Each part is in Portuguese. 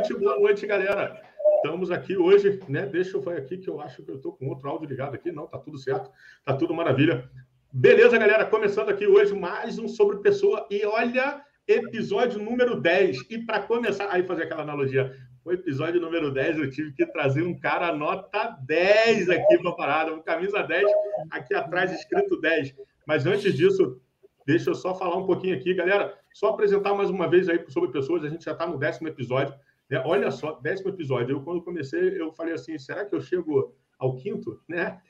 noite, boa noite, galera. Estamos aqui hoje, né? Deixa eu ver aqui que eu acho que eu estou com outro áudio ligado aqui. Não, tá tudo certo, tá tudo maravilha. Beleza, galera? Começando aqui hoje mais um sobre pessoa. E olha, episódio número 10. E para começar, aí fazer aquela analogia, o episódio número 10 eu tive que trazer um cara nota 10 aqui para parada, um camisa 10 aqui atrás escrito 10. Mas antes disso, deixa eu só falar um pouquinho aqui, galera. Só apresentar mais uma vez aí sobre pessoas, a gente já está no décimo episódio. Né? Olha só, décimo episódio. Eu, quando comecei, eu falei assim: será que eu chego ao quinto? Né?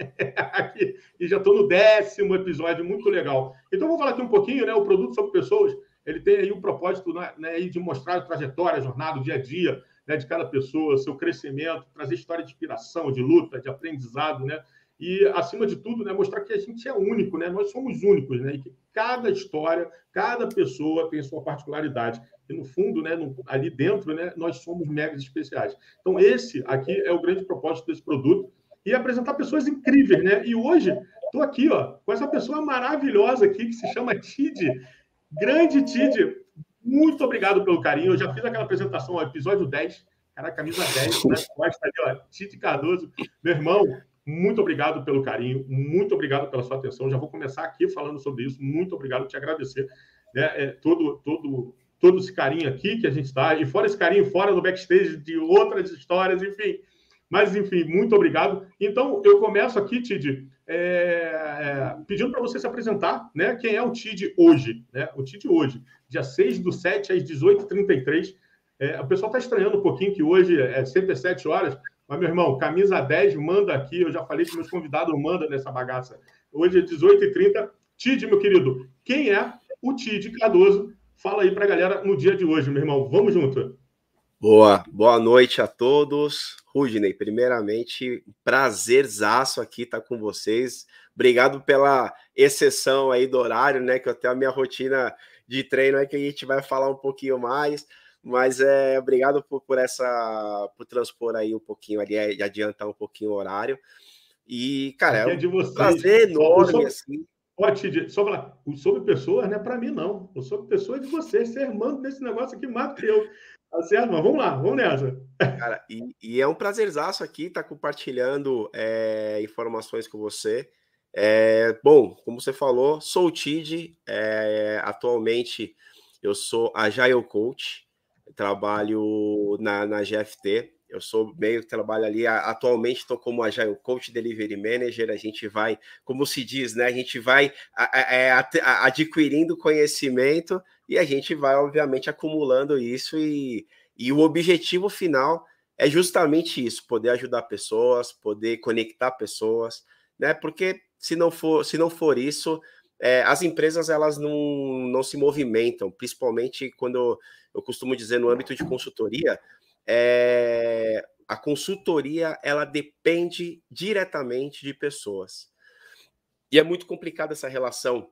e já estou no décimo episódio, muito legal. Então, vou falar aqui um pouquinho, né? O produto sobre pessoas, ele tem aí um propósito né, né de mostrar a trajetória, a jornada, o dia a dia né, de cada pessoa, seu crescimento, trazer história de inspiração, de luta, de aprendizado, né? e, acima de tudo, né, mostrar que a gente é único, né? nós somos únicos, né? e que cada história, cada pessoa tem sua particularidade. E, no fundo, né, no, ali dentro, né, nós somos mega especiais. Então, esse aqui é o grande propósito desse produto, e apresentar pessoas incríveis. Né? E hoje, estou aqui ó, com essa pessoa maravilhosa aqui, que se chama Tid. Grande Tid, muito obrigado pelo carinho. Eu já fiz aquela apresentação, ó, episódio 10, cara, camisa 10, né? Costa ali, ó, Tid Cardoso. Meu irmão, muito obrigado pelo carinho, muito obrigado pela sua atenção. Já vou começar aqui falando sobre isso. Muito obrigado, te agradecer. Né? É, todo, todo, todo esse carinho aqui que a gente está, e fora esse carinho, fora do backstage de outras histórias, enfim. Mas, enfim, muito obrigado. Então, eu começo aqui, Tid, é, é, pedindo para você se apresentar, né? Quem é o Tid hoje, né? O Tid hoje, dia 6 do 7 às 18h33. É, o pessoal está estranhando um pouquinho que hoje é sempre às 7 horas, mas, meu irmão, camisa 10 manda aqui. Eu já falei que meus convidados mandam nessa bagaça. Hoje é 18h30. Tid, meu querido, quem é o Tid Cardoso? Fala aí para a galera no dia de hoje, meu irmão. Vamos junto. Boa, boa noite a todos. Rudney, primeiramente, prazerzaço aqui estar com vocês. Obrigado pela exceção aí do horário, né? Que eu tenho a minha rotina de treino é que a gente vai falar um pouquinho mais. Mas é obrigado por, por essa por transpor aí um pouquinho ali, e adiantar um pouquinho o horário. E, cara, é, é de vocês. prazer enorme, assim. Só falar, o sobre pessoas não é para mim, não. O sobre pessoas é de vocês. Você é irmão desse negócio aqui eu. Tá certo, mas vamos lá, vamos nessa. Cara, e, e é um prazerzaço aqui estar tá compartilhando é, informações com você. É, bom, como você falou, sou o TID, é, atualmente eu sou Agile Coach, trabalho na, na GFT. Eu sou meio que trabalho ali. Atualmente estou como Agile Coach Delivery Manager. A gente vai, como se diz, né? A gente vai é, adquirindo conhecimento e a gente vai, obviamente, acumulando isso. E, e o objetivo final é justamente isso: poder ajudar pessoas, poder conectar pessoas, né? Porque se não for, se não for isso, é, as empresas elas não, não se movimentam, principalmente quando eu costumo dizer no âmbito de consultoria, é, a consultoria ela depende diretamente de pessoas. E é muito complicada essa relação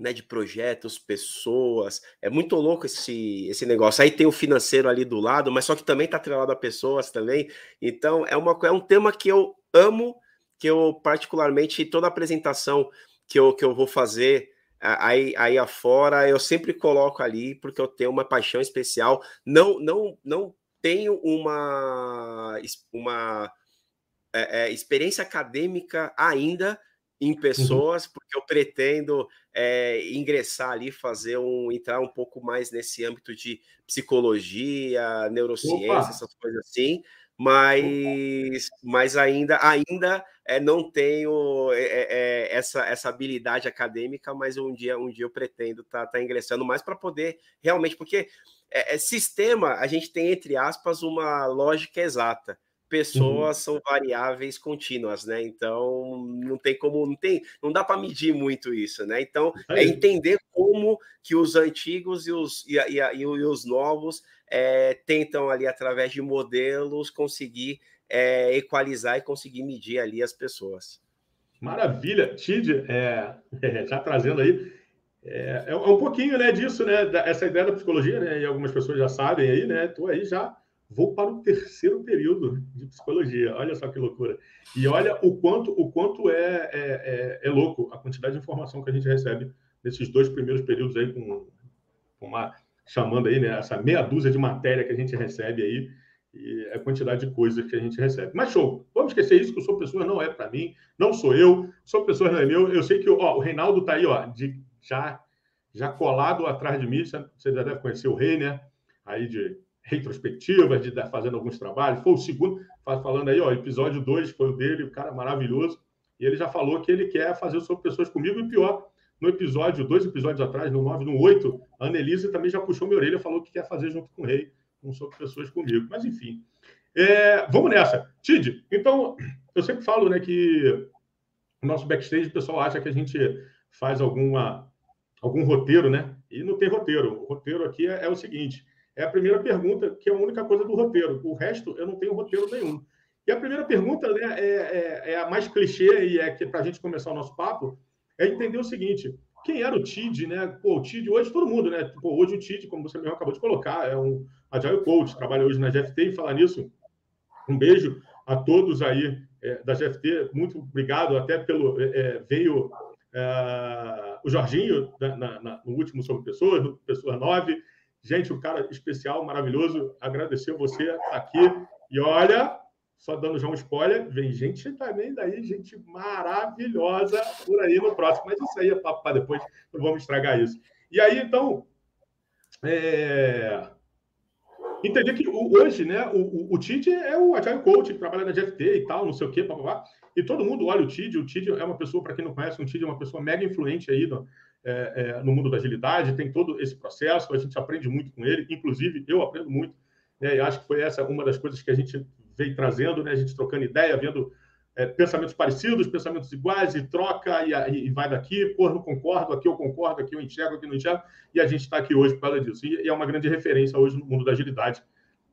né, de projetos, pessoas. É muito louco esse, esse negócio. Aí tem o financeiro ali do lado, mas só que também está atrelado a pessoas também. Então, é, uma, é um tema que eu amo, que eu particularmente, toda apresentação que eu, que eu vou fazer aí, aí afora, eu sempre coloco ali, porque eu tenho uma paixão especial. Não, não, não tenho uma, uma é, é, experiência acadêmica ainda em uhum. pessoas, uhum. porque eu pretendo é, ingressar ali, fazer um entrar um pouco mais nesse âmbito de psicologia, neurociência, Opa. essas coisas assim mas, mas ainda, ainda é, não tenho é, é, essa, essa habilidade acadêmica, mas um dia, um dia eu pretendo estar tá, tá ingressando mais para poder realmente, porque é, sistema a gente tem, entre aspas, uma lógica exata. Pessoas uhum. são variáveis contínuas, né? Então não tem como, não tem, não dá para medir muito isso, né? Então é entender como que os antigos e os, e, e, e os novos é, tentam ali, através de modelos, conseguir é, equalizar e conseguir medir ali as pessoas. Maravilha. Tid, é, já trazendo aí, é, é, um pouquinho né, disso, né? Essa ideia da psicologia, né? E algumas pessoas já sabem aí, né? Estou aí já, vou para o terceiro período de psicologia. Olha só que loucura. E olha o quanto, o quanto é, é, é, é louco a quantidade de informação que a gente recebe nesses dois primeiros períodos aí com, com uma chamando aí, né? Essa meia dúzia de matéria que a gente recebe aí e a quantidade de coisas que a gente recebe. Mas show, vamos esquecer isso, que o Sou Pessoa não é para mim, não sou eu, Sou Pessoa não é meu. Eu sei que ó, o Reinaldo está aí, ó, de, já, já colado atrás de mim, você já deve conhecer o Rei, né? Aí de retrospectiva, de estar fazendo alguns trabalhos. Foi o segundo, falando aí, ó, episódio 2 foi o dele, o cara maravilhoso. E ele já falou que ele quer fazer Sobre Pessoas comigo, e pior, no episódio, dois episódios atrás, no 9 no 8, a Annelise também já puxou minha orelha e falou que quer fazer junto com o Rei com sobre pessoas comigo. Mas, enfim. É, vamos nessa. Tid, então, eu sempre falo né, que o nosso backstage, o pessoal acha que a gente faz alguma, algum roteiro, né? E não tem roteiro. O roteiro aqui é, é o seguinte: é a primeira pergunta, que é a única coisa do roteiro. O resto, eu não tenho roteiro nenhum. E a primeira pergunta né, é, é, é a mais clichê e é que para a gente começar o nosso papo, é entender o seguinte: quem era o TID, né? Pô, o TID, hoje todo mundo, né? Pô, hoje o TID, como você mesmo acabou de colocar, é um Agile Coach, trabalha hoje na GFT e falar nisso. Um beijo a todos aí é, da GFT, muito obrigado, até pelo. É, é veio é, o Jorginho na, na, no último sobre pessoas, Pessoa 9. Gente, um cara especial, maravilhoso. Agradecer você aqui. E olha, só dando já um spoiler, vem gente também daí, gente maravilhosa por aí no próximo. Mas isso aí é papo para depois, não vamos estragar isso. E aí, então, é... entender que hoje, né, o, o, o Tid é o Agile Coach, que trabalha na GFT e tal, não sei o quê, papapá. E todo mundo olha o Tid. O Tid é uma pessoa, para quem não conhece, o Tid é uma pessoa mega influente aí no, é, é, no mundo da agilidade, tem todo esse processo, a gente aprende muito com ele, inclusive eu aprendo muito. Né, e acho que foi essa uma das coisas que a gente veio trazendo, né? A gente trocando ideia, vendo é, pensamentos parecidos, pensamentos iguais, e troca e, e, vai daqui, pô, não concordo, aqui eu concordo, aqui eu enxergo, aqui não enxergo, e a gente está aqui hoje por causa disso. E, e, é uma grande referência hoje no mundo da agilidade,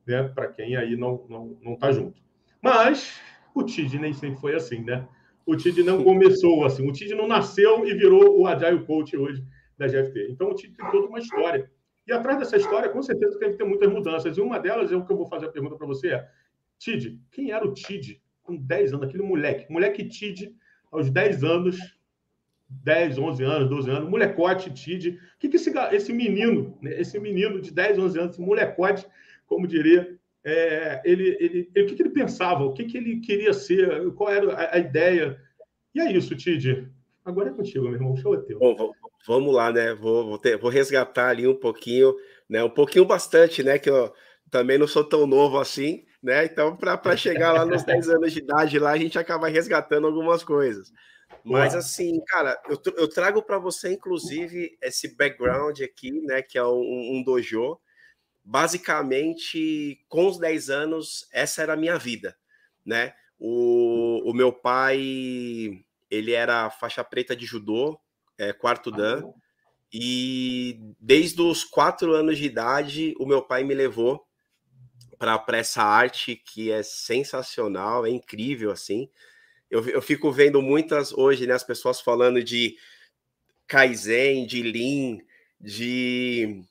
né? Para quem aí não não não está junto. Mas o TID nem sempre foi assim, né? O TID não começou assim, o TID não nasceu e virou o Agile Coach hoje da GFT. Então o TID tem toda uma história. E atrás dessa história, com certeza, tem que ter muitas mudanças. E uma delas é o que eu vou fazer a pergunta para você: é Tid, quem era o Tid com 10 anos, aquele moleque? Moleque Tid, aos 10 anos, 10, 11 anos, 12 anos, molecote Tid. O que, que esse, esse menino, né, esse menino de 10, 11 anos, esse molecote, como diria, é, ele, ele, ele, o que, que ele pensava? O que, que ele queria ser? Qual era a, a ideia? E é isso, Tid. Agora é contigo, meu irmão. O show é teu. Bom, vamos lá, né? Vou, vou, ter, vou resgatar ali um pouquinho, né? Um pouquinho bastante, né? Que eu também não sou tão novo assim, né? Então, para chegar lá nos 10 anos de idade, lá a gente acaba resgatando algumas coisas. Mas assim, cara, eu, eu trago para você, inclusive, esse background aqui, né? Que é um, um dojo. Basicamente, com os 10 anos, essa era a minha vida, né? O, o meu pai, ele era faixa preta de judô, é, quarto dan, e desde os quatro anos de idade, o meu pai me levou para essa arte que é sensacional, é incrível assim. Eu, eu fico vendo muitas hoje, né, as pessoas falando de Kaizen, de Lean, de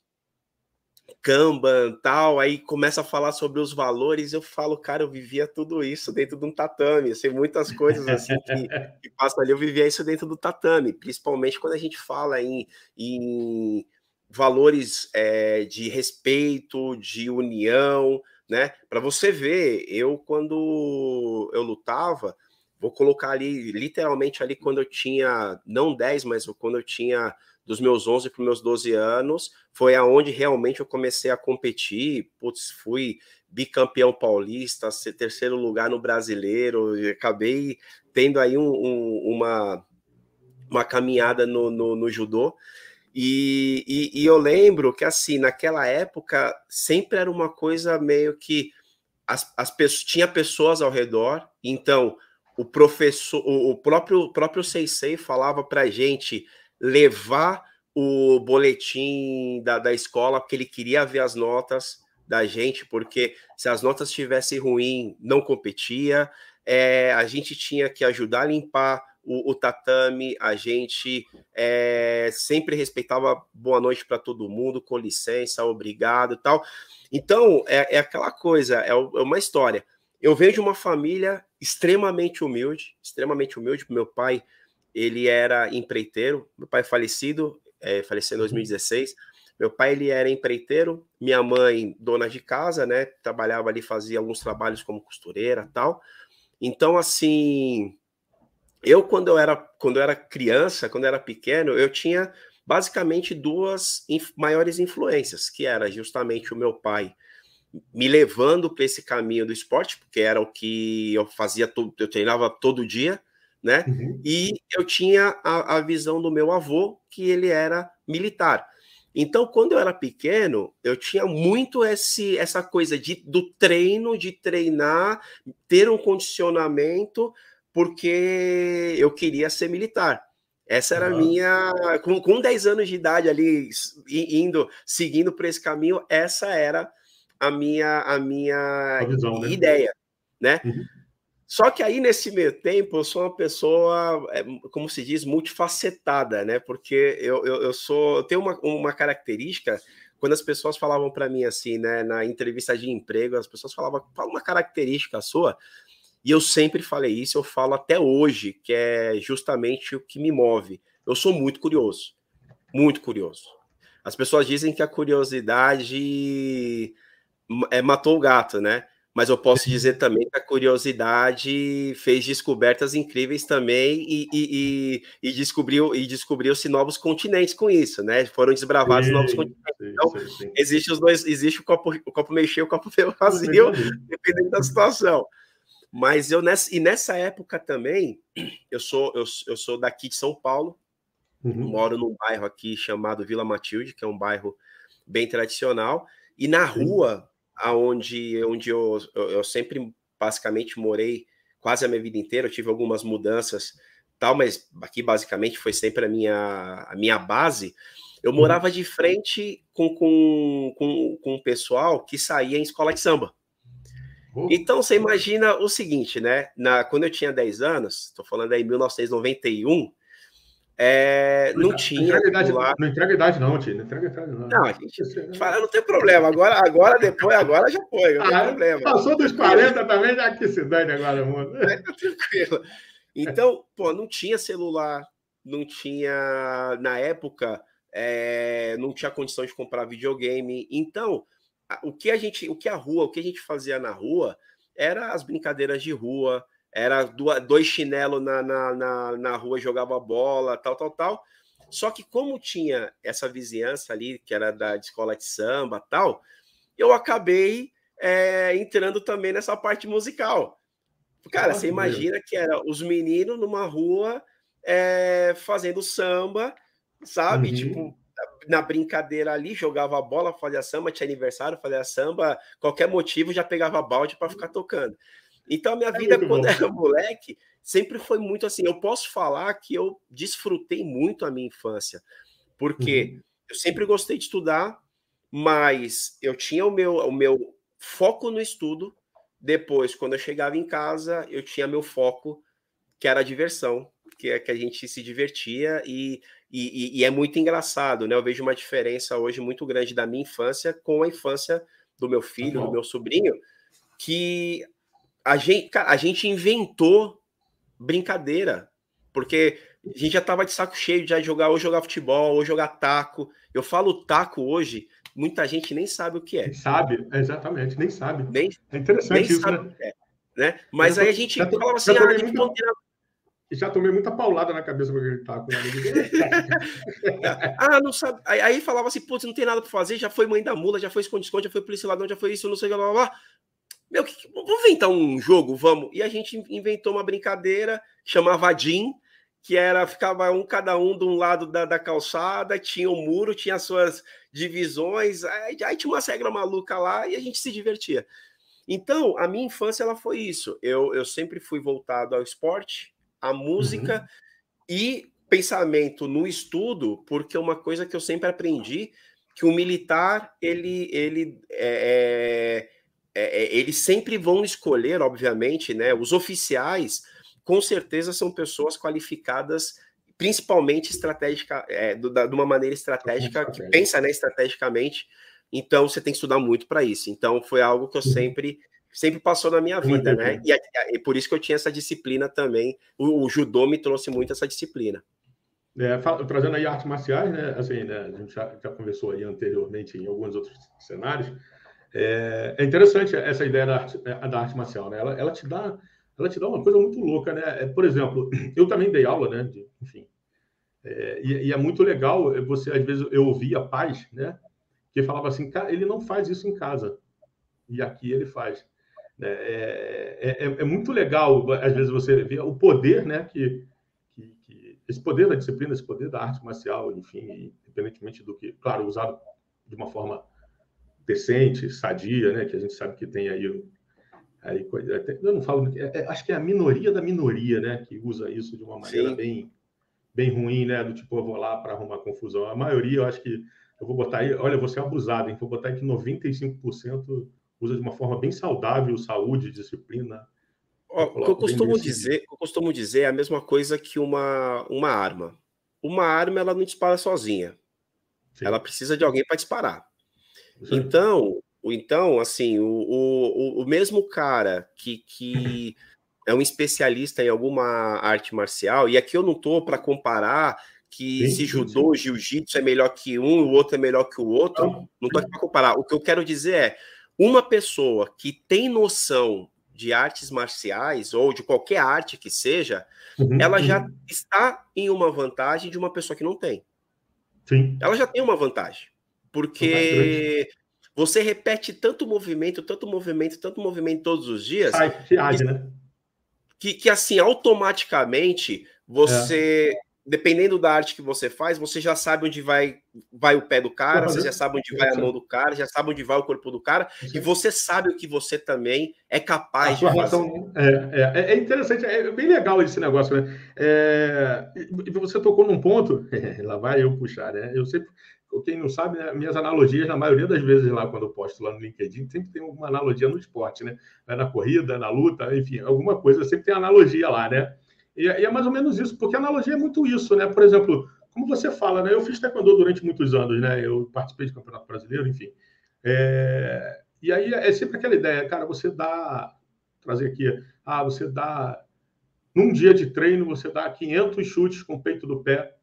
Kanban, tal, aí começa a falar sobre os valores, eu falo, cara, eu vivia tudo isso dentro de um tatame, sei muitas coisas assim que, que passam ali, eu vivia isso dentro do tatame, principalmente quando a gente fala em, em valores é, de respeito, de união, né? Para você ver, eu quando eu lutava, vou colocar ali, literalmente ali quando eu tinha, não 10, mas quando eu tinha dos meus 11 para os meus 12 anos, foi aonde realmente eu comecei a competir, putz, fui bicampeão paulista, terceiro lugar no brasileiro, acabei tendo aí um, um, uma, uma caminhada no, no, no judô, e, e, e, eu lembro que, assim, naquela época, sempre era uma coisa meio que as, as pessoas, tinha pessoas ao redor, então o professor, o, o próprio, próprio Seisei falava para gente levar o boletim da, da escola, porque ele queria ver as notas da gente, porque se as notas estivessem ruim, não competia, é, a gente tinha que ajudar a limpar o, o tatame, a gente é, sempre respeitava boa noite para todo mundo, com licença, obrigado tal. Então, é, é aquela coisa, é, é uma história. Eu de uma família extremamente humilde, extremamente humilde. Meu pai, ele era empreiteiro, meu pai falecido, é, faleceu em 2016. Uhum. Meu pai ele era empreiteiro, minha mãe dona de casa, né? Trabalhava ali, fazia alguns trabalhos como costureira, tal. Então assim, eu quando eu era quando eu era criança, quando eu era pequeno, eu tinha basicamente duas inf maiores influências, que era justamente o meu pai me levando para esse caminho do esporte, porque era o que eu fazia, todo, eu treinava todo dia, né? Uhum. E eu tinha a, a, visão do meu avô, que ele era militar. Então, quando eu era pequeno, eu tinha muito esse, essa coisa de, do treino, de treinar, ter um condicionamento, porque eu queria ser militar. Essa era a minha. Com, com 10 anos de idade ali, indo, seguindo por esse caminho, essa era a minha, a minha a visão, né? ideia, né? Uhum. Só que aí, nesse meio tempo, eu sou uma pessoa, é, como se diz, multifacetada, né? Porque eu, eu, eu sou. Eu tenho uma, uma característica. Quando as pessoas falavam para mim assim, né, na entrevista de emprego, as pessoas falavam, fala uma característica sua, e eu sempre falei isso, eu falo até hoje, que é justamente o que me move. Eu sou muito curioso, muito curioso. As pessoas dizem que a curiosidade é, matou o gato, né? Mas eu posso dizer também que a curiosidade fez descobertas incríveis também e, e, e, e descobriu e descobriu-se novos continentes com isso, né? Foram desbravados sim, novos continentes. Sim, então, sim, existe os dois, existe o copo, o copo meio cheio, o copo meio vazio, dependendo da situação. Mas eu nessa e nessa época também, eu sou eu, eu sou daqui de São Paulo, uhum. moro num bairro aqui chamado Vila Matilde, que é um bairro bem tradicional, e na rua aonde onde eu, eu, eu, sempre basicamente morei quase a minha vida inteira, eu tive algumas mudanças tal, mas aqui basicamente foi sempre a minha, a minha base. Eu uhum. morava de frente com, com, com, com o pessoal que saía em escola de samba. Então você imagina o seguinte, né? Na, quando eu tinha 10 anos, estou falando aí 1991, é, não, não tinha. Entrega idade, não entrega idade, não, tio. Não entrega idade, não. Não, a gente, a gente fala, não tem problema. Agora, agora depois, agora já foi. Não ah, tem problema. Passou dos 40 também, já que se dane agora, mundo. É, tá tranquilo. Então, pô, não tinha celular, não tinha, na época, é, não tinha condição de comprar videogame. Então, o que a gente, o que a rua, o que a gente fazia na rua era as brincadeiras de rua, era dois chinelos na, na, na, na rua, jogava bola, tal, tal, tal. Só que como tinha essa vizinhança ali, que era da escola de samba tal, eu acabei é, entrando também nessa parte musical. Cara, você imagina que era os meninos numa rua é, fazendo samba, sabe? Uhum. Tipo, na brincadeira ali, jogava bola, fazia samba, tinha aniversário, fazia samba, qualquer motivo já pegava balde para ficar tocando. Então, a minha é vida, quando bom. era moleque, sempre foi muito assim. Eu posso falar que eu desfrutei muito a minha infância, porque uhum. eu sempre gostei de estudar, mas eu tinha o meu, o meu foco no estudo. Depois, quando eu chegava em casa, eu tinha meu foco, que era a diversão, que é que a gente se divertia e, e, e, é muito engraçado, né? Eu vejo uma diferença hoje muito grande da minha infância com a infância do meu filho, uhum. do meu sobrinho, que a gente, cara, a gente inventou brincadeira, porque a gente já tava de saco cheio de jogar ou jogar futebol ou jogar taco. Eu falo taco hoje, muita gente nem sabe o que é. Nem sabe, exatamente, nem sabe. Nem, é interessante nem isso, né? É, né? Mas aí a gente já falava assim, ah, muita, não Já tomei muita paulada na cabeça com aquele taco. Né? ah, não sabe. Aí, aí falava assim, putz, não tem nada para fazer, já foi mãe da mula, já foi esconde-esconde, já foi polícia ladrão, já foi isso, não sei o que, blá, blá, blá. Meu, que, vamos inventar um jogo, vamos. E a gente inventou uma brincadeira, chamava Jim, que era, ficava um cada um de um lado da, da calçada, tinha um muro, tinha suas divisões, aí, aí tinha uma regra maluca lá e a gente se divertia. Então, a minha infância ela foi isso. Eu, eu sempre fui voltado ao esporte, à música uhum. e pensamento no estudo, porque uma coisa que eu sempre aprendi que o militar ele ele é, é é, eles sempre vão escolher, obviamente, né? Os oficiais, com certeza, são pessoas qualificadas, principalmente estratégica, é, do, da, de uma maneira estratégica, que pensa né, estrategicamente. Então, você tem que estudar muito para isso. Então, foi algo que eu uhum. sempre sempre passou na minha vida, né? E, e, por isso que eu tinha essa disciplina também. O, o, judô me trouxe muito essa disciplina. É, trazendo aí artes marciais, né? Assim, né? A gente já, já conversou aí anteriormente em alguns outros cenários. É, é interessante essa ideia da arte, é, da arte marcial, né? Ela, ela, te dá, ela te dá uma coisa muito louca, né? É, por exemplo, eu também dei aula, né? De, enfim, é, e, e, é muito legal você, às vezes, eu ouvia pais, né? Que falava assim, cara, ele não faz isso em casa. E aqui ele faz. É, é, é, é muito legal, às vezes, você ver o poder, né? Que, que, que, esse poder da disciplina, esse poder da arte marcial, enfim, independentemente do que, claro, usado de uma forma decente, sadia, né? Que a gente sabe que tem aí Aí, eu não falo, é, é, acho que é a minoria da minoria, né, que usa isso de uma maneira Sim. bem, bem ruim, né? Do tipo, eu vou lá para arrumar confusão. A maioria, eu acho que eu vou botar aí, olha, você é abusado, hein? Vou botar aí que 95% usa de uma forma bem saudável, saúde, disciplina. o que eu costumo dizer, eu costumo dizer é a mesma coisa que uma, uma arma. Uma arma ela não dispara sozinha. Sim. Ela precisa de alguém para disparar. Então, então, assim, o, o, o mesmo cara que, que é um especialista em alguma arte marcial, e aqui eu não estou para comparar que sim, se judô, jiu-jitsu é melhor que um, o outro é melhor que o outro, não estou aqui para comparar. O que eu quero dizer é, uma pessoa que tem noção de artes marciais ou de qualquer arte que seja, uhum, ela já uhum. está em uma vantagem de uma pessoa que não tem. Sim. Ela já tem uma vantagem. Porque você repete tanto movimento, tanto movimento, tanto movimento todos os dias. Sai, que, né? que, que assim, automaticamente você, é. dependendo da arte que você faz, você já sabe onde vai, vai o pé do cara, você já sabe onde vai a mão do cara, já sabe onde vai o corpo do cara, e você sabe o que você também é capaz de fazer. Razão, é, é, é, interessante, é bem legal esse negócio, né? É, você tocou num ponto, lá vai eu puxar, né? Eu sempre quem não sabe, né, minhas analogias, na maioria das vezes lá, quando eu posto lá no LinkedIn, sempre tem alguma analogia no esporte, né? Na corrida, na luta, enfim, alguma coisa, sempre tem analogia lá, né? E, e é mais ou menos isso, porque analogia é muito isso, né? Por exemplo, como você fala, né? Eu fiz taekwondo durante muitos anos, né? Eu participei de campeonato brasileiro, enfim. É... E aí é sempre aquela ideia, cara, você dá, trazer aqui, ah, você dá, num dia de treino, você dá 500 chutes com o peito do pé,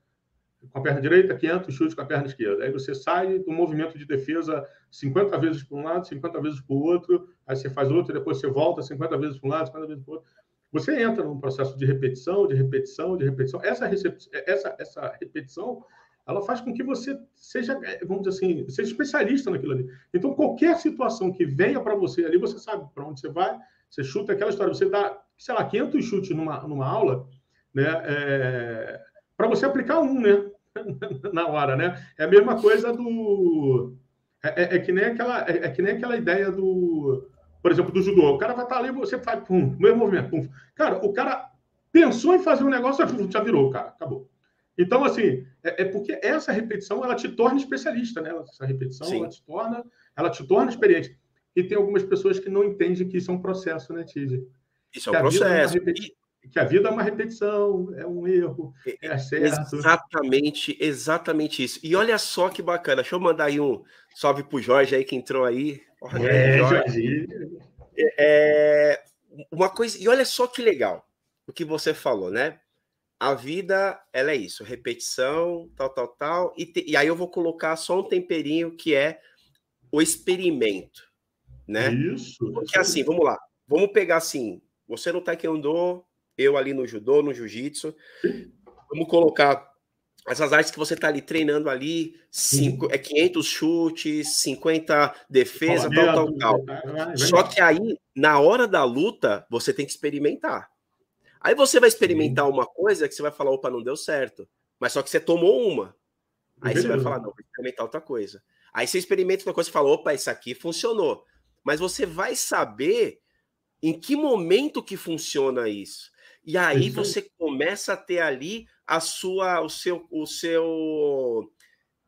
com a perna direita, 500 chutes com a perna esquerda. Aí você sai do movimento de defesa 50 vezes para um lado, 50 vezes para o outro, aí você faz outro, depois você volta 50 vezes para um lado, 50 vezes para o outro. Você entra num processo de repetição, de repetição, de repetição. Essa, essa, essa repetição, ela faz com que você seja, vamos dizer assim, seja especialista naquilo ali. Então, qualquer situação que venha para você ali, você sabe para onde você vai, você chuta aquela história, você dá, sei lá, 500 chutes numa, numa aula, né? É, para você aplicar um, né? na hora, né? É a mesma coisa do. É, é, é que nem aquela, é, é, que nem aquela ideia do, por exemplo, do judô. O cara vai estar ali, você faz pum, mesmo movimento, pum. Cara, o cara pensou em fazer um negócio, já virou, cara, acabou. Então, assim, é, é, porque essa repetição ela te torna especialista, né? Essa repetição Sim. ela te torna, ela te torna experiente. E tem algumas pessoas que não entendem que isso é um processo, né, Tide? Isso é um processo. E, que a vida é uma repetição, é um erro, é certo. Exatamente, exatamente isso. E olha só que bacana, deixa eu mandar aí um salve pro Jorge aí que entrou aí. Olha, é, Jorge. É, uma coisa, e olha só que legal o que você falou, né? A vida, ela é isso, repetição, tal, tal, tal. E, te, e aí eu vou colocar só um temperinho que é o experimento, né? Isso. Porque assim, vamos lá. Vamos pegar assim, você no taekwondo eu ali no judô, no jiu-jitsu. Vamos colocar essas artes que você está ali treinando ali, cinco, é 500 chutes, 50 defesa, tal, tal, tal. Só que aí, na hora da luta, você tem que experimentar. Aí você vai experimentar uma coisa que você vai falar, opa, não deu certo. Mas só que você tomou uma. Aí você vai falar, não, vou experimentar outra coisa. Aí você experimenta outra coisa e fala, opa, isso aqui funcionou. Mas você vai saber em que momento que funciona isso. E aí você começa a ter ali a sua, o seu, o seu,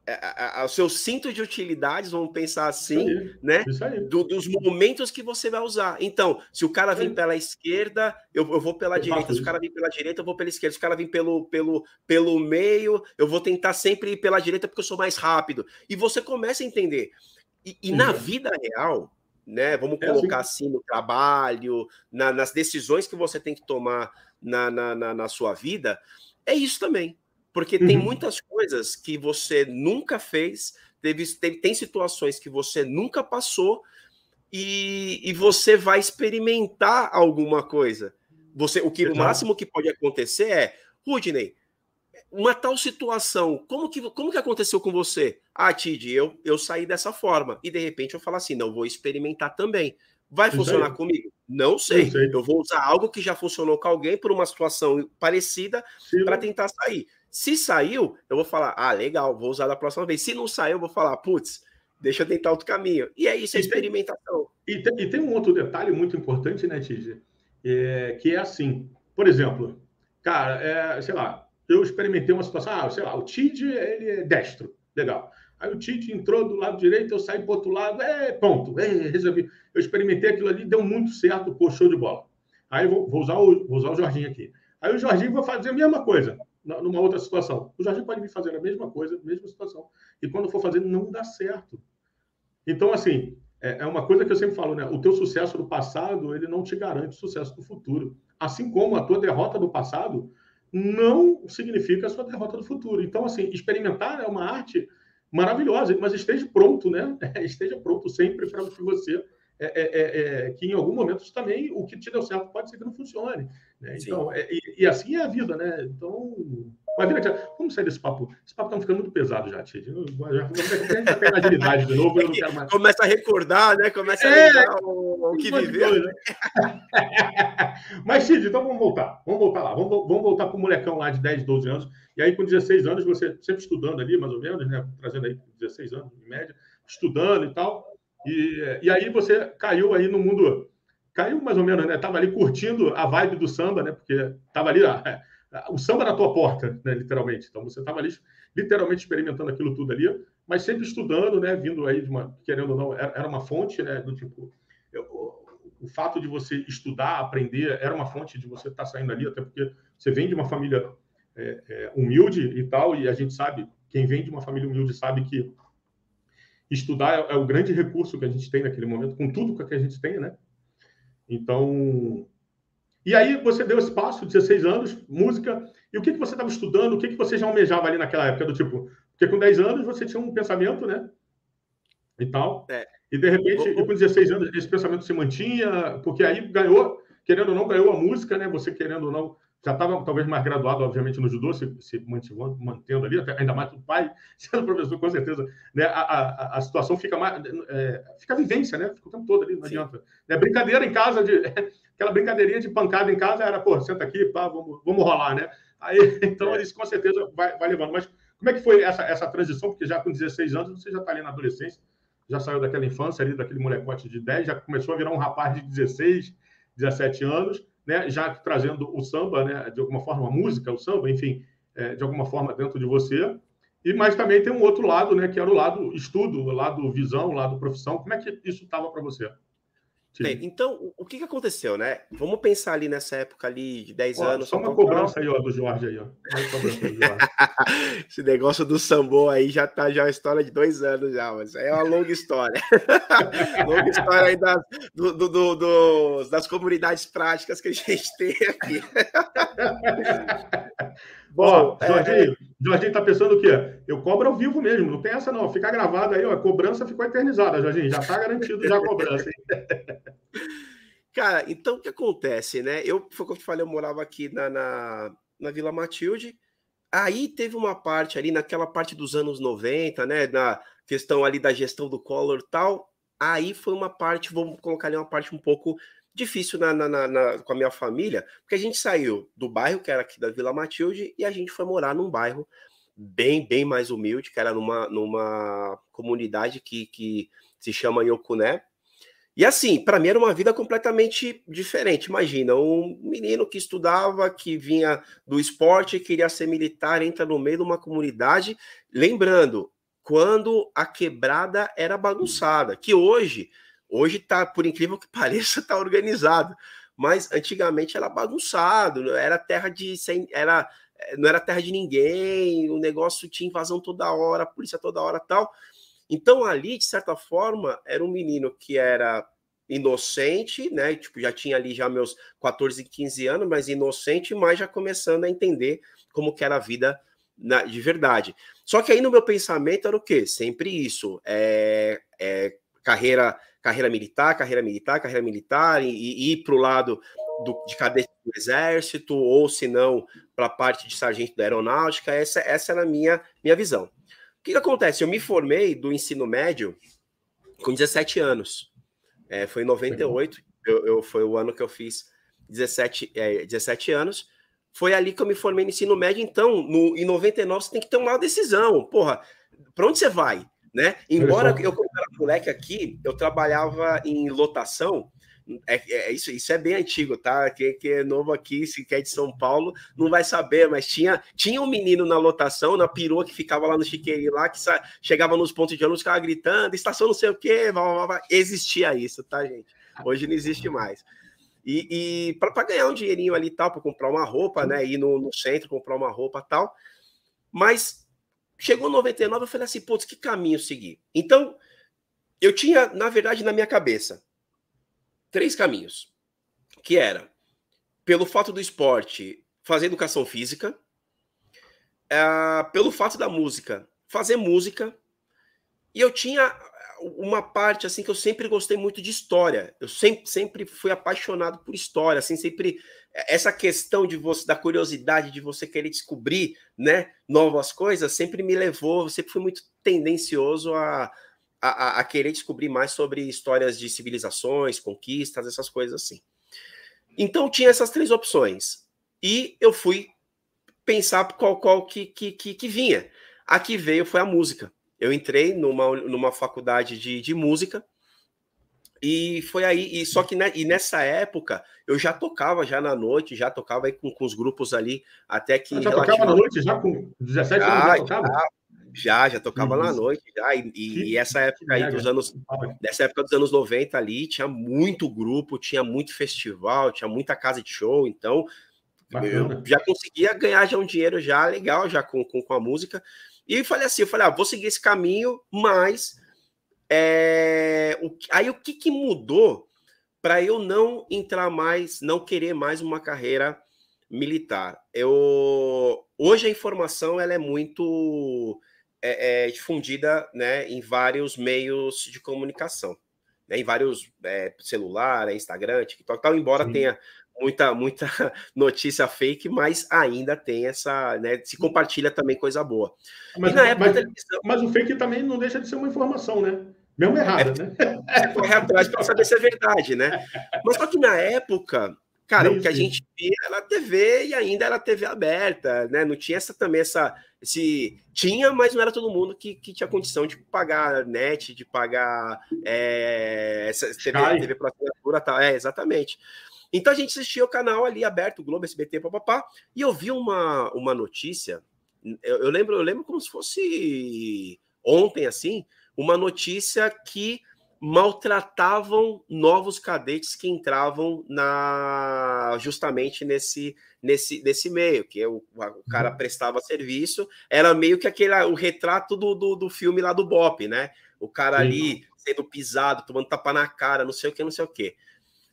a, a, o seu cinto de utilidades, vamos pensar assim, né? Do, dos momentos que você vai usar. Então, se o cara vir pela esquerda, eu, eu vou pela eu direita. Se o cara vir pela direita, eu vou pela esquerda. Se o cara vir pelo, pelo, pelo meio, eu vou tentar sempre ir pela direita porque eu sou mais rápido. E você começa a entender. E, e na vida real, né? Vamos é colocar assim. no trabalho, na, nas decisões que você tem que tomar na, na, na, na sua vida, é isso também. Porque uhum. tem muitas coisas que você nunca fez, teve, tem, tem situações que você nunca passou e, e você vai experimentar alguma coisa. Você, o que o máximo que pode acontecer é, Rudney, uma tal situação, como que, como que aconteceu com você? Ah, Tid, eu, eu saí dessa forma. E de repente eu falo assim, não, vou experimentar também. Vai Isso funcionar aí. comigo? Não sei. sei. Eu vou usar algo que já funcionou com alguém por uma situação parecida para tentar sair. Se saiu, eu vou falar, ah, legal, vou usar da próxima vez. Se não saiu, eu vou falar, putz, deixa eu tentar outro caminho. E é isso, é experimentação. E tem, e tem um outro detalhe muito importante, né, Tid? É, que é assim, por exemplo, cara, é, sei lá, eu experimentei uma situação, ah, sei lá, o Tid, ele é destro, legal. Aí o Tite entrou do lado direito, eu saí para outro lado, é, ponto, é, resolvi. Eu experimentei aquilo ali, deu muito certo, pô, show de bola. Aí vou, vou, usar o, vou usar o Jorginho aqui. Aí o Jorginho vai fazer a mesma coisa, numa outra situação. O Jorginho pode vir fazer a mesma coisa, mesma situação. E quando for fazer, não dá certo. Então, assim, é, é uma coisa que eu sempre falo, né? O teu sucesso do passado, ele não te garante o sucesso do futuro. Assim como a tua derrota do passado não significa a sua derrota do futuro. Então, assim, experimentar é uma arte maravilhosa, mas esteja pronto, né? Esteja pronto sempre para que você é, é, é, é, que em algum momento também o que te deu certo pode ser que não funcione. Né? Então, é, e, e, assim é a vida, né? Então, mas vira, vamos sair desse papo. Esse papo está ficando muito pesado já, Tite. Já, já tem agilidade de novo. Mais... Começa a recordar, né? Começa a é, lembrar o, o que viveu. Né? mas, Tite, então vamos voltar. Vamos voltar lá. Vamos, vamos voltar para o molecão lá de 10, 12 anos. E aí, com 16 anos, você sempre estudando ali, mais ou menos, né? Trazendo aí 16 anos, em média, estudando e tal. E, e aí você caiu aí no mundo... Caiu mais ou menos, né? Tava ali curtindo a vibe do samba, né? Porque tava ali... Ah, o samba na tua porta, né, literalmente. Então você estava ali literalmente experimentando aquilo tudo ali, mas sempre estudando, né, vindo aí de uma, querendo ou não, era uma fonte, né, do tipo, eu, o fato de você estudar, aprender, era uma fonte de você estar tá saindo ali, até porque você vem de uma família é, é, humilde e tal, e a gente sabe, quem vem de uma família humilde sabe que estudar é, é o grande recurso que a gente tem naquele momento, com tudo que a gente tem, né? Então, e aí você deu esse passo, 16 anos, música, e o que, que você estava estudando, o que, que você já almejava ali naquela época, do tipo, porque com 10 anos você tinha um pensamento, né? E tal. É. E de repente, e com 16 anos, esse pensamento se mantinha, porque aí ganhou, querendo ou não, ganhou a música, né? Você querendo ou não, já estava talvez mais graduado, obviamente, no judô, se, se mantendo ali, ainda mais o pai sendo professor, com certeza. Né? A, a, a situação fica mais. É, fica vivência, né? Fica o tempo todo ali, não Sim. adianta. É brincadeira em casa de. aquela brincadeirinha de pancada em casa era, pô, senta aqui, pá, vamos, vamos rolar, né? Aí, então, é. isso com certeza vai, vai levando. Mas como é que foi essa, essa transição? Porque já com 16 anos você já está ali na adolescência, já saiu daquela infância ali, daquele molecote de 10, já começou a virar um rapaz de 16, 17 anos, né? Já trazendo o samba, né? De alguma forma, a música, o samba, enfim, é, de alguma forma dentro de você. E mas também tem um outro lado, né? Que era o lado estudo, o lado visão, o lado profissão. Como é que isso estava para você? Bem, então, o que, que aconteceu, né? Vamos pensar ali nessa época ali de 10 ó, anos. Só uma cobrança aí, ó, do Jorge aí, ó. Esse negócio do sambô aí já tá já uma história de dois anos já, mas é uma longa história. longa história aí das, do, do, do, do, das comunidades práticas que a gente tem aqui. Bom, ó, Jorginho, é... Jorginho tá pensando o quê? Eu cobro ao vivo mesmo, não tem essa não. Fica gravado aí, ó. A cobrança ficou eternizada, Jorginho. Já tá garantido já a cobrança. Cara, então o que acontece, né? Eu, foi o que eu te falei, eu morava aqui na, na, na Vila Matilde. Aí teve uma parte ali, naquela parte dos anos 90, né? Na questão ali da gestão do Collor e tal. Aí foi uma parte, vamos colocar ali uma parte um pouco difícil na, na, na, com a minha família, porque a gente saiu do bairro, que era aqui da Vila Matilde, e a gente foi morar num bairro bem, bem mais humilde, que era numa, numa comunidade que, que se chama Yokuné. E assim, para mim era uma vida completamente diferente. Imagina, um menino que estudava, que vinha do esporte, queria ser militar, entra no meio de uma comunidade. Lembrando, quando a quebrada era bagunçada, que hoje Hoje tá, por incrível que pareça, tá organizado, mas antigamente era bagunçado, era terra de sem, era eh, não era terra de ninguém, o negócio tinha invasão toda hora, polícia toda hora, tal. Então ali, de certa forma, era um menino que era inocente, né? Tipo, já tinha ali já meus 14, 15 anos, mas inocente, mas já começando a entender como que era a vida na, de verdade. Só que aí no meu pensamento era o quê? Sempre isso. É, é carreira, carreira militar, carreira militar, carreira militar, e, e ir para o lado do, de cadete do exército, ou se não, para a parte de sargento da aeronáutica. Essa, essa era a minha, minha visão. O que, que acontece? Eu me formei do ensino médio com 17 anos. É, foi em 98, eu, eu, foi o ano que eu fiz 17, é, 17 anos. Foi ali que eu me formei no ensino médio. Então, no, em 99, você tem que ter uma decisão. Porra, para onde você vai? Né? Embora eu, moleque aqui, eu trabalhava em lotação. É, é, isso, isso é bem antigo, tá? Quem, quem é novo aqui, se quer de São Paulo, não vai saber, mas tinha, tinha um menino na lotação, na perua, que ficava lá no chiqueirinho lá, que chegava nos pontos de ônibus, ficava gritando, estação não sei o quê, blá, blá, blá. existia isso, tá, gente? Hoje não existe mais. E, e para ganhar um dinheirinho ali e tal, para comprar uma roupa, né? Ir no, no centro, comprar uma roupa tal. Mas chegou 99, eu falei assim, putz, que caminho seguir? Então, eu tinha, na verdade, na minha cabeça, três caminhos. Que era, pelo fato do esporte, fazer educação física, é, pelo fato da música, fazer música, e eu tinha uma parte assim que eu sempre gostei muito de história. Eu sempre, sempre fui apaixonado por história, assim, sempre essa questão de você da curiosidade de você querer descobrir, né, novas coisas, sempre me levou, sempre fui muito tendencioso a, a, a querer descobrir mais sobre histórias de civilizações, conquistas, essas coisas assim. Então tinha essas três opções. E eu fui pensar qual qual que, que, que, que vinha. A que veio foi a música eu entrei numa, numa faculdade de, de música e foi aí, e só que né, e nessa época eu já tocava já na noite, já tocava aí com, com os grupos ali, até que. já tocava na noite, já com 17 já, anos já tocava? Já, já, tocava na noite, já, e, e, essa época aí dos anos. Nessa época dos anos 90 ali, tinha muito grupo, tinha muito festival, tinha muita casa de show, então Bacana. eu já conseguia ganhar já um dinheiro já legal já com, com, com a música. E falei assim, eu falei, ah, vou seguir esse caminho, mas é, o, aí o que, que mudou para eu não entrar mais, não querer mais uma carreira militar? Eu hoje a informação ela é muito é, é, difundida, né, em vários meios de comunicação, né, em vários é, celular, Instagram, TikTok, tal. Embora Sim. tenha muita muita notícia fake, mas ainda tem essa, né, se compartilha também coisa boa. Mas, e na época mas, televisão... mas o fake também não deixa de ser uma informação, né? Mesmo errada, é, né? Você corre atrás para saber se é verdade, né? Mas só que na época, cara, sim, o que a gente via era TV e ainda era TV aberta, né? Não tinha essa também essa esse tinha, mas não era todo mundo que, que tinha condição de pagar net, de pagar é, essa TV, TV por assinatura, tal. É, exatamente. Então a gente assistia o canal ali aberto, Globo, SBT, papapá, e eu vi uma, uma notícia, eu, eu, lembro, eu lembro como se fosse ontem, assim, uma notícia que maltratavam novos cadetes que entravam na justamente nesse nesse, nesse meio, que é o, o cara uhum. prestava serviço, era meio que aquele o retrato do, do, do filme lá do Bop, né? O cara ali sendo pisado, tomando tapa na cara, não sei o que, não sei o que.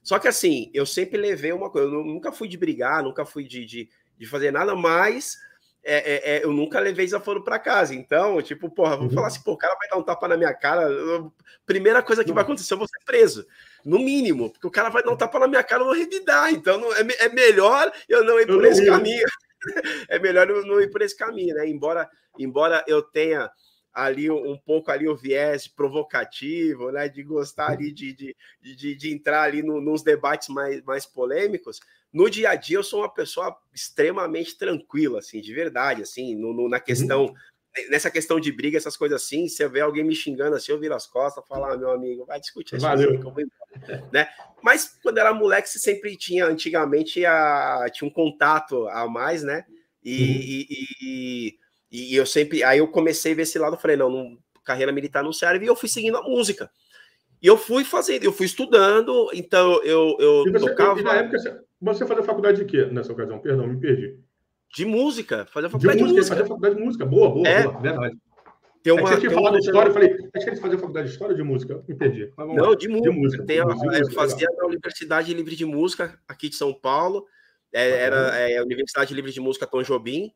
Só que assim, eu sempre levei uma coisa, eu nunca fui de brigar, nunca fui de, de, de fazer nada, mas é, é, é, eu nunca levei desaforo para casa. Então, tipo, porra, uhum. falar assim, pô, o cara vai dar um tapa na minha cara. Eu, primeira coisa que uhum. vai acontecer, eu vou ser preso. No mínimo, porque o cara vai dar um tapa na minha cara, eu vou revidar. Então, não, é, é melhor eu não ir por esse caminho. é melhor eu não ir por esse caminho, né? Embora, embora eu tenha ali um pouco ali o viés provocativo, né, de gostar ali de, de, de, de entrar ali no, nos debates mais, mais polêmicos. No dia a dia eu sou uma pessoa extremamente tranquila, assim, de verdade, assim, no, no na questão uhum. nessa questão de briga, essas coisas assim, se eu ver alguém me xingando assim, eu viro as costas, falar, ah, meu amigo, vai discutir Valeu. Assim, né? Mas quando era moleque, você sempre tinha, antigamente, a, tinha um contato a mais, né? E, uhum. e, e e eu sempre. Aí eu comecei a ver esse lado, falei, não, não carreira militar não serve, e eu fui seguindo a música. E eu fui fazendo, eu fui estudando, então eu, eu tocava. Na época, você fazia faculdade de quê nessa ocasião? Perdão, me perdi. De música, fazia faculdade de, de música. Fazia faculdade de música, boa, boa, é. boa, verdade. Tem uma, é que você tinha falado uma... de história, eu falei, acho que eles faziam faculdade de história ou de música? Me perdi. Não, de música. De música. Tem, de música eu fazia legal. na Universidade Livre de Música, aqui de São Paulo. É, era é, a Universidade Livre de Música Tom Jobim.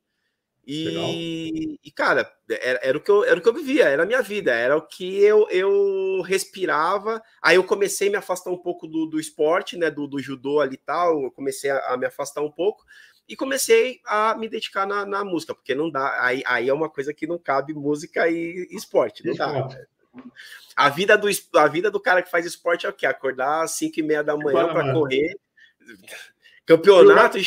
E, e, cara, era, era, o que eu, era o que eu vivia, era a minha vida, era o que eu, eu respirava. Aí eu comecei a me afastar um pouco do, do esporte, né? Do, do judô ali e tal. Eu comecei a, a, me afastar um pouco e comecei a me dedicar na, na, música, porque não dá. Aí, aí é uma coisa que não cabe música e, esporte, não dá. A vida, do, a vida do cara que faz esporte é o quê? Acordar às 5 e meia da manhã para correr. Campeonato,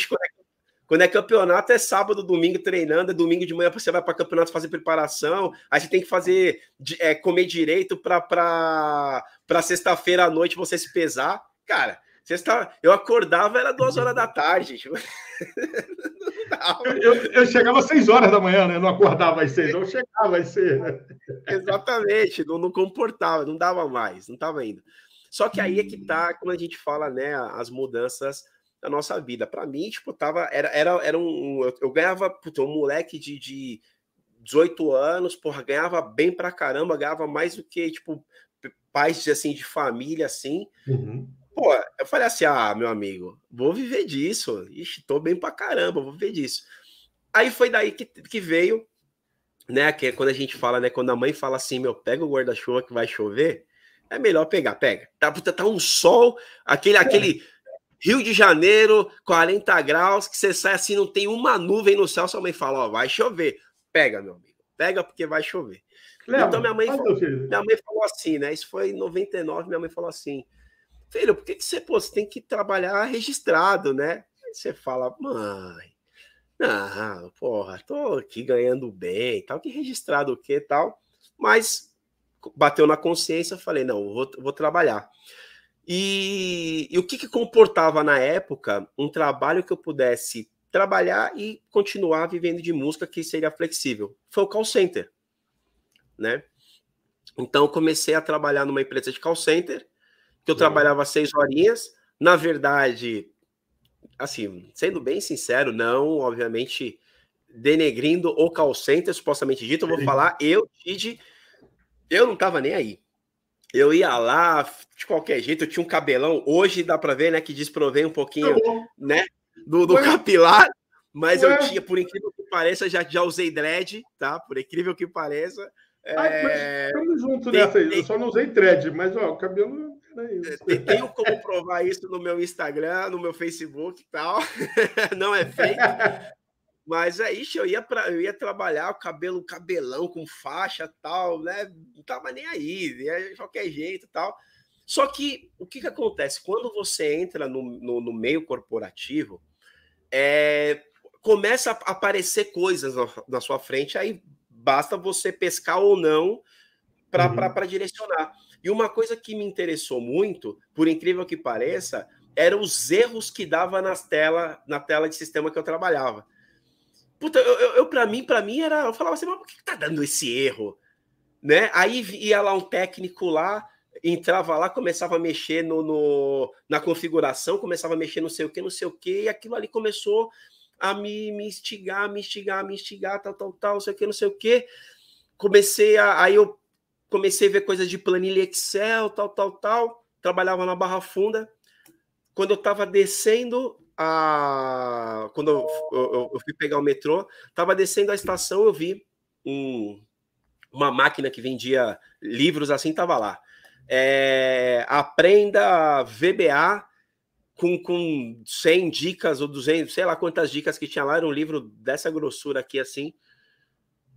quando é campeonato, é sábado, domingo treinando, é domingo de manhã você vai para campeonato fazer preparação, aí você tem que fazer é, comer direito para sexta-feira à noite você se pesar. Cara, sexta, eu acordava, era duas horas da tarde. Tipo... eu, eu, chegava às seis horas da manhã, né? Eu não acordava às seis, eu chegava às seis. Exatamente, não, não comportava, não dava mais, não estava indo. Só que aí é que tá, quando a gente fala, né, as mudanças da nossa vida. Para mim, tipo, tava, era, era, era um. Eu, eu ganhava, puta, um moleque de, de 18 anos, porra, ganhava bem pra caramba, ganhava mais do que, tipo, pais assim, de família, assim. Uhum. Pô, eu falei assim: ah, meu amigo, vou viver disso. Ixi, tô bem pra caramba, vou viver disso. Aí foi daí que, que veio, né? Que é quando a gente fala, né? Quando a mãe fala assim, meu, pega o guarda-chuva que vai chover, é melhor pegar, pega. Tá, puta, tá um sol, aquele, é. aquele Rio de Janeiro, 40 graus, que você sai assim, não tem uma nuvem no céu, sua mãe fala, ó, vai chover. Pega, meu amigo, pega porque vai chover. Então minha mãe, falou, minha mãe falou assim, né? Isso foi em 99, minha mãe falou assim, filho, por que, que você, pô, você tem que trabalhar registrado, né? Aí você fala, mãe, não, porra, tô aqui ganhando bem, tal, que registrado o que tal, mas bateu na consciência, falei, não, vou, vou trabalhar. E, e o que, que comportava na época um trabalho que eu pudesse trabalhar e continuar vivendo de música que seria flexível? Foi o call center, né? Então comecei a trabalhar numa empresa de call center, que eu trabalhava seis horinhas. Na verdade, assim, sendo bem sincero, não, obviamente, denegrindo o call center, supostamente dito, eu vou falar, eu, Tid, eu não tava nem aí eu ia lá de qualquer jeito, eu tinha um cabelão. Hoje dá para ver, né, que desprovei um pouquinho, tá né, do, do capilar, mas Ué. eu tinha, por incrível que pareça, já, já usei dread, tá? Por incrível que pareça. É... estamos juntos nessa aí. Eu só não usei dread, mas ó, o cabelo isso. Tenho como provar isso no meu Instagram, no meu Facebook e tal. não é fake. Mas é isso, eu ia para eu ia trabalhar o cabelo, cabelão com faixa tal, né? Não tava nem aí, de qualquer jeito tal. Só que o que, que acontece? Quando você entra no, no, no meio corporativo, é, começa a aparecer coisas na, na, sua frente, aí basta você pescar ou não para uhum. direcionar. E uma coisa que me interessou muito, por incrível que pareça, eram os erros que dava nas tela, na tela de sistema que eu trabalhava. Puta, eu, eu, eu para mim, para mim era, eu falava assim, mas por que tá dando esse erro? Né? Aí ia lá um técnico lá, entrava lá, começava a mexer no, no, na configuração, começava a mexer não sei o que, não sei o que, e aquilo ali começou a me, me instigar, me instigar, me instigar, tal, tal, tal, não sei o que, não sei o que. Comecei a. Aí eu comecei a ver coisas de planilha Excel, tal, tal, tal. Trabalhava na Barra Funda. Quando eu estava descendo a quando eu, eu, eu, fui pegar o metrô, tava descendo a estação, eu vi um, uma máquina que vendia livros assim, tava lá. É, aprenda VBA com, com 100 dicas ou 200, sei lá quantas dicas que tinha lá, era um livro dessa grossura aqui assim.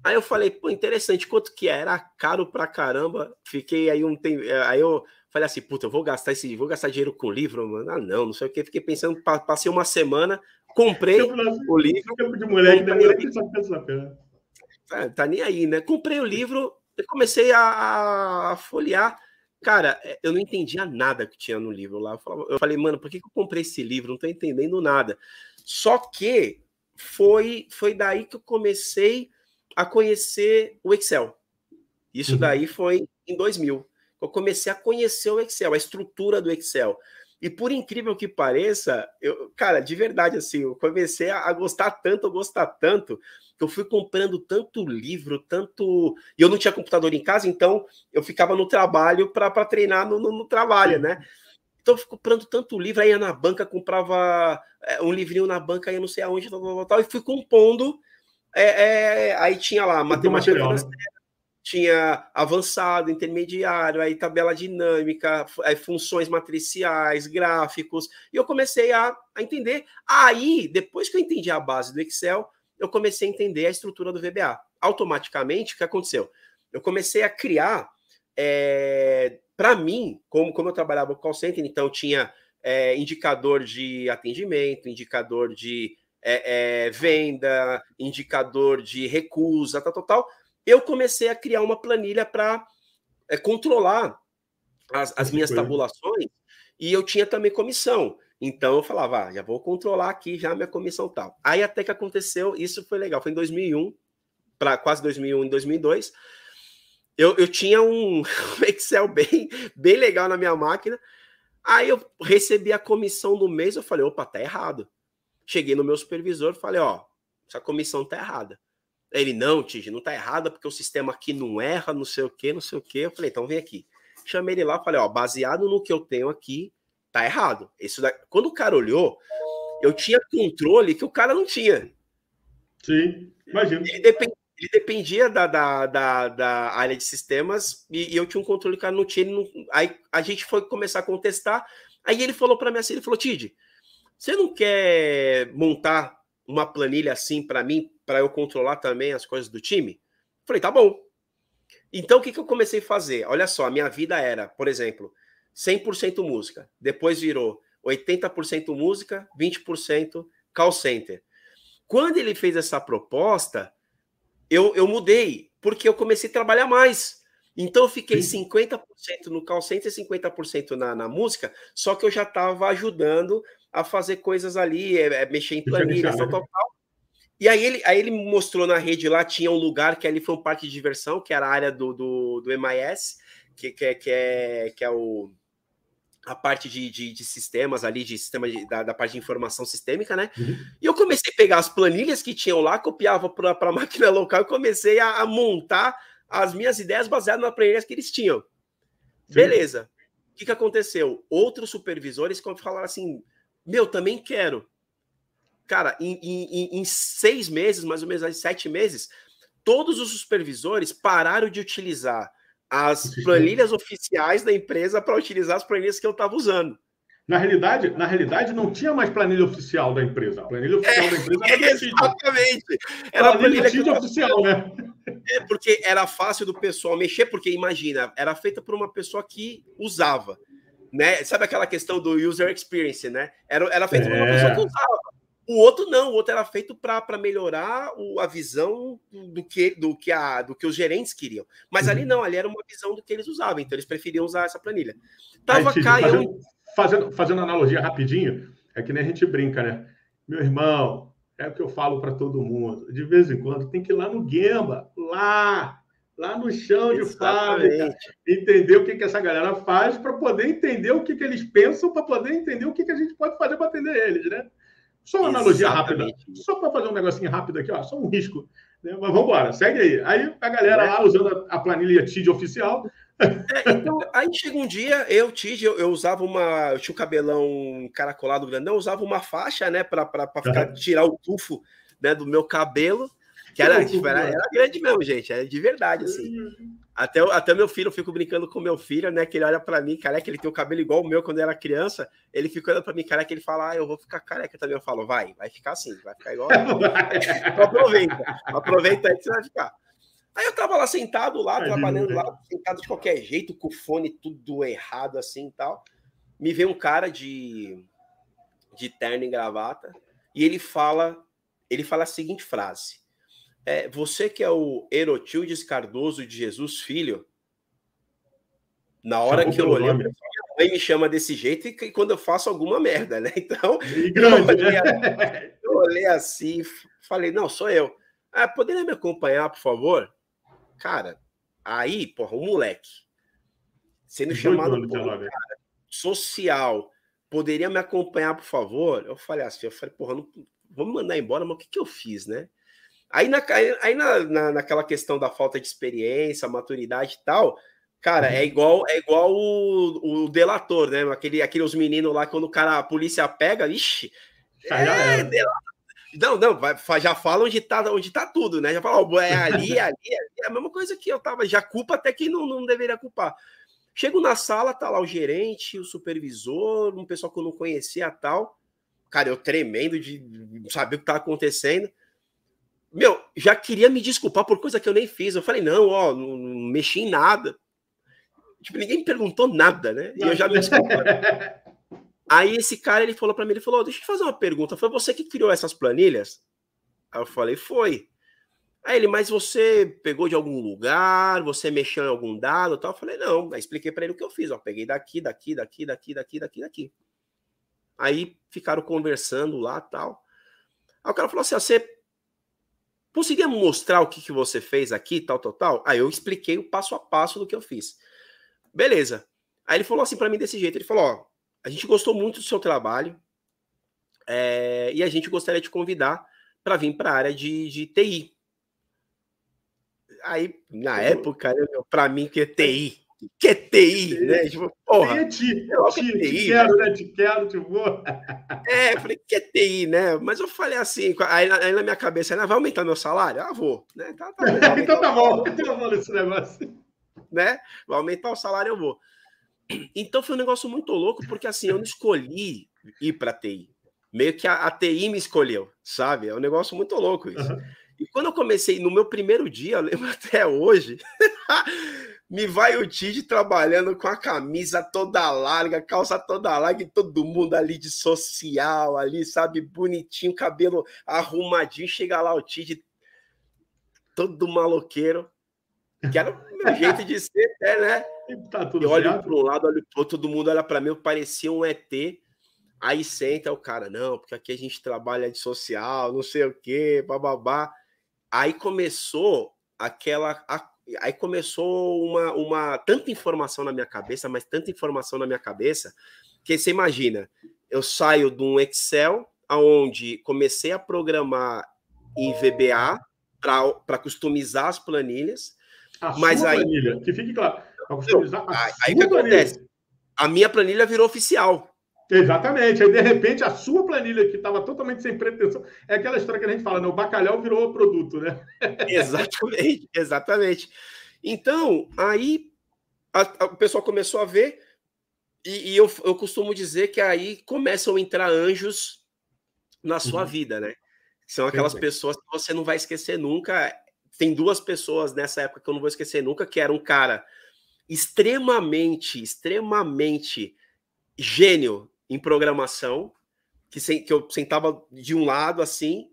Aí eu falei, pô, interessante, quanto que era? Caro pra caramba. Fiquei aí um tempo, aí eu Falei assim, puta, eu vou gastar esse, vou gastar dinheiro com livro, mano. Ah, não, não sei o que. Fiquei pensando, passei uma semana, comprei o livro. De mulher que tá, tá nem aí, né? Comprei o livro, comecei a, a folhear. Cara, é, eu não entendia nada que tinha no livro lá. Eu falei, mano, por que, que eu comprei esse livro? Não tô entendendo nada. Só que foi, foi daí que eu comecei a conhecer o Excel. Isso uhum. daí foi em 2000 eu comecei a conhecer o Excel, a estrutura do Excel. E por incrível que pareça, eu, cara, de verdade, assim, eu comecei a, gostar tanto, a gostar tanto, que eu fui comprando tanto livro, tanto. E eu não tinha computador em casa, então eu ficava no trabalho para treinar no, no, no, trabalho, né? Então eu fui comprando tanto livro, aí ia na banca, comprava é, um livrinho na banca, aí não sei aonde, tal, tal, tal, e fui compondo é, é, aí tinha lá matemática material, né? Tinha avançado, intermediário, aí tabela dinâmica, funções matriciais, gráficos, e eu comecei a, a entender. Aí, depois que eu entendi a base do Excel, eu comecei a entender a estrutura do VBA. Automaticamente, o que aconteceu? Eu comecei a criar, é, para mim, como, como eu trabalhava com call center, então tinha é, indicador de atendimento, indicador de é, é venda, indicador de recusa, tal, tal, tal eu comecei a criar uma planilha para é, controlar as, as minhas tabulações e eu tinha também comissão. Então eu falava, ah, já vou controlar aqui já minha comissão tal. Aí até que aconteceu, isso foi legal, foi em 2001, para quase 2001 em 2002. Eu, eu tinha um Excel bem, bem legal na minha máquina. Aí eu recebi a comissão do mês, eu falei, opa, tá errado. Cheguei no meu supervisor, falei, ó, essa comissão tá errada. Ele, não, Tige, não tá errado, porque o sistema aqui não erra, não sei o que, não sei o que. Eu falei, então vem aqui. Chamei ele lá, falei, ó, baseado no que eu tenho aqui, tá errado. Isso da... Quando o cara olhou, eu tinha controle que o cara não tinha. Sim, imagina. Ele, depend... ele dependia da, da, da, da, área de sistemas e, e, eu tinha um controle que o cara não tinha. Não... Aí a gente foi começar a contestar. Aí ele falou para mim assim, ele falou, Tid, você não quer montar uma planilha assim para mim, para eu controlar também as coisas do time? Falei, tá bom. Então, o que, que eu comecei a fazer? Olha só, a minha vida era, por exemplo, 100% música. Depois virou 80% música, 20% call center. Quando ele fez essa proposta, eu, eu mudei, porque eu comecei a trabalhar mais. Então, eu fiquei 50% no call center e 50% na, na música, só que eu já estava ajudando a fazer coisas ali, é, é mexer em planilhas, tal, tal, tal. E aí ele, aí ele mostrou na rede lá, tinha um lugar que ali foi um parque de diversão, que era a área do, do, do MIS, que, que, é, que, é, que é o, a parte de, de, de sistemas ali, de sistema de, da, da, parte de informação sistêmica, né? Uhum. E eu comecei a pegar as planilhas que tinham lá, copiava para a máquina local e comecei a, a, montar as minhas ideias baseadas nas planilhas que eles tinham. Sim. Beleza. O que, que aconteceu? Outros supervisores falaram assim: Meu, também quero. Cara, em, em, em seis meses, mais ou menos sete meses, todos os supervisores pararam de utilizar as planilhas oficiais da empresa para utilizar as planilhas que eu estava usando. Na realidade, na realidade, não tinha mais planilha oficial da empresa. A planilha oficial é, da empresa era é, Exatamente. Era a planilha, planilha oficial, né? É porque era fácil do pessoal mexer, porque imagina, era feita por uma pessoa que usava, né? Sabe aquela questão do user experience, né? Era, era feita é. por uma pessoa que é. usava. O outro não, o outro era feito para melhorar o, a visão do que, do, que a, do que os gerentes queriam. Mas ali uhum. não, ali era uma visão do que eles usavam, então eles preferiam usar essa planilha. Tava Aí, fazendo, fazendo, fazendo analogia rapidinho, é que nem a gente brinca, né? Meu irmão, é o que eu falo para todo mundo. De vez em quando tem que ir lá no Gemba, lá, lá no chão de fábrica, entender o que, que essa galera faz para poder entender o que, que eles pensam, para poder entender o que, que a gente pode fazer para atender eles, né? Só uma analogia rápida, só para fazer um negocinho rápido aqui, ó, só um risco. Né? Mas vamos embora, segue aí. Aí a galera lá usando a planilha TID oficial. É, então, aí chega um dia, eu, TID, eu, eu, usava uma. Eu tinha o um cabelão encaracolado grandão, eu usava uma faixa, né, para ficar, uhum. tirar o tufo né, do meu cabelo. Que era, tipo, era, era, grande mesmo, gente. Era de verdade, assim. Até, até meu filho, eu fico brincando com meu filho, né? Que ele olha para mim, careca, ele tem o cabelo igual o meu quando era criança. Ele fica olhando para mim, careca, ele fala, ah, eu vou ficar careca também. Eu falo, vai, vai ficar assim, vai ficar igual. então aproveita, aproveita aí que você vai ficar. Aí eu tava lá sentado, lá, trabalhando lá, sentado de qualquer jeito, com o fone tudo errado assim e tal. Me vê um cara de, de terno e gravata e ele fala, ele fala a seguinte frase é, você que é o Erotildes Cardoso de Jesus Filho, na hora que eu olhei, minha mãe me chama desse jeito e quando eu faço alguma merda, né? Então, grande, eu, olhei, né? eu olhei assim, falei, não, sou eu. Ah, poderia me acompanhar, por favor? Cara, aí, porra, um moleque sendo chamado por cara, social, poderia me acompanhar, por favor? Eu falei assim, eu falei, porra, não, vamos mandar embora, mas o que, que eu fiz, né? Aí, na, aí na, na, naquela questão da falta de experiência, maturidade e tal, cara, é uhum. igual é igual o, o delator, né? Aquele, aqueles meninos lá, quando o cara, a polícia pega, ixi, é, Não, não, vai, já fala onde tá, onde tá tudo, né? Já fala, oh, é ali, é ali, é ali, é a mesma coisa que eu tava, já culpa até que não, não deveria culpar. Chego na sala, tá lá o gerente, o supervisor, um pessoal que eu não conhecia tal. Cara, eu tremendo de saber o que tá acontecendo. Meu, já queria me desculpar por coisa que eu nem fiz. Eu falei, não, ó, não, não mexi em nada. Tipo, ninguém me perguntou nada, né? E eu já me Aí esse cara, ele falou para mim, ele falou, deixa eu te fazer uma pergunta. Foi você que criou essas planilhas? Aí eu falei, foi. Aí ele, mas você pegou de algum lugar, você mexeu em algum dado tal? Eu falei, não. Aí expliquei para ele o que eu fiz. Ó, peguei daqui, daqui, daqui, daqui, daqui, daqui, daqui. Aí ficaram conversando lá tal. Aí o cara falou assim: você conseguia mostrar o que, que você fez aqui, tal, tal, tal? Aí eu expliquei o passo a passo do que eu fiz. Beleza. Aí ele falou assim para mim desse jeito: ele falou, ó, a gente gostou muito do seu trabalho é, e a gente gostaria de convidar para vir para a área de, de TI. Aí, na época, para mim, que é TI. Que é TI, né? Tipo, porra. Te, te, te, te quero, né? Te quero, te vou. É, falei, que é TI, né? Mas eu falei assim, aí, aí na minha cabeça, vai aumentar meu salário? Ah, vou. Né? Tá, tá, então tá bom, então tá bom esse negócio. Né? Vai aumentar o salário, eu vou. Então foi um negócio muito louco, porque assim, eu não escolhi ir para TI. Meio que a, a, TI me escolheu, sabe? É um negócio muito louco isso. Uhum. E quando eu comecei, no meu primeiro dia, eu lembro até hoje, me vai o Tid trabalhando com a camisa toda larga, calça toda larga, e todo mundo ali de social, ali, sabe, bonitinho, cabelo arrumadinho. Chega lá o Tid, todo maloqueiro, que era o meu jeito de ser, né? né? Tá eu olho para um lado, olho para outro, todo mundo olha para mim, eu parecia um ET. Aí senta o cara, não, porque aqui a gente trabalha de social, não sei o quê, bababá. Aí começou aquela. Aí começou uma, uma tanta informação na minha cabeça, mas tanta informação na minha cabeça, que você imagina, eu saio de um Excel, aonde comecei a programar em VBA para customizar as planilhas. A mas aí, planilha, que fique claro aí o que acontece? A minha planilha virou oficial. Exatamente. Aí, de repente, a sua planilha, que estava totalmente sem pretensão, é aquela história que a gente fala, né? O bacalhau virou produto, né? exatamente, exatamente. Então, aí a, a, o pessoal começou a ver, e, e eu, eu, costumo dizer que aí começam a entrar anjos na sua uhum. vida, né? São aquelas pessoas que você não vai esquecer nunca. Tem duas pessoas nessa época que eu não vou esquecer nunca, que era um cara extremamente, extremamente gênio em programação, que, que eu sentava de um lado assim,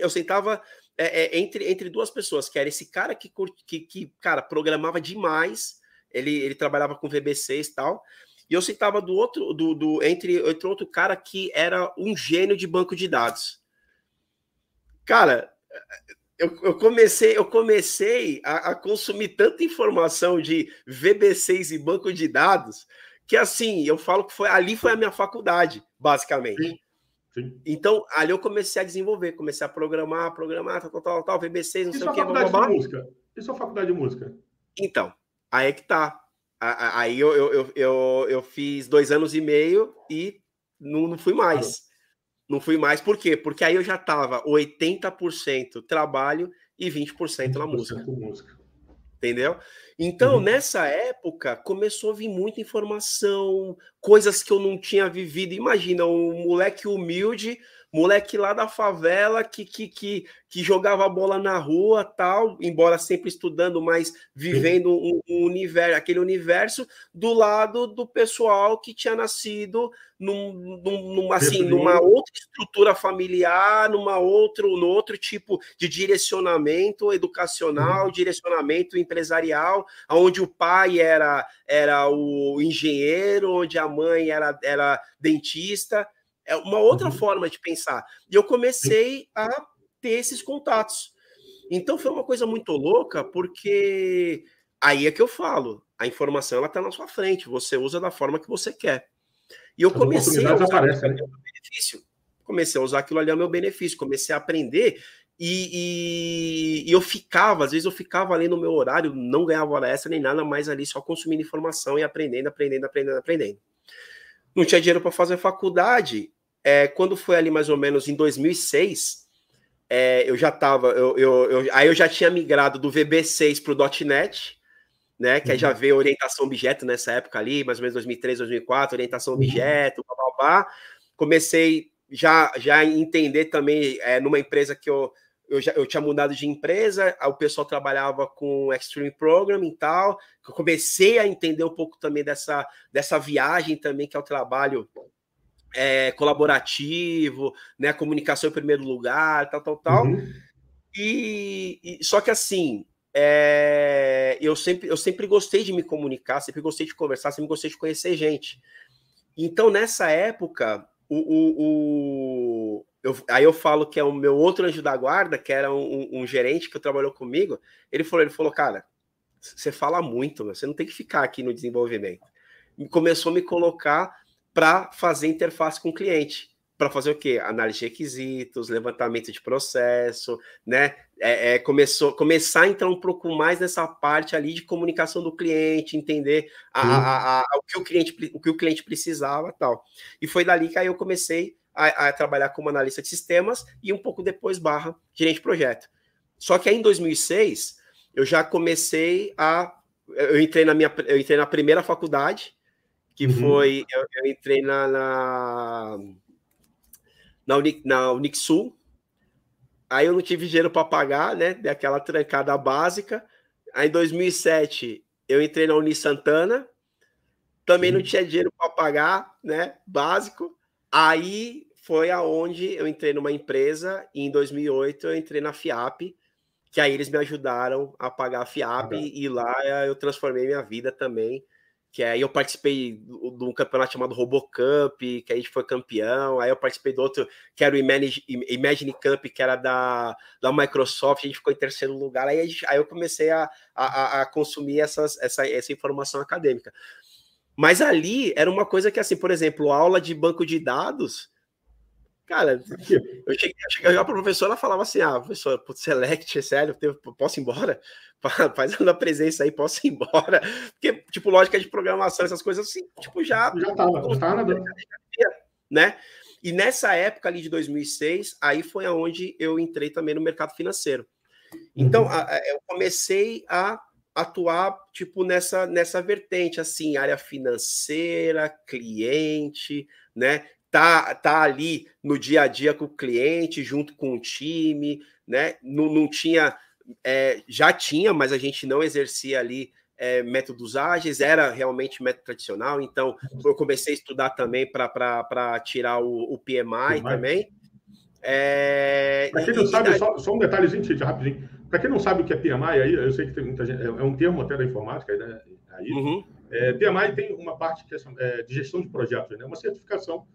eu sentava é, é, entre, entre duas pessoas, que era esse cara que, que, que cara, programava demais, ele, ele trabalhava com VB6 e tal, e eu sentava do outro, do, do entre, entre outro cara que era um gênio de banco de dados. Cara, eu, eu, comecei, eu comecei a, a, consumir tanta informação de VB6 e banco de dados que assim, eu falo que foi ali foi a minha faculdade, basicamente. Sim, sim. Então, ali eu comecei a desenvolver, comecei a programar, programar, tal, tal, tal, VB6, não e sei o que. Blá, blá, música? E sua faculdade de música? Então, aí é que tá. Aí eu, eu, eu, eu, eu fiz dois anos e meio e não, não fui mais. Não fui mais, por quê? Porque aí eu já estava 80% trabalho e 20% na música. música. Entendeu? Então, uhum. nessa época, começou a vir muita informação, coisas que eu não tinha vivido. Imagina, um moleque humilde moleque lá da favela que, que, que, que jogava bola na rua, tal, embora sempre estudando, mas vivendo um, um, universo, aquele universo do lado do pessoal que tinha nascido num, num, numa, assim, numa outra estrutura familiar, numa outro, no outro tipo de direcionamento educacional, uhum. direcionamento empresarial, onde o pai era era o engenheiro, onde a mãe era, era dentista. É uma outra uhum. forma de pensar. E eu comecei a ter esses contatos. Então foi uma coisa muito louca, porque aí é que eu falo, a informação ela está na sua frente, você usa da forma que você quer. E eu comecei a usar aparecem, aquilo né? meu benefício. Comecei a usar aquilo ali ao meu benefício, comecei a aprender e, e, e, eu ficava, às vezes eu ficava ali no meu horário, não ganhava hora extra nem nada, mais ali só consumindo informação e aprendendo, aprendendo, aprendendo, aprendendo. Não tinha dinheiro para fazer faculdade, é, quando foi ali mais ou menos em 2006, é, eu já estava, eu, eu, eu, aí eu já tinha migrado do VB6 para o .NET, né? Que uhum. aí já uhum. veio orientação objeto nessa época ali, mais ou menos 2003, 2004, orientação uhum. objeto, blá, blá, blá. Comecei já já a entender também é, numa empresa que eu eu, já, eu tinha mudado de empresa, o pessoal trabalhava com Extreme Programming e tal. Eu comecei a entender um pouco também dessa, dessa viagem também, que é o trabalho é, colaborativo, né? Comunicação em primeiro lugar, tal, tal, tal. Uhum. E, e, só que assim, é, eu, sempre, eu sempre gostei de me comunicar, sempre gostei de conversar, sempre gostei de conhecer gente. Então, nessa época, o, o, o eu, aí eu falo que é o meu outro anjo da guarda, que era um, um, gerente que trabalhou comigo. Ele falou, ele falou, cara, você fala muito, você não tem que ficar aqui no desenvolvimento. E começou a me colocar para fazer interface com o cliente. Para fazer o quê? Análise de requisitos, levantamento de processo, né? É, é, começou começar a entrar um pouco mais nessa parte ali de comunicação do cliente, entender a, a, a, o que o cliente o que o cliente precisava, tal. E foi dali que aí eu comecei a, a, trabalhar como analista de sistemas e um pouco depois barra gerente de projeto. Só que aí em 2006 eu já comecei a eu entrei na minha eu entrei na primeira faculdade que uhum. foi eu, eu, entrei na na na, Uni, na Unixul. Aí eu não tive dinheiro para pagar né? Daquela trancada básica. Aí em 2007 eu entrei na Uni Santana. Também Sim. não tinha dinheiro para pagar né? Básico. Aí foi aonde eu entrei numa empresa e em 2008 eu entrei na FIAP, que aí eles me ajudaram a pagar a FIAP e lá eu transformei minha vida também. Que aí eu participei de um campeonato chamado RoboCup, que a gente foi campeão. Aí eu participei do outro, que era o Imagine, Imagine Cup, que era da, da Microsoft, a gente ficou em terceiro lugar. Aí, gente, aí eu comecei a, a, a consumir essas, essa, essa informação acadêmica. Mas ali era uma coisa que, assim, por exemplo, aula de banco de dados. Cara, eu cheguei, eu cheguei para a professora, ela falava assim: ah, professor, select, é sério, posso ir embora? Faz a presença aí, posso ir embora? Porque, tipo, lógica de programação, essas coisas assim, tipo, já. Já estava, já estava nadando. Né? E nessa época ali de 2006, aí foi aonde eu entrei também no mercado financeiro. Então, uhum. a, a, eu comecei a atuar tipo nessa nessa vertente assim, área financeira, cliente, né? Tá, tá ali no dia a dia com o cliente, junto com o time, né? Não, não tinha, é, já tinha, mas a gente não exercia ali é, métodos ágeis, era realmente método tradicional. Então, eu comecei a estudar também para tirar o, o PMI, PMI, também. É, Para quem não sabe, só, só, um detalhezinho, rapidinho. Para quem não sabe o que é PMI, aí, eu sei que tem muita gente, é, é um termo até da informática, né? Aí, uhum. é, PMI tem uma parte que é, é, de gestão de projetos, né? Uma certificação,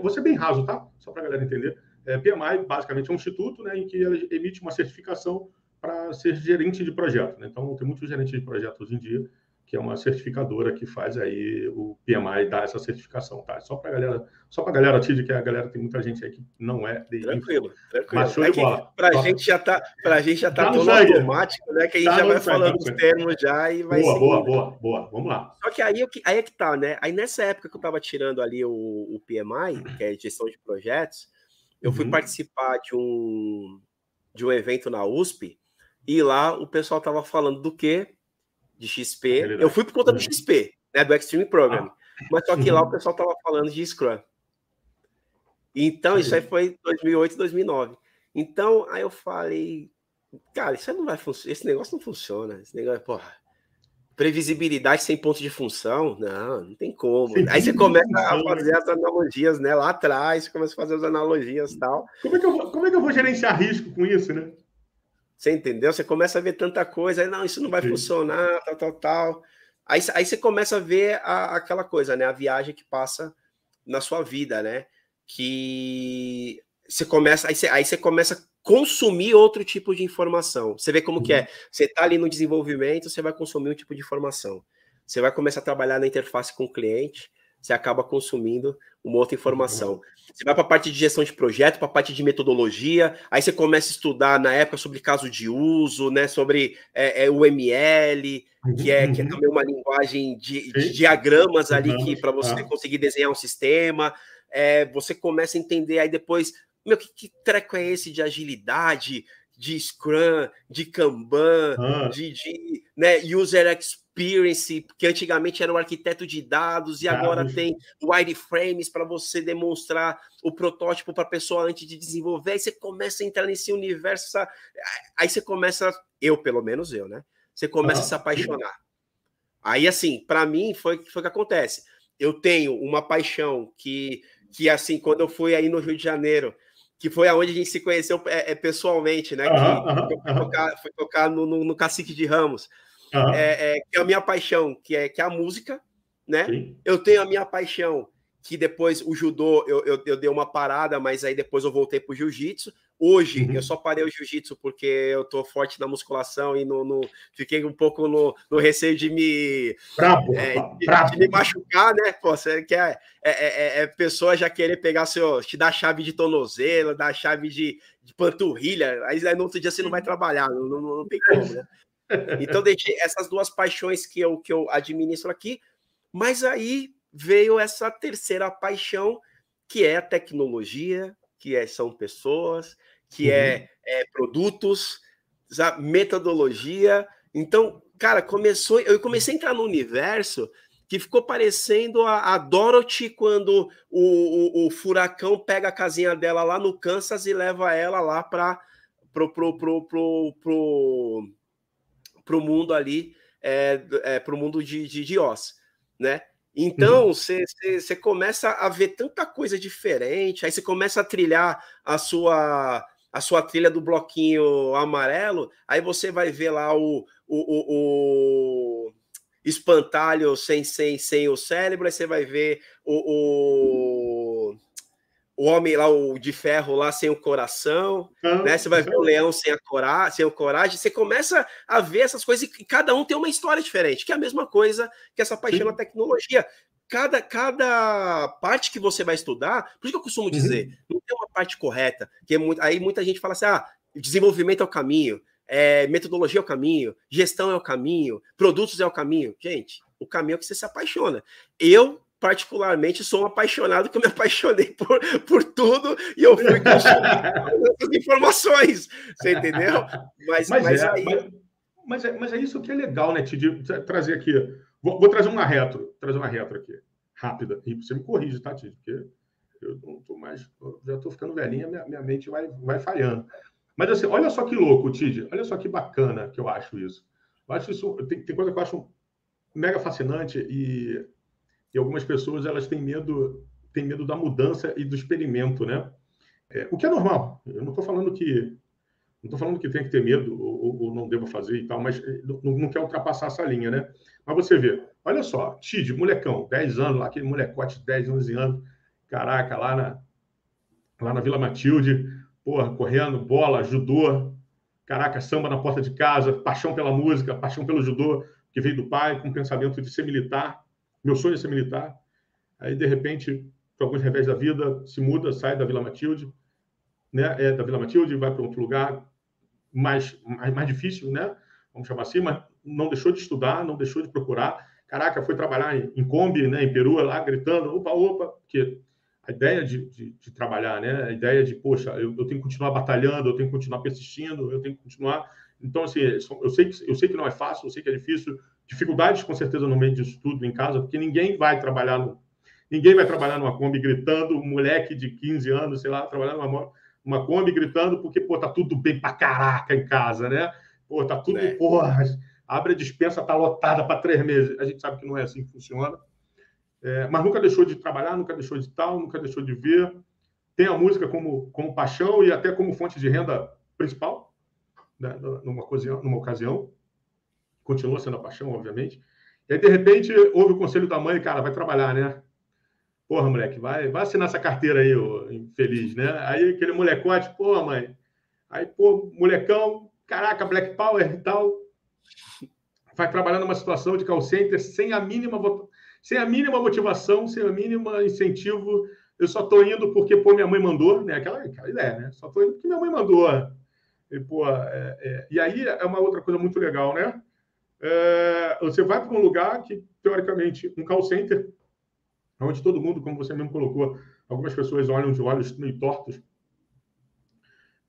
vou ser bem raso, tá? Só para a galera entender. É, PMI, basicamente, é um instituto né, em que ele emite uma certificação para ser gerente de projeto. Né? Então, tem muitos gerentes de projetos hoje em dia que é uma certificadora que faz aí o PMI dar essa certificação, tá? Só para galera, só para galera TID, que a galera tem muita gente aí que não é de tranquilo, tranquilo. Mas show é de bola. Para a gente já tá, para a gente já tá, tá todo automático, né? Que a gente tá já vai falando os termos já e vai Boa, boa, boa, boa. Vamos lá. Só que aí, aí é que tá, né? Aí nessa época que eu estava tirando ali o, o PMI, que é gestão de projetos, eu fui uhum. participar de um de um evento na USP e lá o pessoal estava falando do quê? De XP. Eu fui por conta do XP, né, do Extreme Program. Ah. Mas só que lá o pessoal estava falando de Scrum. Então, isso aí foi 2008, 2009. Então, aí eu falei, cara, isso não vai funcionar, esse negócio não funciona. Esse negócio, porra, previsibilidade sem ponto de função, não, não tem como. Aí você começa a fazer as analogias, né? Lá atrás, começa a fazer as analogias e tal. Como é, que eu vou, como é que eu vou gerenciar risco com isso, né? Você entendeu? Você começa a ver tanta coisa, aí, não, isso não vai Sim. funcionar, tal, tal, tal. Aí, aí você começa a ver a, aquela coisa, né? A viagem que passa na sua vida, né? Que você começa, aí você, aí você começa a consumir outro tipo de informação. Você vê como uhum. que é. Uhum. Você está ali no desenvolvimento, você vai consumir um tipo de informação. Você vai começar a trabalhar na interface com o cliente, você acaba consumindo uma outra informação. Você vai para a parte de gestão de projeto, para a parte de metodologia, aí você começa a estudar na época sobre caso de uso, né, sobre é, é, o ML, que é, que é uhum. também uma linguagem de, de diagramas ali que para você conseguir desenhar um sistema. É, você começa a entender aí depois meu, que, que treco é esse de agilidade, de Scrum, de Kanban, ah. de, de né, User Experience, que antigamente era o arquiteto de dados e ah, agora tem wireframes para você demonstrar o protótipo para a pessoa antes de desenvolver. Aí você começa a entrar nesse universo, aí você começa, eu pelo menos eu, né? Você começa ah. a se apaixonar. Aí, assim, para mim foi, foi o que acontece. Eu tenho uma paixão que, que, assim, quando eu fui aí no Rio de Janeiro, que foi aonde a gente se conheceu é, é pessoalmente, né? Uhum, que, foi tocar, foi tocar no, no, no, Cacique de Ramos. Uhum. É, é, que é a minha paixão, que é, que é a música, né? Sim. Eu tenho a minha paixão, que depois o judô eu, eu, eu dei uma parada, mas aí depois eu voltei pro jiu-jitsu. Hoje uhum. eu só parei o jiu-jitsu porque eu tô forte na musculação e no, no fiquei um pouco no, no, receio de me bravo, é, de, bravo. de, me machucar, né? Pô, você quer é, é, é, é, pessoa já querer pegar seu, te dar chave de tornozelo, dar chave de, de panturrilha, aí, aí no outro dia você não vai trabalhar, não, não, não tem como, né? Então deixei essas duas paixões que eu que eu administro aqui, mas aí veio essa terceira paixão que é a tecnologia, que é, são pessoas, que uhum. é, é, produtos, sabe? metodologia. Então, cara, começou. Eu comecei a entrar no universo que ficou parecendo a, a Dorothy quando o, o, o, furacão pega a casinha dela lá no Kansas e leva ela lá para pro, pro, pro, pro, pro, pro mundo ali, é, é, pro mundo de, de, de Oz, né? Então, você uhum. começa a ver tanta coisa diferente, aí você começa a trilhar a sua a sua trilha do bloquinho amarelo, aí você vai ver lá o, o, o, o espantalho sem, sem, sem o cérebro, aí você vai ver o, o, o homem lá, o de ferro lá sem o coração, ah, né? Você vai ver o leão sem a coragem, sem o coragem. Você começa a ver essas coisas e cada um tem uma história diferente, que é a mesma coisa que essa paixão na tecnologia cada, cada parte que você vai estudar, por isso que eu costumo uhum. dizer, uhum. não tem parte correta, que é muito, aí muita gente fala assim, ah, desenvolvimento é o caminho, é, metodologia é o caminho, gestão é o caminho, produtos é o caminho. Gente, o caminho é que você se apaixona. Eu, particularmente, sou um apaixonado que eu me apaixonei por, por tudo e eu fui com informações, você entendeu? Mas, mas, mas é, aí... Mas, é, mas é isso que é legal, né, Tid, trazer aqui Vou, vou, trazer uma retro, trazer uma retro aqui, rápida. E você me corrige, tá, Tito? Porque eu não estou mais. Já estou ficando velhinha, minha, minha mente vai, vai falhando. Mas assim, olha só que louco, Tid. Olha só que bacana que eu acho isso. Eu acho isso. Tem, tem coisa que eu acho mega fascinante e, e algumas pessoas elas têm medo, têm medo da mudança e do experimento, né? É, o que é normal. Eu não estou falando que não estou falando que tem que ter medo ou, ou, não devo fazer e tal, mas eh, não, não quer ultrapassar essa linha, né? Mas você vê, olha só, Tid, molecão, 10 anos, aquele molecote de 10, 11 anos, caraca, lá na, lá na Vila Matilde, porra, correndo, bola, judô, caraca, samba na porta de casa, paixão pela música, paixão pelo judô, que veio do pai, com pensamento de ser militar, meu sonho é ser militar. Aí, de repente, por alguns revés da vida, se muda, sai da Vila Matilde, né, é, da Vila Matilde, vai para outro lugar, mais, mais, mais difícil, né? Vamos chamar assim, mas não deixou de estudar, não deixou de procurar. Caraca, foi trabalhar em, em Kombi, né, em Peru, lá gritando, opa, opa, porque a ideia de, de, de trabalhar, né? A ideia de, poxa, eu, eu, tenho que continuar batalhando, eu tenho que continuar persistindo, eu tenho que continuar. Então, assim, eu sei que, eu sei que não é fácil, eu sei que é difícil. Dificuldades, com certeza, no meio disso tudo, em casa, porque ninguém vai trabalhar no, ninguém vai trabalhar numa Kombi gritando, um moleque de 15 anos, sei lá, trabalhando numa uma Kombi gritando porque, pô, tá tudo bem pra caraca em casa, né? Pô, tá tudo, é. porra, abre a dispensa, tá lotada para três meses. A gente sabe que não é assim que funciona. É, mas nunca deixou de trabalhar, nunca deixou de tal, nunca deixou de ver. Tem a música como, como paixão e até como fonte de renda principal, né? numa, ocasião, numa ocasião. Continua sendo a paixão, obviamente. E aí, de repente, houve o conselho da mãe, cara, vai trabalhar, né? Porra, moleque, vai, vai assinar essa carteira aí, ô, infeliz, né? Aí aquele molecote, porra, mãe. Aí, pô, molecão, caraca, Black Power e tal. Vai trabalhar numa situação de call center sem a mínima, sem a mínima motivação, sem a mínima incentivo. Eu só tô indo porque, pô, minha mãe mandou, né? Aquela, aquela ideia, né? Só tô indo porque minha mãe mandou. E, pô, é, é... e aí é uma outra coisa muito legal, né? É... você vai para um lugar que, teoricamente, um call center onde todo mundo, como você mesmo colocou, algumas pessoas olham de olhos meio tortos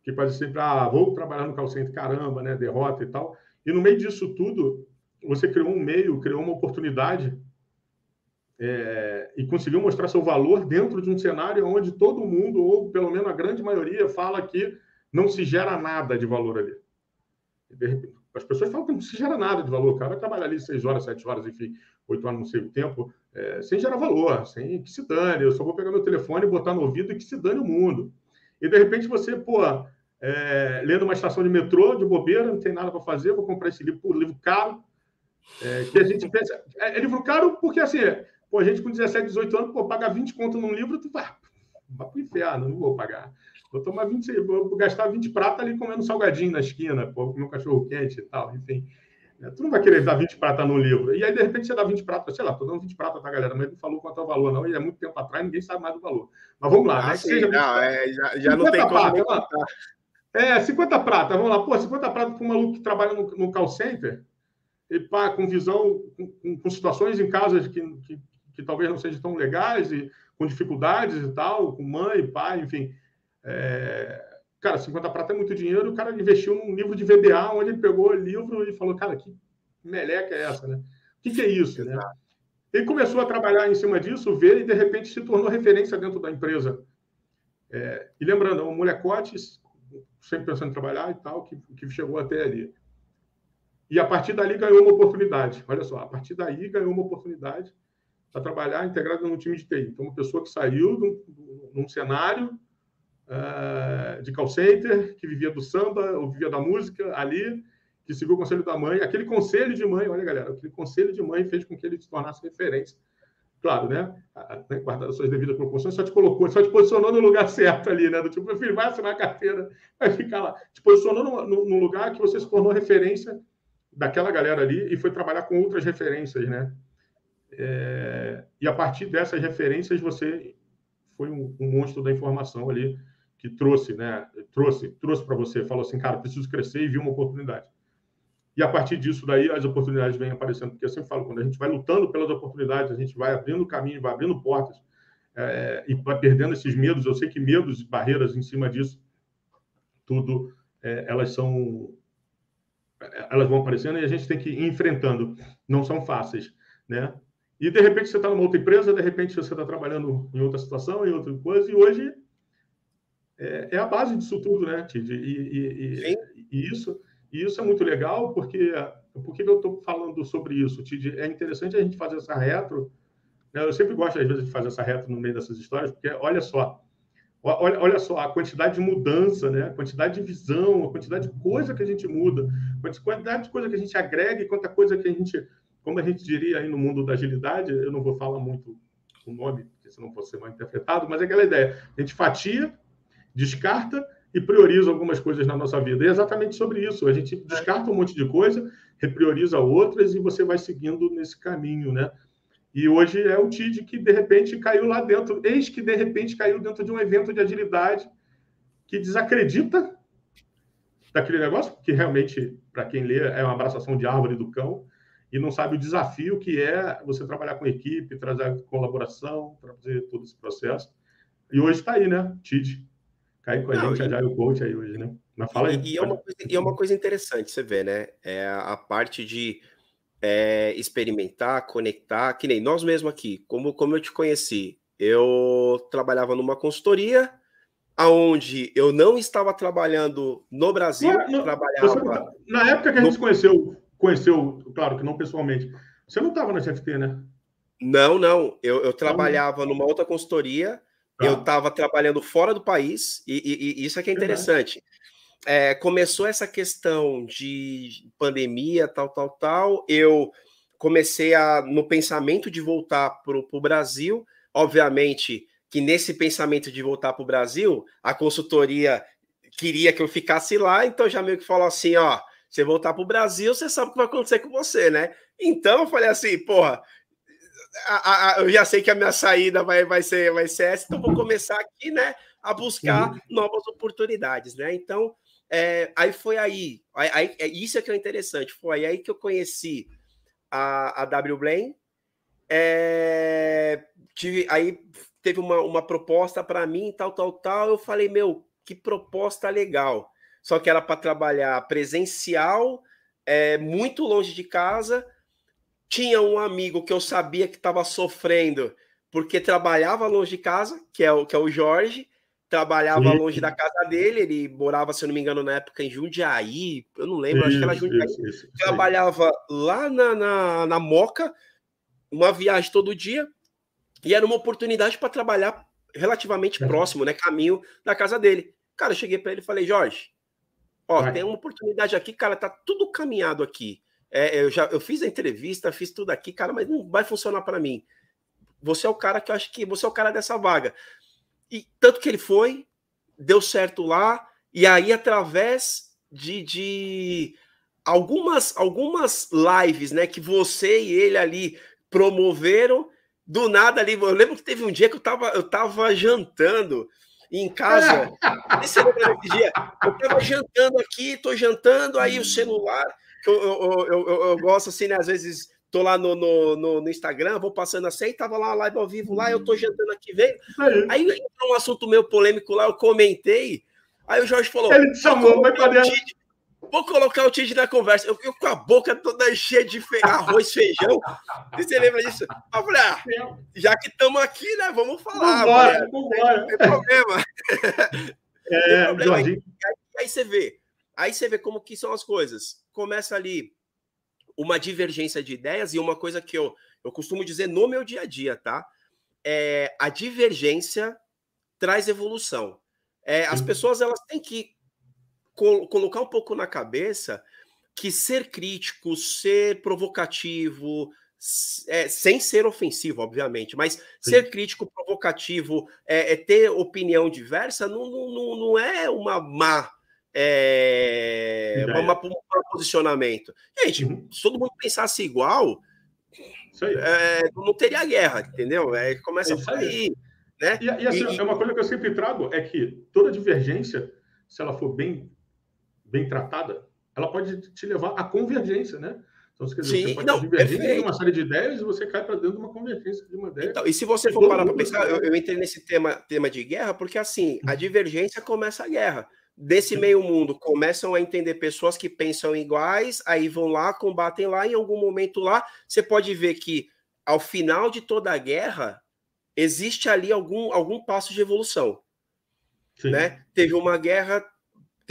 que quase sempre, ah, vou trabalhar no call center, caramba, né, derrota e tal. E no meio disso tudo, você criou um meio, criou uma oportunidade é, e conseguiu mostrar seu valor dentro de um cenário onde todo mundo, ou pelo menos a grande maioria, fala que não se gera nada de valor ali. As pessoas falam que não se gera nada de valor. O cara vai trabalhar ali seis horas, sete horas, enfim, oito horas, não sei o tempo, é, sem gerar valor, sem que se dane. Eu só vou pegar meu telefone, botar no ouvido e que se dane o mundo. E de repente você, pô, é, lendo uma estação de metrô, de bobeira, não tem nada para fazer, vou comprar esse livro, por livro caro. É, que a gente pensa. É, é, livro caro porque, assim, pô, a gente com 17, 18 anos, pô, paga 20 conto num livro, tu vai, vai pro inferno, não vou pagar. Vou tomar 20, vou gastar 20 prata ali comendo salgadinho na esquina, pô, comer um cachorro quente e tal, enfim. É, tu não vai querer dar 20 prata no livro. E aí, de repente, você dá 20 prata, sei lá, tô dando 20 prata, tá, galera? Mas não falou quanto é o valor, não. E é muito tempo atrás, ninguém sabe mais do valor. Mas vamos lá, ah, né? Sim, seja não, é, já, já não tem como. Prata, é, 50 prata, vamos lá. Pô, 50 prata para um maluco que trabalha no, no call center, e pá, com visão, com, com situações em casa que, que, que, talvez não sejam tão legais, e com dificuldades e tal, com mãe, pai, enfim. É... Cara, 50 prata é muito dinheiro, o cara investiu num livro de VBA, onde ele pegou o livro e falou, cara, que meleca é essa, né? O que, que é isso, né? Ele começou a trabalhar em cima disso, ver e de repente se tornou referência dentro da empresa. É... e lembrando, o molecote sempre pensando em trabalhar e tal, que, que chegou até ali. E a partir dali ganhou uma oportunidade. Olha só, a partir daí ganhou uma oportunidade para trabalhar integrado no time de TI. Então, uma pessoa que saiu num, num cenário uh, de call center, que vivia do samba, ou vivia da música ali, que seguiu o conselho da mãe. Aquele conselho de mãe, olha, galera, aquele conselho de mãe fez com que ele se tornasse referência claro, né? né guardar as suas devidas proporções, só te colocou, só te posicionou no lugar certo ali, né? Do tipo, meu filho, vai assinar a carteira, vai ficar lá. Te posicionou no, no, no, lugar que você se tornou referência daquela galera ali e foi trabalhar com outras referências, né? É, e a partir dessas referências você foi um, um, monstro da informação ali que trouxe, né? Trouxe, trouxe para você, falou assim, cara, preciso crescer e viu uma oportunidade. E a partir disso daí as oportunidades vêm aparecendo, porque eu sempre falo, quando a gente vai lutando pelas oportunidades, a gente vai abrindo caminho, vai abrindo portas é, e vai perdendo esses medos. Eu sei que medos e barreiras em cima disso, tudo, é, elas são, elas vão aparecendo e a gente tem que ir enfrentando. Não são fáceis, né? E de repente você está numa outra empresa, de repente você está trabalhando em outra situação, em outra coisa, e hoje é, é a base disso tudo, né, Tid? E, e, e, e isso e isso é muito legal, porque por que eu estou falando sobre isso? É interessante a gente fazer essa retro. Né? Eu sempre gosto, às vezes, de fazer essa retro no meio dessas histórias, porque olha só, olha, olha só a quantidade de mudança, né? a quantidade de visão, a quantidade de coisa que a gente muda, a quantidade de coisa que a gente agrega e quanta coisa que a gente, como a gente diria aí no mundo da agilidade, eu não vou falar muito o nome, porque senão ser mal interpretado, mas é aquela ideia: a gente fatia, descarta e prioriza algumas coisas na nossa vida. E é exatamente sobre isso. A gente descarta um monte de coisa, reprioriza outras e você vai seguindo nesse caminho, né? E hoje é o TID que, de repente, caiu lá dentro. Eis que, de repente, caiu dentro de um evento de agilidade que desacredita daquele negócio, que realmente, para quem lê, é uma abraçação de árvore do cão, e não sabe o desafio que é você trabalhar com equipe, trazer colaboração, trazer todo esse processo. E hoje está aí, né? TID, Cai com a Não, gente, e... o Coach aí hoje, né? Mas fala aí. E, e, é uma coisa, e é uma coisa interessante, você vê, né? É a parte de é, experimentar, conectar, que nem nós mesmos aqui, como, como eu te conheci, eu trabalhava numa consultoria, aonde eu não estava trabalhando no Brasil, não, não, trabalhava... Você, na época que a gente no... conheceu, conheceu, claro que não pessoalmente, você não estava na CFT, né? Não, não. Eu, eu trabalhava numa outra consultoria Tá. Eu estava trabalhando fora do país, e, e, e isso é que é interessante. É, começou essa questão de pandemia, tal, tal, tal. Eu comecei a, no pensamento de voltar para o Brasil, obviamente que nesse pensamento de voltar para o Brasil, a consultoria queria que eu ficasse lá, então já meio que falou assim, ó, você voltar para o Brasil, você sabe o que vai acontecer com você, né? Então eu falei assim, porra, a, a, eu já sei que a minha saída vai, vai, ser, vai ser essa, então vou começar aqui, né, a buscar novas oportunidades, né? Então, é, aí foi aí, aí, aí, é, isso é que é interessante, foi aí que eu conheci a, a W Blaine, é, tive, aí teve uma, uma proposta para mim, tal, tal, tal, eu falei, meu, que proposta legal. Só que era para trabalhar presencial, é, muito longe de casa. Tinha um amigo que eu sabia que estava sofrendo porque trabalhava longe de casa, que é o, que é o Jorge, trabalhava Sim. longe da casa dele, ele morava, se eu não me engano, na época em Jundiaí, eu não lembro, isso, acho que era Jundiaí. Isso, isso, trabalhava lá na, na, na Moca, uma viagem todo dia, e era uma oportunidade para trabalhar relativamente próximo, né? Caminho da casa dele. Cara, eu cheguei para ele e falei, Jorge, ó, Vai. tem uma oportunidade aqui, cara, tá tudo caminhado aqui. É, eu já eu fiz a entrevista, fiz tudo aqui, cara, mas não vai funcionar para mim. Você é o cara que eu acho que você é o cara dessa vaga. E tanto que ele foi, deu certo lá, e aí, através de, de algumas, algumas lives, né, que você e ele ali promoveram, do nada ali, eu lembro que teve um dia que eu tava, eu tava jantando em casa, esse dia, eu tava jantando aqui, tô jantando, aí o celular, eu, eu, eu, eu, eu gosto assim, né, às vezes tô lá no, no, no, no, Instagram, vou passando assim, tava lá live ao vivo lá, eu tô jantando aqui, vem. Aí entrou um assunto meio polêmico lá, eu comentei. Aí o Jorge falou: Ele te chamou, vai para Vou colocar o Tid na conversa. Eu, eu, com a boca toda cheia de fe... arroz, feijão. Você lembra disso? Eu falei, ah, já que estamos aqui, né? Vamos falar. Vambora, vambora. Não tem problema. É, tem problema. Aí, aí você vê. Aí você vê como que são as coisas. Começa ali uma divergência de ideias e uma coisa que eu, eu costumo dizer no meu dia a dia, tá? É, a divergência traz evolução. É, as pessoas elas têm que col colocar um pouco na cabeça que ser crítico, ser provocativo, é, sem ser ofensivo, obviamente, mas Sim. ser crítico, provocativo, é, é, ter opinião diversa não, não, não é uma má é, uma, um posicionamento. Gente, uhum. se todo mundo pensasse igual, é, não teria guerra, entendeu? É, começa é por aí. Né? E, e, assim, e, é uma coisa que eu sempre trago, é que toda divergência, se ela for bem, bem tratada, ela pode te levar à convergência, né? Então, quer dizer, Sim, você pode não, divergir uma série de ideias e você cai para dentro de uma convergência de uma ideia. Então, e se você for parar para pensar, eu, eu, entrei nesse tema, tema de guerra, porque assim, a uhum. divergência começa a guerra desse meio mundo começam a entender pessoas que pensam iguais, aí vão lá, combatem lá, em algum momento lá, você pode ver que ao final de toda a guerra existe ali algum, algum passo de evolução. Sim. Né? Teve uma guerra,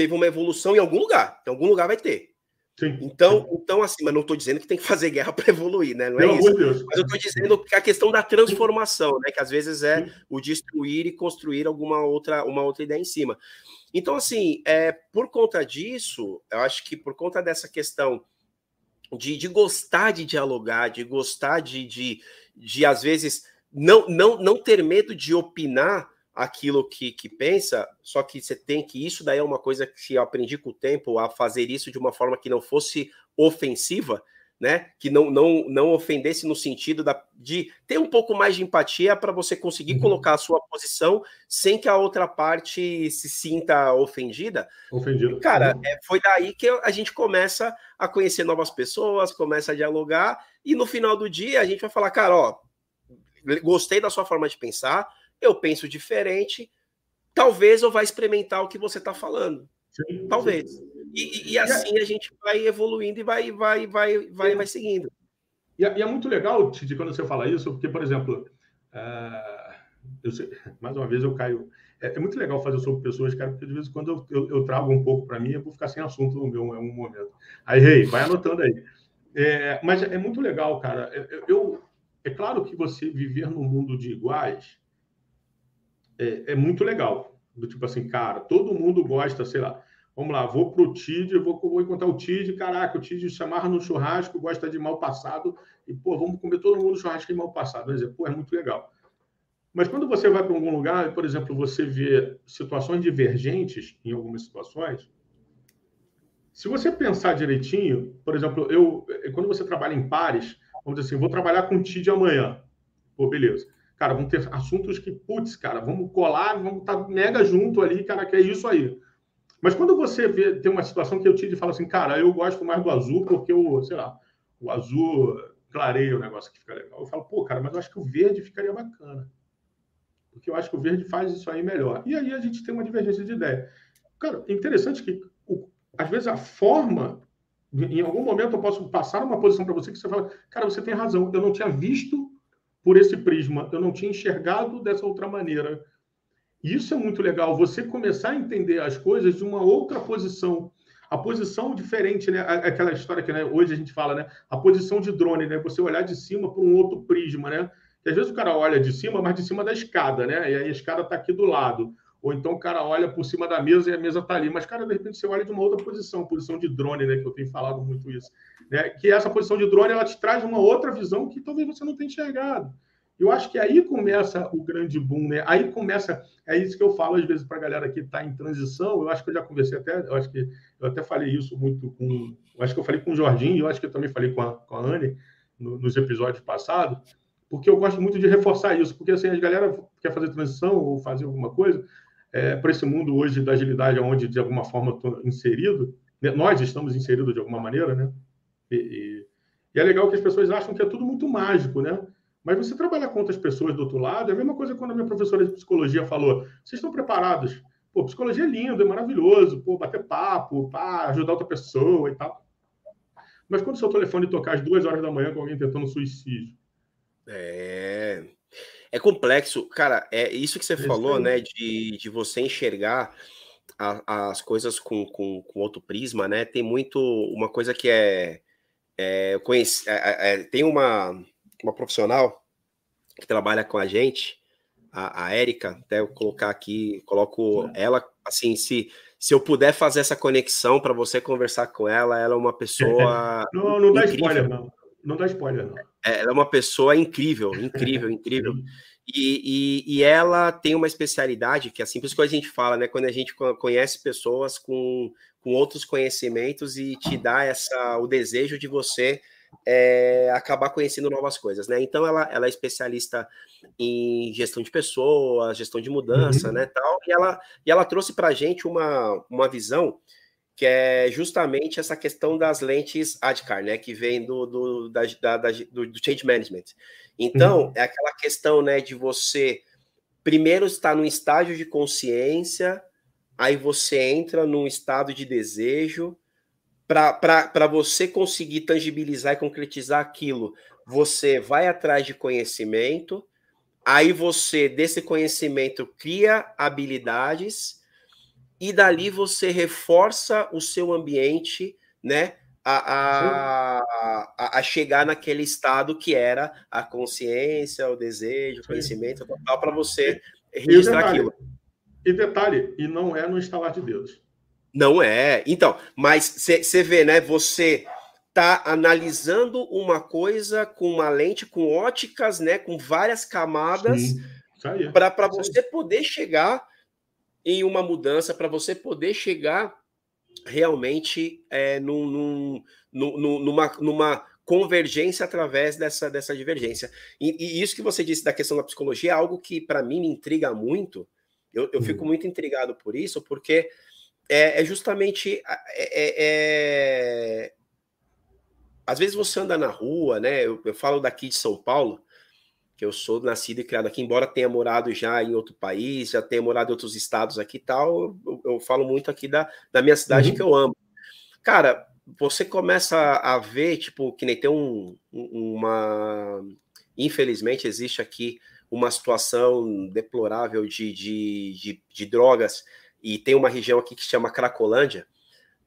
teve uma evolução em algum lugar, em algum lugar vai ter. Sim. Então, então, assim, mas não estou dizendo que tem que fazer guerra para evoluir, né? Não é isso. Deus. Mas eu estou dizendo que a questão da transformação, né? Que às vezes é Sim. o destruir e construir alguma outra, uma outra ideia em cima. Então, assim, é, por conta disso, eu acho que por conta dessa questão de, de gostar de dialogar, de gostar de, de, de, às vezes, não, não, não ter medo de opinar aquilo que, que pensa, só que você tem que. Isso daí é uma coisa que eu aprendi com o tempo, a fazer isso de uma forma que não fosse ofensiva né? Que não, não, não ofendesse no sentido da, de ter um pouco mais de empatia para você conseguir uhum. colocar a sua posição sem que a outra parte se sinta ofendida. Ofendido. Cara, uhum. é, foi daí que a gente começa a conhecer novas pessoas, começa a dialogar, e no final do dia a gente vai falar, cara, ó, gostei da sua forma de pensar, eu penso diferente, talvez eu vá experimentar o que você está falando. Sim, talvez. Sim. E, e, assim a gente vai evoluindo e vai, vai, vai, vai, vai seguindo. E é, e é muito legal, Titi, quando você fala isso, porque, por exemplo, uh, sei, mais uma vez eu caio. É, é, muito legal fazer sobre pessoas, cara, porque de vez em quando eu, eu, eu trago um pouco para mim, eu vou ficar sem assunto no meu um momento. Aí, rei, hey, vai anotando aí. É, mas é muito legal, cara. Eu, eu, é claro que você viver num mundo de iguais é, é muito legal. Do tipo assim, cara, todo mundo gosta, sei lá Vamos lá, vou para o TID, vou, vou encontrar o TID, caraca, o TID chamarra no churrasco, gosta de mal passado, e, pô, vamos comer todo mundo churrasco de mal passado. Vai dizer, pô, é muito legal. Mas quando você vai para algum lugar, por exemplo, você vê situações divergentes em algumas situações, se você pensar direitinho, por exemplo, eu quando você trabalha em pares, vamos dizer assim, vou trabalhar com TID amanhã. Pô, beleza. Cara, vamos ter assuntos que, putz, cara, vamos colar, vamos estar tá mega junto ali, cara, que é isso aí. Mas quando você vê, tem uma situação que eu tive e falo assim, cara, eu gosto mais do azul porque o, sei lá, o azul clareia o negócio que fica legal. Eu falo, pô, cara, mas eu acho que o verde ficaria bacana. porque eu acho que o verde faz isso aí melhor. E aí a gente tem uma divergência de ideia. Cara, é interessante que, às vezes, a forma em algum momento eu posso passar uma posição para você que você fala, cara, você tem razão, eu não tinha visto por esse prisma, eu não tinha enxergado dessa outra maneira. E isso é muito legal, você começar a entender as coisas de uma outra posição. A posição diferente, né? Aquela história que né, hoje a gente fala, né? A posição de drone, né? Você olhar de cima por um outro prisma, né? Que às vezes o cara olha de cima, mas de cima da escada, né? E aí a escada está aqui do lado. Ou então o cara olha por cima da mesa e a mesa está ali. Mas, cara, de repente você olha de uma outra posição, posição de drone, né? Que eu tenho falado muito isso. Né? Que essa posição de drone ela te traz uma outra visão que talvez você não tenha enxergado. Eu acho que aí começa o grande boom, né? Aí começa, é isso que eu falo às vezes para a galera que está em transição. Eu acho que eu já conversei até, eu acho que eu até falei isso muito com, eu acho que eu falei com o Jorginho, eu acho que eu também falei com a, com a Anne no, nos episódios passados, porque eu gosto muito de reforçar isso, porque assim a galera quer fazer transição ou fazer alguma coisa, é, para esse mundo hoje da agilidade, onde de alguma forma estou inserido, né? nós estamos inseridos de alguma maneira, né? E, e, e, é legal que as pessoas acham que é tudo muito mágico, né? Mas você trabalhar com outras pessoas do outro lado é a mesma coisa quando a minha professora de psicologia falou: vocês estão preparados? Pô, psicologia é lindo, é maravilhoso, pô, bater papo, pá, ajudar outra pessoa e tal. Mas quando o seu telefone tocar às duas horas da manhã com alguém tentando suicídio? É. É complexo, cara. É isso que você falou, né? De, de você enxergar a, as coisas com, com, com, outro prisma, né? Tem muito uma coisa que é, é conheci, é, é, tem uma, uma profissional que trabalha com a gente, a, a Érica, até eu colocar aqui, coloco ela assim, se se eu puder fazer essa conexão para você conversar com ela, ela é uma pessoa. não, não dá incrível. spoiler, não. Não dá spoiler, não. É, ela é uma pessoa incrível, incrível, incrível. E, e, e, ela tem uma especialidade que, assim, por isso que a gente fala, né? Quando a gente conhece pessoas com, com outros conhecimentos e te dá essa, o desejo de você é, acabar conhecendo novas coisas, né? Então, ela, ela é especialista em gestão de pessoas, gestão de mudança, uhum. né? Tal, e ela, e ela trouxe para a gente uma, uma visão que é justamente essa questão das lentes ADCAR, né, que vem do, do, da, da, do, do change management. Então, uhum. é aquela questão, né, de você primeiro estar num estágio de consciência, aí você entra num estado de desejo, para você conseguir tangibilizar e concretizar aquilo, você vai atrás de conhecimento, aí você, desse conhecimento, cria habilidades, e dali você reforça o seu ambiente, né? A, a, a, chegar naquele estado que era a consciência, o desejo, o conhecimento para você registrar detalhe, aquilo. E detalhe, e não é no instalar de dedos. Não é. Então, mas você vê, né? Você tá analisando uma coisa com uma lente, com óticas, né? Com várias camadas, para você poder chegar em uma mudança para você poder chegar realmente é, num, num, num, numa, numa convergência através dessa, dessa divergência. E, e, isso que você disse da questão da psicologia é algo que, para mim, me intriga muito. Eu, eu fico uhum. muito intrigado por isso, porque é, é justamente. É, é, é, às vezes você anda na rua, né? Eu, eu falo daqui de São Paulo que eu sou nascido e criado aqui, embora tenha morado já em outro país, já tenha morado em outros estados aqui e tal, eu, eu, falo muito aqui da, da minha cidade uhum. que eu amo. Cara, você começa a ver, tipo, que nem tem um, uma. Infelizmente, existe aqui uma situação deplorável de, de, de, de drogas, e tem uma região aqui que se chama Cracolândia,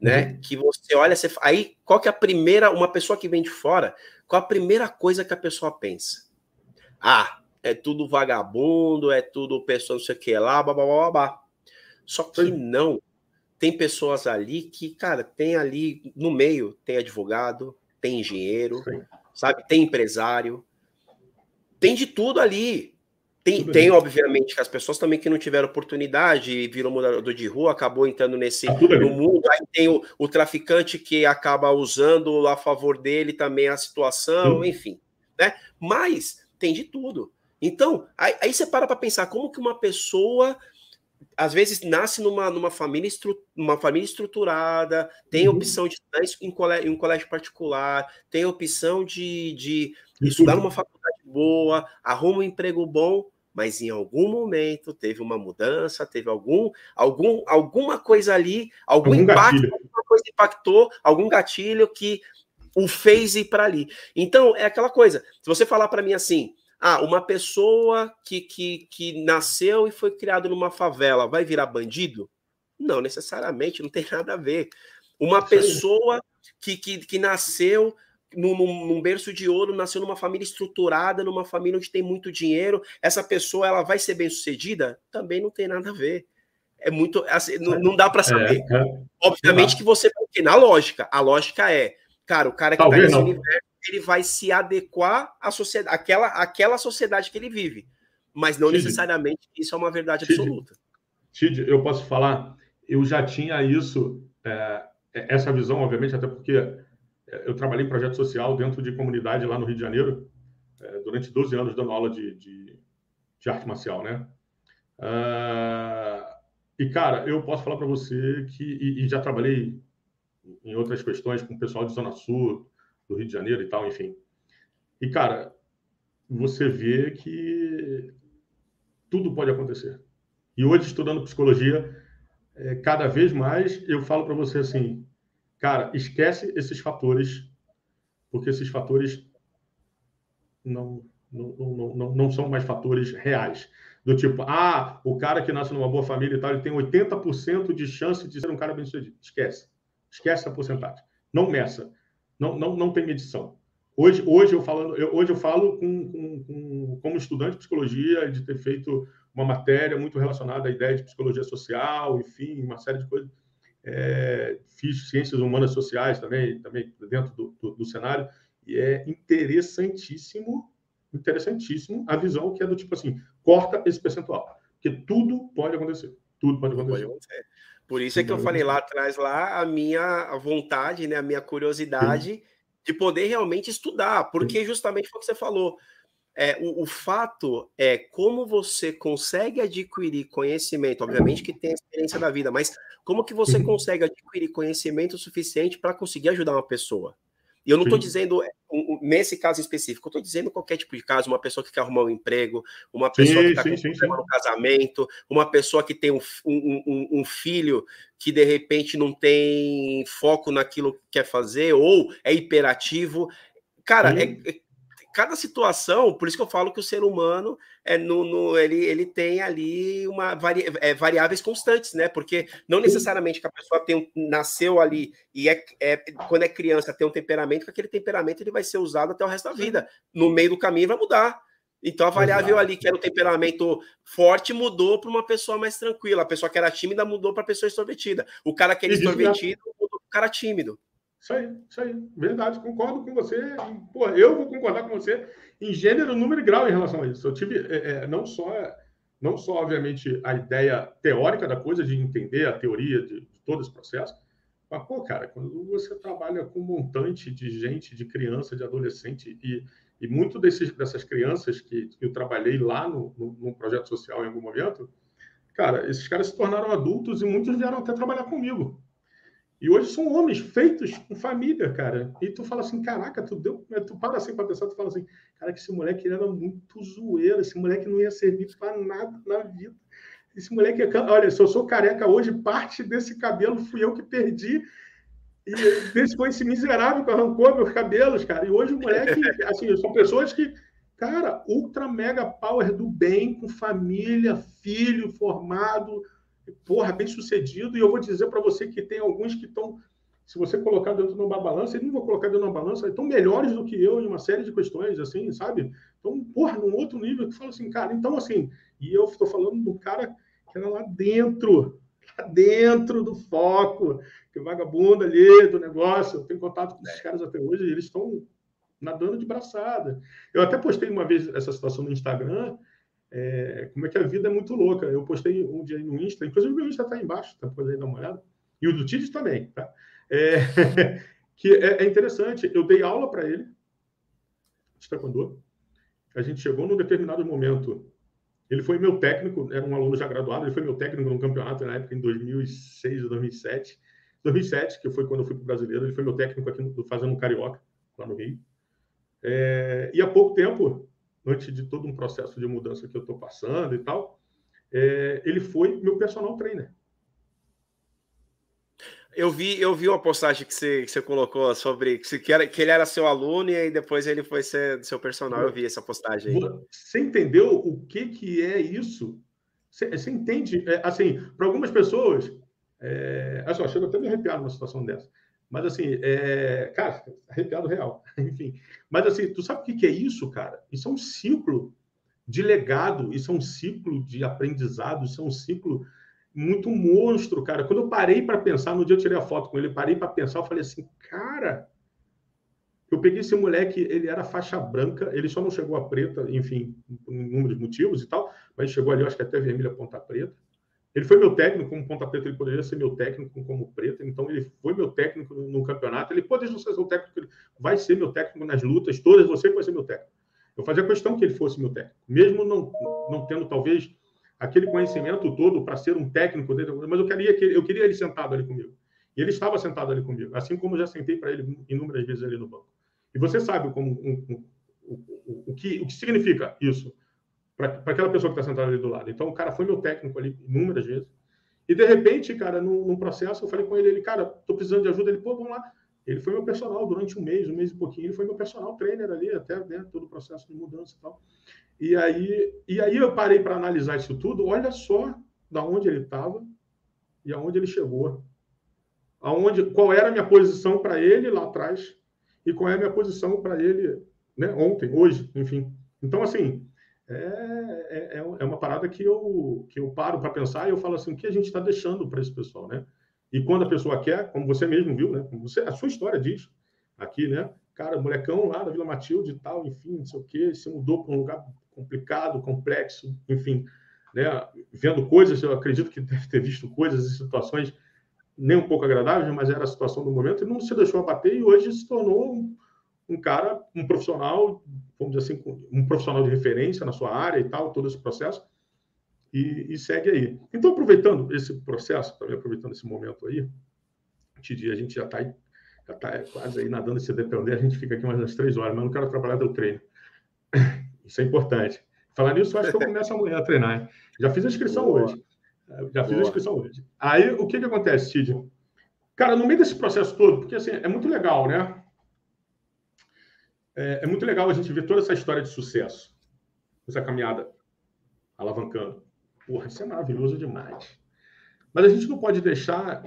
né? Uhum. Que você olha, você, aí qual que é a primeira, uma pessoa que vem de fora, qual a primeira coisa que a pessoa pensa? Ah, é tudo vagabundo, é tudo pessoa não sei o que lá, blá, blá. Só que não. Tem pessoas ali que, cara, tem ali no meio, tem advogado, tem engenheiro, Sim. sabe? Tem empresário, tem de tudo ali. Tem, tem, obviamente, que as pessoas também que não tiveram oportunidade, virou morador de rua, acabou entrando nesse tá no mundo. Aí tem o, o, traficante que acaba usando a favor dele também a situação, Sim. enfim. Né? Mas tem de tudo. Então, aí, aí você para para pensar como que uma pessoa às vezes nasce numa, numa família, estru, uma família estruturada, tem uhum. opção de estudar em colégio, em um colégio particular, tem opção de, de estudar numa faculdade boa, arruma um emprego bom, mas em algum momento teve uma mudança, teve algum, algum alguma coisa ali, algum, algum impacto, alguma coisa impactou, algum gatilho que o fez ir para ali. Então, é aquela coisa. Se você falar para mim assim, ah, uma pessoa que, que, que nasceu e foi criado numa favela vai virar bandido? Não necessariamente, não tem nada a ver. Uma pessoa que, que, que nasceu num, num, berço de ouro, nasceu numa família estruturada, numa família onde tem muito dinheiro, essa pessoa ela vai ser bem sucedida? Também não tem nada a ver. É muito. Assim, não, não, dá para é, saber. É, é. Obviamente que você. Porque na lógica, a lógica é, cara, o cara que está nesse não. universo ele vai se adequar à sociedade, àquela, àquela sociedade que ele vive. Mas não necessariamente isso é uma verdade absoluta. Tid, eu posso falar, eu já tinha isso, é, é, essa visão, obviamente, até porque é, eu trabalhei em projeto social dentro de comunidade lá no Rio de Janeiro, é, durante 12 anos dando aula de, de, de arte marcial, né? Uh, e, cara, eu posso falar para você que, e, e já trabalhei em outras questões com o pessoal de Zona Sul, do Rio de Janeiro e tal, enfim. E, cara, você vê que tudo pode acontecer. E hoje, estudando psicologia, é, cada vez mais eu falo para você assim, cara, esquece esses fatores, porque esses fatores não, não, não, não, não são mais fatores reais. Do tipo, ah, o cara que nasce numa boa família e tal, ele tem 80% de chance de ser um cara bem-sucedido. Esquece. Esquece a porcentagem. Não meça. Não, não, não tem medição. Hoje, hoje, eu, falando, eu, hoje eu falo com, com, com, como estudante de psicologia, de ter feito uma matéria muito relacionada à ideia de psicologia social, enfim, uma série de coisas. É, fiz ciências humanas sociais também, também dentro do, do, do, cenário, e é interessantíssimo, interessantíssimo a visão que é do tipo assim, corta esse percentual, porque tudo pode acontecer, tudo pode acontecer. Pode acontecer. Por isso é que eu falei lá atrás, lá, a minha vontade, né, a minha curiosidade de poder realmente estudar, porque justamente foi o que você falou. É, o, o, fato é como você consegue adquirir conhecimento, obviamente que tem a experiência da vida, mas como que você consegue adquirir conhecimento suficiente para conseguir ajudar uma pessoa? E eu não estou dizendo, é, nesse caso específico, eu estou dizendo qualquer tipo de caso, uma pessoa que quer arrumar um emprego, uma pessoa sim, que está com sim, problema sim. no casamento, uma pessoa que tem um, um, um, filho que de repente não tem foco naquilo que quer fazer, ou é hiperativo. Cara, é, é, cada situação, por isso que eu falo que o ser humano é no, no ele, ele tem ali uma vari, é, variáveis constantes, né? Porque não necessariamente que a pessoa tem, nasceu ali e é, é, quando é criança tem um temperamento, que aquele temperamento ele vai ser usado até o resto da vida. No meio do caminho vai mudar. Então a variável ali que era o temperamento forte mudou para uma pessoa mais tranquila. A pessoa que era tímida mudou para a pessoa extrovertida. O cara que era extrovertido mudou para o cara tímido. Isso aí, isso aí. Verdade, concordo com você. Pô, eu vou concordar com você em gênero, número e grau em relação a isso. Eu tive é, é, não só, não só, obviamente, a ideia teórica da coisa, de entender a teoria de, de todo esse processo, mas, pô, cara, quando você trabalha com um montante de gente, de criança, de adolescente, e, e muito desses, dessas crianças que, que eu trabalhei lá no, no, no projeto social em algum momento, cara, esses caras se tornaram adultos e muitos vieram até trabalhar comigo. E hoje são homens feitos com família, cara. E tu fala assim, caraca, tu deu, né, tu para assim para pensar, tu fala assim, cara, que esse moleque era muito zoeiro, esse moleque não ia servir para nada na vida. Esse moleque, é olha, se eu sou careca hoje, parte desse cabelo fui eu que perdi. E esse foi esse miserável que arrancou meus cabelos, cara. E hoje o moleque, assim, são pessoas que, cara, ultra mega power do bem, com família, filho formado, porra, bem sucedido, e eu vou dizer para você que tem alguns que estão, se você colocar dentro de uma balança, eles não vou colocar dentro de uma balança, estão melhores do que eu em uma série de questões, assim, sabe? Então, porra, num outro nível, que fala assim, cara, então assim, e eu estou falando do cara que era lá dentro, lá dentro do foco, que vagabundo ali do negócio, eu tenho contato com esses caras até hoje, eles estão nadando de braçada. Eu até postei uma vez essa situação no Instagram, é, como é que a vida é muito louca. Eu postei um dia no Insta, inclusive o meu Insta está embaixo, tá podendo dar uma olhada. E o do Tides também, tá? É, que é, é, interessante. Eu dei aula para ele de taekwondo. A gente chegou num determinado momento. Ele foi meu técnico, era um aluno já graduado, ele foi meu técnico num campeonato na época, em 2006 ou 2007. 2007, que foi quando eu fui para o Brasileiro, ele foi meu técnico aqui no, fazendo um Carioca, lá no Rio. É, e há pouco tempo, antes de todo um processo de mudança que eu estou passando e tal, é, ele foi meu personal trainer. Eu vi, eu vi uma postagem que você, que você colocou sobre que, que, era, que ele era seu aluno e aí depois ele foi ser seu personal. Eu vi essa postagem aí. Você entendeu o que, que é isso? Você, você entende? É, assim, para algumas pessoas, é, assim, chego até me arrepiar numa situação dessa. Mas assim, é, cara, arrepiado real. Enfim. Mas assim, tu sabe o que, é isso, cara? Isso é um ciclo de legado, isso é um ciclo de aprendizado, isso é um ciclo muito monstro, cara. Quando eu parei para pensar, no dia eu tirei a foto com ele, parei para pensar, eu falei assim, cara, eu peguei esse moleque, ele era faixa branca, ele só não chegou a preta, enfim, por inúmeros motivos e tal, mas chegou ali, acho que até vermelha ponta preta. Ele foi meu técnico como ponta preta, ele poderia ser meu técnico como preta, então ele foi meu técnico no campeonato. Ele pode não ser o técnico, ele vai ser meu técnico nas lutas todas, você vai ser meu técnico. Eu fazia questão que ele fosse meu técnico, mesmo não, não tendo talvez aquele conhecimento todo para ser um técnico dele, mas eu queria que eu queria ele sentado ali comigo. E ele estava sentado ali comigo, assim como eu já sentei para ele inúmeras vezes ali no banco. E você sabe como um, um, o, o, que, o que significa isso para aquela pessoa que está sentada ali do lado. Então, o cara foi meu técnico ali inúmeras vezes. E, de repente, cara, num, num processo, eu falei com ele, ele, cara, estou precisando de ajuda. Ele, pô, vamos lá. Ele foi meu personal durante um mês, um mês e pouquinho. Ele foi meu personal trainer ali, até né, todo o processo de mudança e tal. E aí, e aí eu parei para analisar isso tudo. Olha só da onde ele estava e aonde ele chegou. Aonde, qual era a minha posição para ele lá atrás e qual é a minha posição para ele né, ontem, hoje, enfim. Então, assim, é, é, é uma parada que eu, que eu paro para pensar e eu falo assim, o que a gente está deixando para esse pessoal, né? E quando a pessoa quer, como você mesmo viu, né? Você, a sua história diz aqui, né? Cara, molecão lá da Vila Matilde e tal, enfim, não sei o quê, se mudou para um lugar complicado, complexo, enfim, né? Vendo coisas, eu acredito que deve ter visto coisas e situações nem um pouco agradáveis, mas era a situação do momento, e não se deixou abater, e hoje se tornou um, um cara, um profissional, vamos dizer assim, um profissional de referência na sua área e tal, todo esse processo, e, e segue aí. Então, aproveitando esse processo, também aproveitando esse momento aí, Tidi, a gente já está já tá quase aí nadando esse depender, a gente fica aqui mais umas três horas, mas não quero trabalhar do treino. Isso é importante. Falar nisso, eu acho que eu começo amanhã a treinar. Hein? Já fiz a inscrição Boa. hoje. Já fiz Boa. a inscrição hoje. Aí, o que, que acontece, Tid? Cara, no meio desse processo todo, porque assim, é muito legal, né? É, é, muito legal a gente ver toda essa história de sucesso, essa caminhada alavancando. Porra, isso é maravilhoso demais. Mas a gente não pode deixar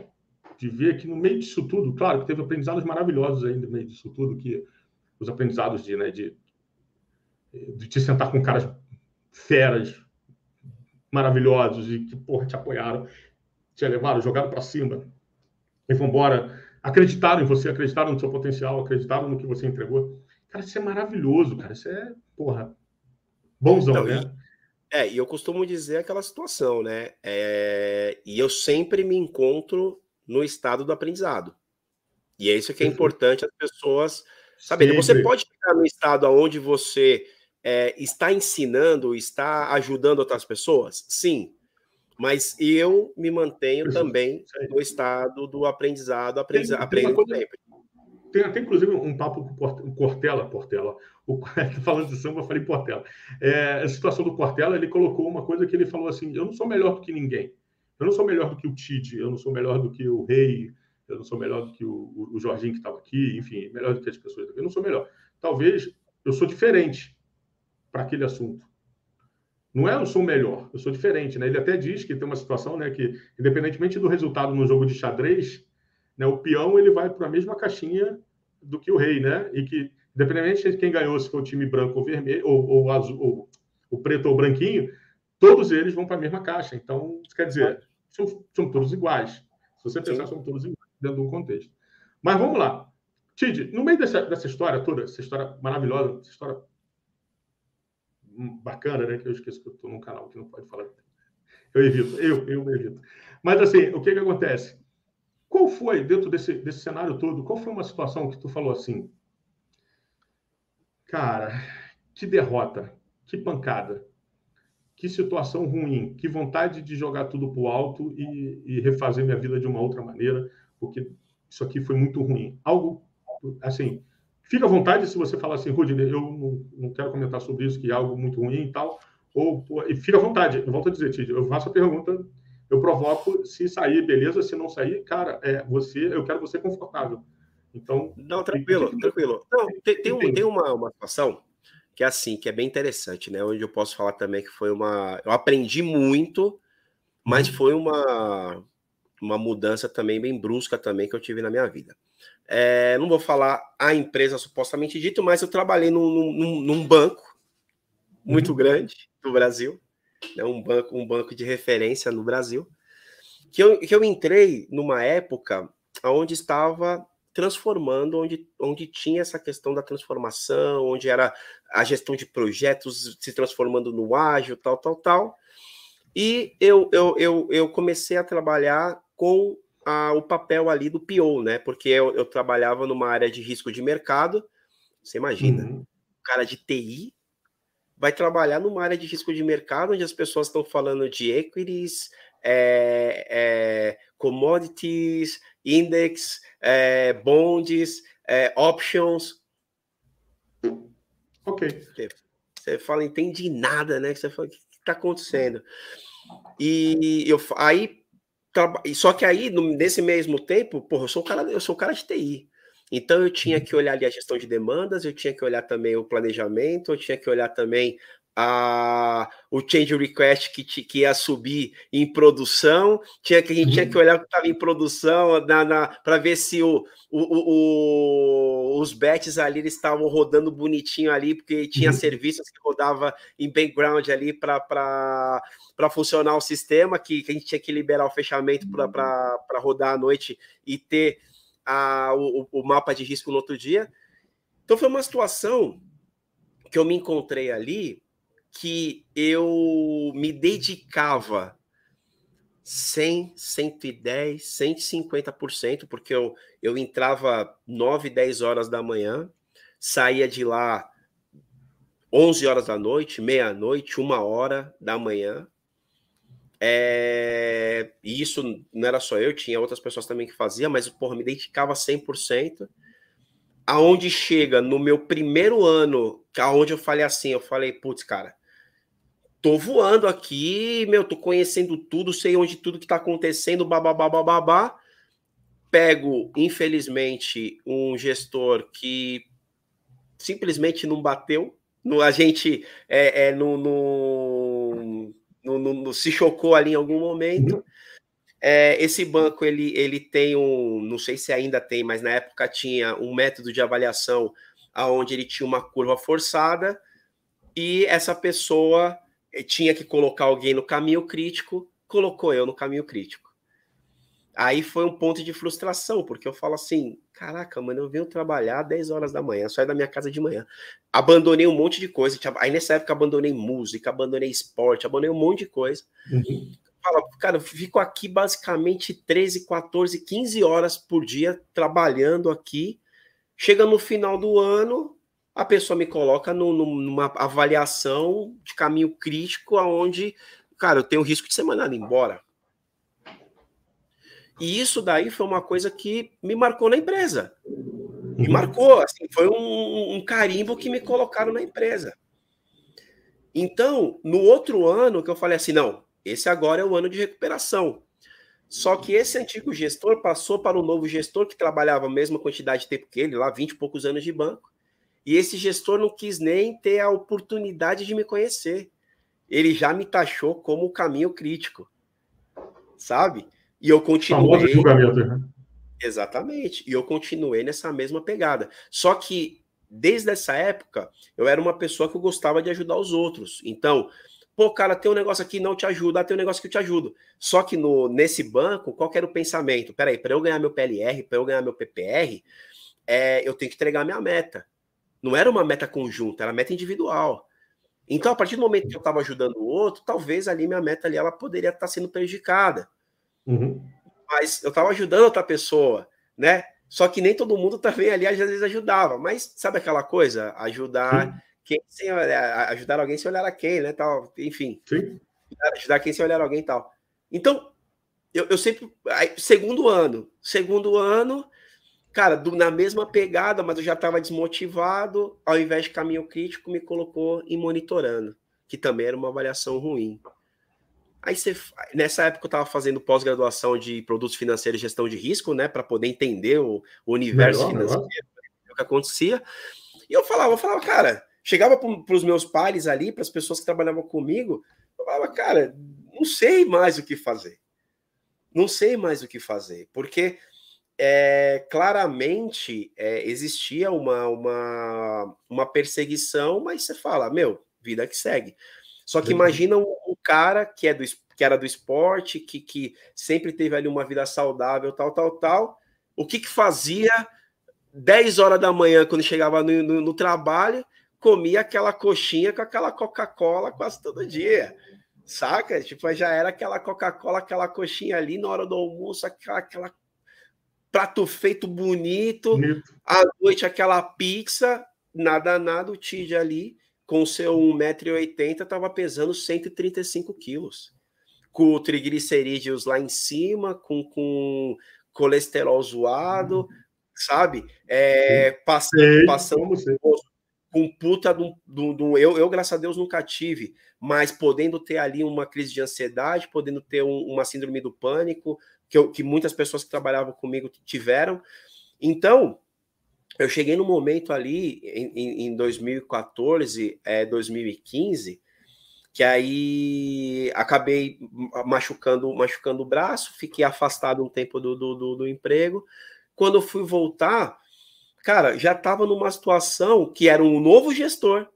de ver que no meio disso tudo, claro que teve aprendizados maravilhosos aí no meio disso tudo, que os aprendizados de, né, de, de te sentar com caras feras, maravilhosos e que, porra, te apoiaram, te levaram, jogaram para cima e vão embora. Acreditaram em você, acreditaram no seu potencial, acreditaram no que você entregou. Cara, isso é maravilhoso, cara. Isso é, porra, bonzão, então, né? É, e eu costumo dizer aquela situação, né? É, e eu sempre me encontro no estado do aprendizado. E é isso que é importante as pessoas saberem. Você pode ficar no estado onde você é, está ensinando, está ajudando outras pessoas? Sim. Mas eu me mantenho também no estado do aprendizado, aprendizado, aprendendo sempre. Tem até, inclusive, um papo com o Cortella, Portela, o, falando de samba, eu falei Portela. É, a situação do Cortella, ele colocou uma coisa que ele falou assim, eu não sou melhor do que ninguém. Eu não sou melhor do que o Tite, eu não sou melhor do que o Rei, eu não sou melhor do que o, o Jorginho que estava aqui, enfim, melhor do que as pessoas. Eu não sou melhor. Talvez eu sou diferente para aquele assunto. Não é eu sou melhor, eu sou diferente. Né? Ele até diz que tem uma situação né, que, independentemente do resultado no jogo de xadrez, né, o peão ele vai para a mesma caixinha do que o rei, né? E que, independentemente de quem ganhou, se for o time branco ou vermelho, ou, ou azul, ou o preto ou branquinho, todos eles vão para a mesma caixa. Então, isso quer dizer, são, são todos iguais. Se você pensar, Sim. são todos iguais dentro de um contexto. Mas vamos lá. Tid, no meio dessa, dessa história toda, essa história maravilhosa, essa história bacana, né? Que eu esqueço que eu estou num canal que não pode falar. Eu evito, eu, eu evito. Mas assim, o que que acontece? Qual foi, dentro desse, desse cenário todo, qual foi uma situação que tu falou assim? Cara, que derrota, que pancada, que situação ruim, que vontade de jogar tudo para o alto e, e refazer minha vida de uma outra maneira, porque isso aqui foi muito ruim. Algo, assim, Fica à vontade se você falar assim, Rudney, eu não, não, quero comentar sobre isso, que é algo muito ruim e tal. Ou, e fica à vontade, eu volto a dizer, Tid, eu faço a pergunta, eu provoco, se sair, beleza, se não sair, cara, é, você, eu quero você confortável. Então. Não, tranquilo, que... tranquilo. Não, tem, tem, um, tem uma, uma situação que é assim, que é bem interessante, né? Onde eu posso falar também que foi uma. Eu aprendi muito, mas foi uma, uma mudança também bem brusca também que eu tive na minha vida. É, não vou falar a empresa supostamente dito, mas eu trabalhei num, num, num banco muito uhum. grande do Brasil, né? um banco, um banco de referência no Brasil, que eu, que eu entrei numa época onde estava transformando, onde, onde tinha essa questão da transformação, onde era a gestão de projetos se transformando no ágil, tal, tal, tal. E eu, eu, eu, eu comecei a trabalhar com a, o papel ali do PO, né? Porque eu, eu, trabalhava numa área de risco de mercado. Você imagina, uhum. cara de TI vai trabalhar numa área de risco de mercado onde as pessoas estão falando de equities, é, é, commodities, index, é, bonds, é, options. Ok. Você fala, entende nada, né? Você fala, o que está acontecendo? E eu aí só que aí, nesse mesmo tempo, porra, eu sou o cara, eu sou o cara de TI. Então eu tinha que olhar ali a gestão de demandas, eu tinha que olhar também o planejamento, eu tinha que olhar também a, o change request que, que ia subir em produção, tinha que, a gente uhum. tinha que olhar o que estava em produção na, na para ver se o, o, o, os batches ali estavam rodando bonitinho ali, porque tinha uhum. serviços que rodava em background ali para funcionar o sistema, que, que, a gente tinha que liberar o fechamento para uhum. rodar à noite e ter a, o, o mapa de risco no outro dia. Então foi uma situação que eu me encontrei ali que eu me dedicava 100, 110, 150%, porque eu, eu entrava 9, 10 horas da manhã, saía de lá 11 horas da noite, meia-noite, uma hora da manhã. É, e isso não era só eu, tinha outras pessoas também que faziam, mas porra, me dedicava 100% aonde chega no meu primeiro ano, aonde eu falei assim, eu falei, putz, cara, tô voando aqui, meu, tô conhecendo tudo, sei onde tudo que tá acontecendo, babá, babá. Pego, infelizmente, um gestor que simplesmente não bateu. A gente é, é no, no, no, no, se chocou ali em algum momento. Uhum. É, esse banco ele, ele tem um, não sei se ainda tem, mas na época tinha um método de avaliação aonde ele tinha uma curva forçada e essa pessoa eh, tinha que colocar alguém no caminho crítico, colocou eu no caminho crítico. Aí foi um ponto de frustração, porque eu falo assim: caraca, mano, eu venho trabalhar 10 horas da manhã, saio da minha casa de manhã. Abandonei um monte de coisa. Aí nessa época abandonei música, abandonei esporte, abandonei um monte de coisa. Uhum fala, cara, eu fico aqui basicamente 13, 14, 15 horas por dia trabalhando aqui. Chega no final do ano, a pessoa me coloca no, numa avaliação de caminho crítico, aonde, cara, eu tenho risco de ser mandado embora. E isso daí foi uma coisa que me marcou na empresa. Me uhum. marcou, assim, foi um, um carimbo que me colocaram na empresa. Então, no outro ano que eu falei assim, não, esse agora é o ano de recuperação. Só que esse antigo gestor passou para um novo gestor que trabalhava a mesma quantidade de tempo que ele, lá 20 e poucos anos de banco. E esse gestor não quis nem ter a oportunidade de me conhecer. Ele já me taxou como o caminho crítico. Sabe? E eu continuei. Né? Exatamente. E eu continuei nessa mesma pegada. Só que desde essa época, eu era uma pessoa que eu gostava de ajudar os outros. Então, Pô, cara, tem um negócio aqui não te ajuda, tem um negócio que eu te ajudo. Só que no, nesse banco, qual era o pensamento? Peraí, para eu ganhar meu PLR, para eu ganhar meu PPR, é, eu tenho que entregar minha meta. Não era uma meta conjunta, era meta individual. Então, a partir do momento que eu estava ajudando o outro, talvez ali minha meta ali ela poderia estar tá sendo prejudicada. Uhum. Mas eu estava ajudando outra pessoa, né? Só que nem todo mundo também ali às vezes ajudava. Mas sabe aquela coisa? Ajudar. Sim quem sem olhar, ajudar alguém sem olhar a quem, né? Tal, enfim. Sim. Ajudar quem sem olhar alguém tal. Então, eu, eu sempre. Aí, segundo ano. Segundo ano, Cara, do, na mesma pegada, mas eu já estava desmotivado. Ao invés de caminho crítico, me colocou em monitorando, que também era uma avaliação ruim. Aí você, nessa época eu estava fazendo pós-graduação de produtos financeiros e gestão de risco, né, para poder entender o, o universo melhor, financeiro, melhor. o que acontecia. E eu falava, eu falava, cara, chegava para os meus pares ali, para as pessoas que trabalhavam comigo, eu falava, cara, não sei mais o que fazer. Não sei mais o que fazer, porque é, claramente é, existia uma, uma, uma perseguição, mas você fala, meu, vida que segue. Só que imagina um, cara que, é do, que era do esporte, que, que sempre teve ali uma vida saudável, tal, tal, tal. O que, que fazia 10 horas da manhã, quando chegava no, no, no trabalho, comia aquela coxinha com aquela Coca-Cola quase todo dia. Saca? Tipo, já era aquela Coca-Cola, aquela coxinha ali na hora do almoço, aquela, aquela prato feito bonito, bonito. à noite aquela pizza, nada, nada, o Tid ali, com seu 1,80m, estava pesando 135 quilos. Com triglicerídeos lá em cima, com, com colesterol zoado, uhum. sabe? É, passando, passando com puta do, do, do, eu, eu, graças a Deus, nunca tive, mas podendo ter ali uma crise de ansiedade, podendo ter um, uma síndrome do pânico, que, eu, que muitas pessoas que trabalhavam comigo tiveram. Então, eu cheguei no momento ali em, em 2014, é, 2015, que aí acabei machucando, machucando o braço, fiquei afastado um tempo do, do, do, do emprego. Quando eu fui voltar, cara, já estava numa situação que era um novo gestor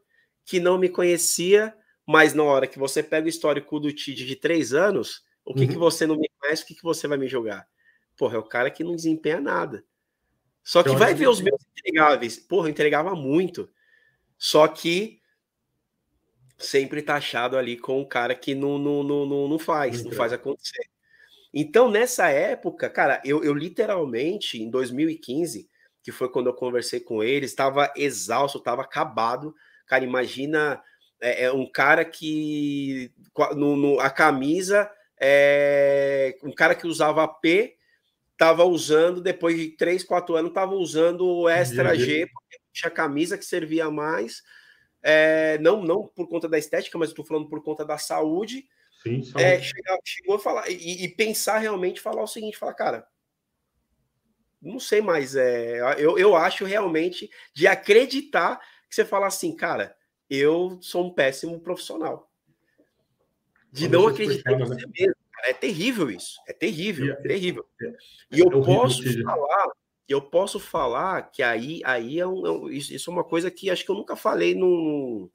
que não me conhecia, mas na hora que você pega o histórico do TID de três anos, o que, uhum. que você não me conhece, o que, que você vai me jogar? Porra, é o cara que não desempenha nada. Só que então, vai ver os meus entregáveis. Porra, eu entregava muito. Só que sempre taxado ali com o cara que não, não, não, não, faz, não faz acontecer. Então, nessa época, cara, eu, eu literalmente, em 2015, que foi quando eu conversei com ele, estava exausto, estava acabado. Cara, imagina é, é um cara que no, no, a camisa é, um cara que usava P estava usando, depois de 3, 4 anos, estava usando o Extra G, porque tinha camisa que servia mais. É, não, não por conta da estética, mas estou falando por conta da saúde. Sim, é, chegou, chegou a falar e, e, pensar realmente, falar o seguinte: falar, cara, não sei mais. É, eu, eu acho realmente de acreditar que você fala assim, cara, eu sou um péssimo profissional de não acreditar em você né? mesmo. É terrível isso. É terrível, é terrível. E eu é posso falar, eu posso falar que aí, aí é um, é isso é uma coisa que acho que eu nunca falei no.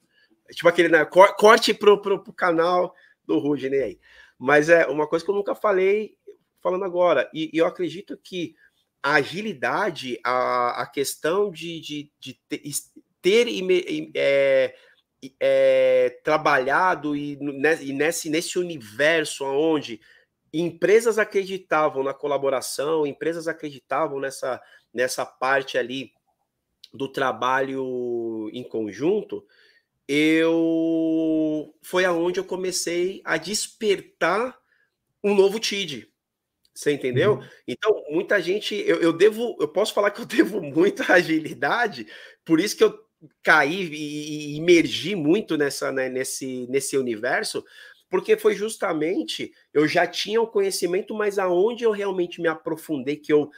Tipo aquele né, corte pro, pro, pro canal do Rudney aí. Mas é uma coisa que eu nunca falei falando agora. E, e eu acredito que a agilidade, a, a questão de, de, de ter, ter é, é, trabalhado e, e nesse, nesse universo onde empresas acreditavam na colaboração, empresas acreditavam nessa, nessa parte ali do trabalho em conjunto, eu foi aonde eu comecei a despertar um novo TID. Você entendeu? Uhum. Então, muita gente, eu, eu devo, eu posso falar que eu devo muita agilidade, por isso que eu cair e, emergir muito nessa, né, nesse, nesse universo, porque foi justamente eu já tinha o conhecimento, mas aonde eu realmente me aprofundei, que eu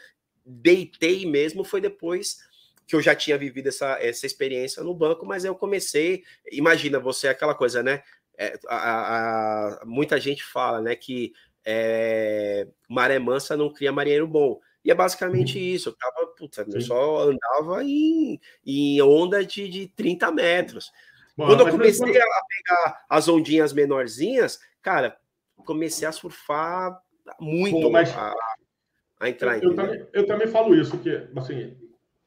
deitei mesmo, foi depois que eu já tinha vivido essa, essa experiência no banco, mas eu comecei. Imagina, você é aquela coisa, né? É, a, a, muita gente fala, né, que é, maré mansa não cria marinheiro bom. E é basicamente uhum. isso. Eu tava, puta, eu só andava em, em onda de, de 30 metros. Bom, Quando eu comecei a pegar as ondinhas menorzinhas, cara, comecei a surfar muito Pô, mas... a, a, entrar eu, eu, também, eu também falo isso, que assim,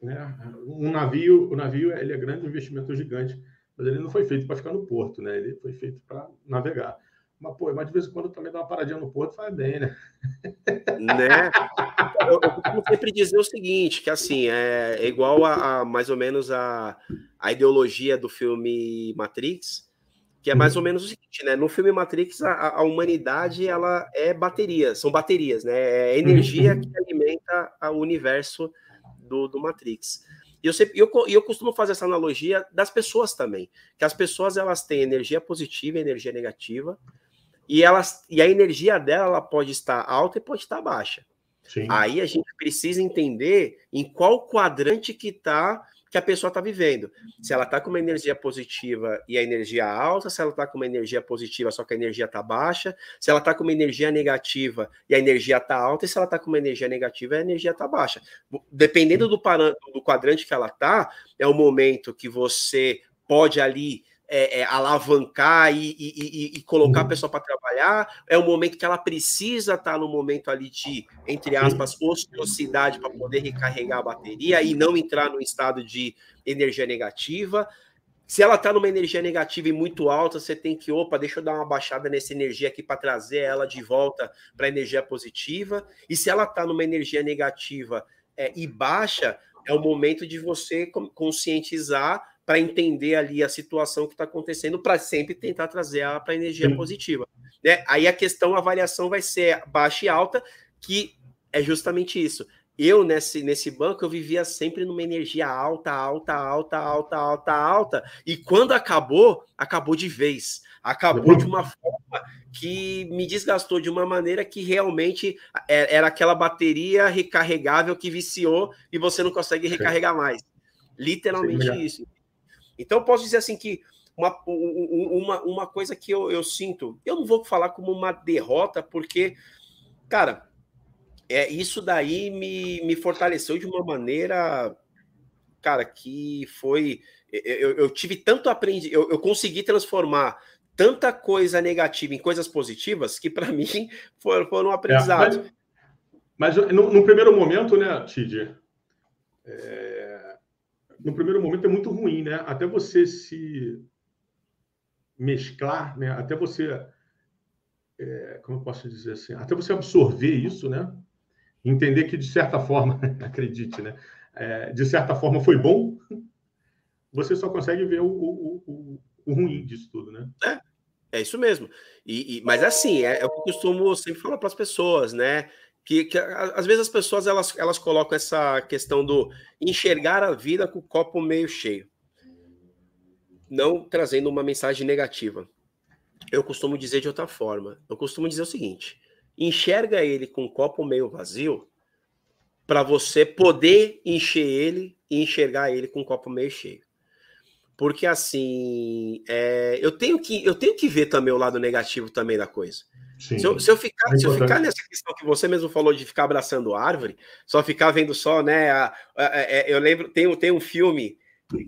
né, um navio, o navio ele é grande, um investimento gigante, mas ele não foi feito para ficar no porto, né? Ele foi feito para navegar. Mas, pô, mas de vez em quando também dá uma paradinha no porto faz bem, né? Né? Eu, eu sempre dizer o seguinte, que assim, é, é igual a, a, mais ou menos a, a ideologia do filme Matrix, que é mais ou uhum. menos o seguinte, né? No filme Matrix, a, a humanidade ela é bateria, são baterias, né? É energia uhum. que alimenta o universo do, do Matrix. E eu, sempre, eu, eu costumo fazer essa analogia das pessoas também, que as pessoas elas têm energia positiva e energia negativa, e, elas, e a energia dela ela pode estar alta e pode estar baixa. Sim. Aí a gente precisa entender em qual quadrante que está que a pessoa está vivendo. Se ela está com uma energia positiva e a energia alta, se ela está com uma energia positiva só que a energia está baixa, se ela está com uma energia negativa e a energia está alta, e se ela está com uma energia negativa e a energia está baixa. Dependendo do, do quadrante que ela está, é o momento que você pode ali é, é, alavancar e, e, e, colocar a uhum. pessoa para trabalhar, é o momento que ela precisa estar tá no momento ali de, entre aspas, ociosidade para poder recarregar a bateria e não entrar no estado de energia negativa. Se ela está numa energia negativa e muito alta, você tem que, opa, deixa eu dar uma baixada nessa energia aqui para trazer ela de volta para a energia positiva. E se ela está numa energia negativa é, e baixa, é o momento de você conscientizar para entender ali a situação que está acontecendo, para sempre tentar trazer ela para a energia Sim. positiva. Né? Aí a questão, a variação vai ser baixa e alta, que é justamente isso. Eu, nesse, nesse banco, eu vivia sempre numa energia alta, alta, alta, alta, alta, alta. E quando acabou, acabou de vez. Acabou de uma forma que me desgastou de uma maneira que realmente é, era aquela bateria recarregável que viciou e você não consegue recarregar mais. Literalmente isso. Então, eu posso dizer assim que uma, uma, uma coisa que eu, eu sinto, eu não vou falar como uma derrota, porque, cara, é, isso daí me, me fortaleceu de uma maneira, cara, que foi. Eu, eu tive tanto aprendido, eu, eu consegui transformar tanta coisa negativa em coisas positivas que, para mim, foram, foram um aprendizado. É, mas, mas no, no, primeiro momento, né, Tid, é, no primeiro momento é muito ruim, né? Até você se mesclar, né? Até você, é, como eu posso dizer assim, até você absorver isso, né? Entender que de certa forma, acredite, né? É, de certa forma foi bom. Você só consegue ver o, o, o, o ruim disso tudo, né? É, é isso mesmo. E, e mas assim, é, é o que eu costumo sempre falar para as pessoas, né? Que, que às vezes as pessoas elas, elas colocam essa questão do enxergar a vida com o copo meio cheio, não trazendo uma mensagem negativa. Eu costumo dizer de outra forma. Eu costumo dizer o seguinte: enxerga ele com o copo meio vazio para você poder encher ele e enxergar ele com o copo meio cheio. Porque assim, é, eu tenho que eu tenho que ver também o lado negativo também da coisa. Se eu, se eu, ficar, é se eu ficar nessa questão que você mesmo falou de ficar abraçando árvore, só ficar vendo só, né? A, a, a, é, eu lembro, tem, tem um filme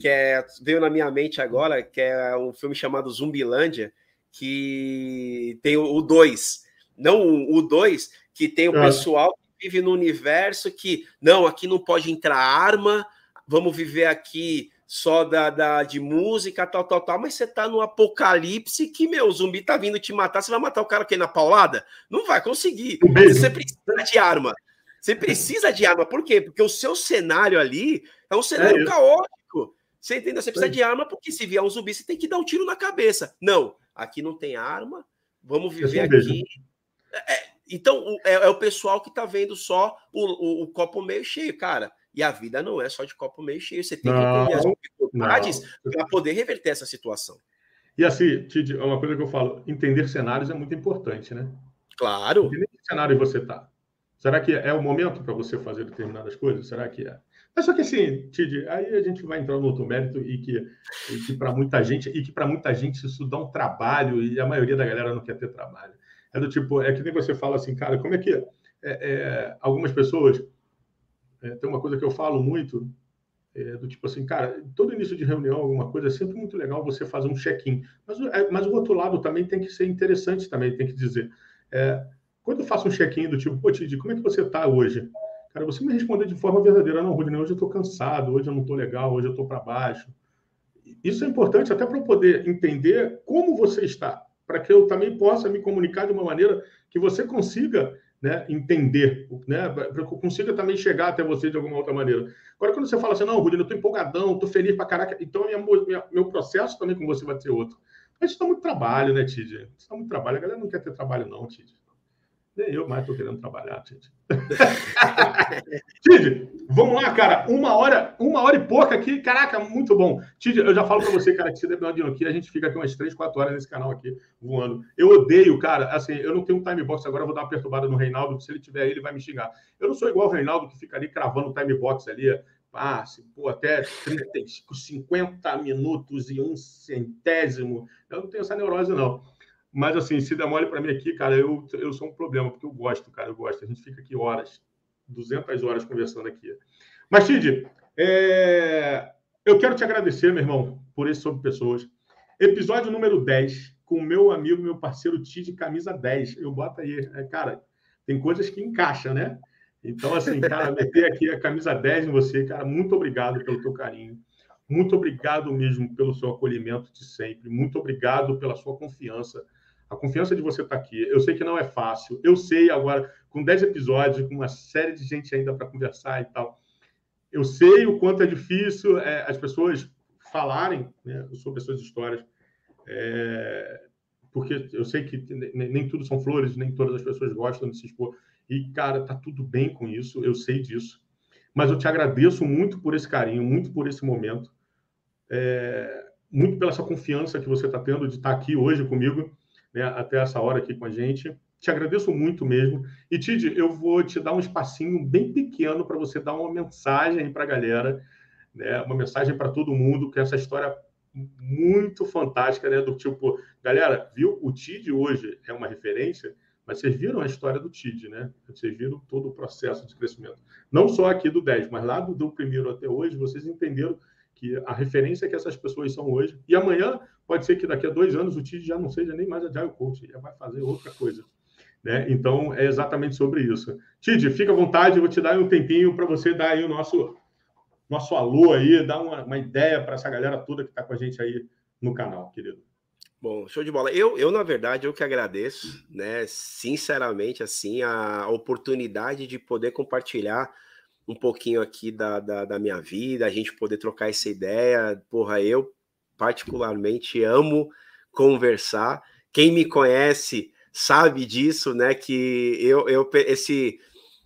que é, veio na minha mente agora, que é um filme chamado Zumbilândia, que tem o 2, não o 2, que tem o é. pessoal que vive no universo que, não, aqui não pode entrar arma, vamos viver aqui só da, da, de música, tal, tal, tal, mas você tá no apocalipse que, meu, o zumbi tá vindo te matar, você vai matar o cara aqui na paulada? Não vai conseguir. Você precisa de arma. Você precisa de arma. Por quê? Porque o seu cenário ali é um cenário é caótico. Você entendeu? Você precisa é. de arma porque se vier um zumbi, você tem que dar um tiro na cabeça. Não, aqui não tem arma, vamos viver aqui. É, é, então, é, é, o pessoal que tá vendo só o, o, o copo meio cheio, cara. E a vida não é só de copo meio cheio. Você tem não, que entender as dificuldades para poder reverter essa situação. E assim, Tid, é uma coisa que eu falo: entender cenários é muito importante, né? Claro. Entender que cenário você está. Será que é o momento para você fazer determinadas coisas? Será que é? Mas só que assim, Tid, aí a gente vai entrar no outro mérito e que, que para muita gente, e que para muita gente isso dá um trabalho, e a maioria da galera não quer ter trabalho. É do tipo, é que nem você fala assim, cara, como é que é, é, algumas pessoas é, tem uma coisa que eu falo muito, é, do tipo assim, cara, todo início de reunião, alguma coisa, é sempre muito legal você fazer um check-in. Mas, é, mas o outro lado também tem que ser interessante também, tem que dizer. É, quando eu faço um check-in do tipo, pô, Tidi, como é que você está hoje? Cara, você me responder de forma verdadeira. Não, Rudinei, hoje eu estou cansado, hoje eu não estou legal, hoje eu estou para baixo. Isso é importante até para eu poder entender como você está, para que eu também possa me comunicar de uma maneira que você consiga né, entender, né, para que eu consiga também chegar até você de alguma outra maneira. Agora, quando você fala assim, não, Rudinho, eu estou empolgadão, estou feliz para caraca, então minha, minha, meu processo também com você vai ser outro. Mas isso dá muito trabalho, né, Tid? Isso dá muito trabalho. A galera não quer ter trabalho, não, Tid. Nem eu mais estou querendo trabalhar, Tid. Tid, Vamos lá, cara. Uma hora, uma hora e pouca aqui. Caraca, muito bom. Tid, eu já falo para você, cara, que se depender de aqui, a gente fica aqui umas 3, 4 horas nesse canal aqui voando. Eu odeio, cara. Assim, eu não tenho um time box agora, eu vou dar uma perturbada no Reinaldo, se ele tiver aí, ele vai me xingar. Eu não sou igual o Reinaldo que fica ali cravando o time box ali. Ah, pô, até 30, 50 minutos e um centésimo. Eu não tenho essa neurose, não. Mas, assim, se der mole para mim aqui, cara, eu, eu sou um problema, porque eu gosto, cara, eu gosto. A gente fica aqui horas 200 horas conversando aqui. Mas, Tid, é... eu quero te agradecer, meu irmão, por esse Sobre Pessoas. Episódio número 10, com meu amigo, meu parceiro Tid, camisa 10. Eu boto aí, é, cara, tem coisas que encaixam, né? Então, assim, cara, meter aqui a camisa 10 em você, cara, muito obrigado pelo teu carinho. Muito obrigado mesmo pelo seu acolhimento de sempre. Muito obrigado pela sua confiança. A confiança de você estar aqui. Eu sei que não é fácil. Eu sei agora, com 10 episódios, com uma série de gente ainda para conversar e tal. Eu sei o quanto é difícil é, as pessoas falarem né, sobre as suas histórias, é, porque eu sei que nem, tudo são flores, nem todas as pessoas gostam de se expor. E, cara, tá tudo bem com isso, eu sei disso. Mas eu te agradeço muito por esse carinho, muito por esse momento, é, muito pela sua confiança que você está tendo de estar aqui hoje comigo, né, até essa hora aqui com a gente. Te agradeço muito mesmo. E, Tid, eu vou te dar um espacinho bem pequeno para você dar uma mensagem para a galera, né? uma mensagem para todo mundo, que essa história muito fantástica, né? Do tipo, galera, viu? O TID hoje é uma referência, mas vocês viram a história do TID, né? Vocês viram todo o processo de crescimento. Não só aqui do 10, mas lá do, do primeiro até hoje, vocês entenderam que a referência que essas pessoas são hoje. E amanhã, pode ser que daqui a dois anos o TID já não seja nem mais Agile Coach, já vai fazer outra coisa. Né? Então, é exatamente sobre isso. Tid, fica à vontade, vou te dar um tempinho para você dar aí o nosso, nosso alô aí, dar uma, uma ideia para essa galera toda que está com a gente aí no canal, querido. Bom, show de bola. Eu, eu, na verdade, eu que agradeço, né? Sinceramente, assim, a oportunidade de poder compartilhar um pouquinho aqui da, da, da minha vida, a gente poder trocar essa ideia. Porra, eu particularmente amo conversar. Quem me conhece sabe disso, né? Que eu, eu esse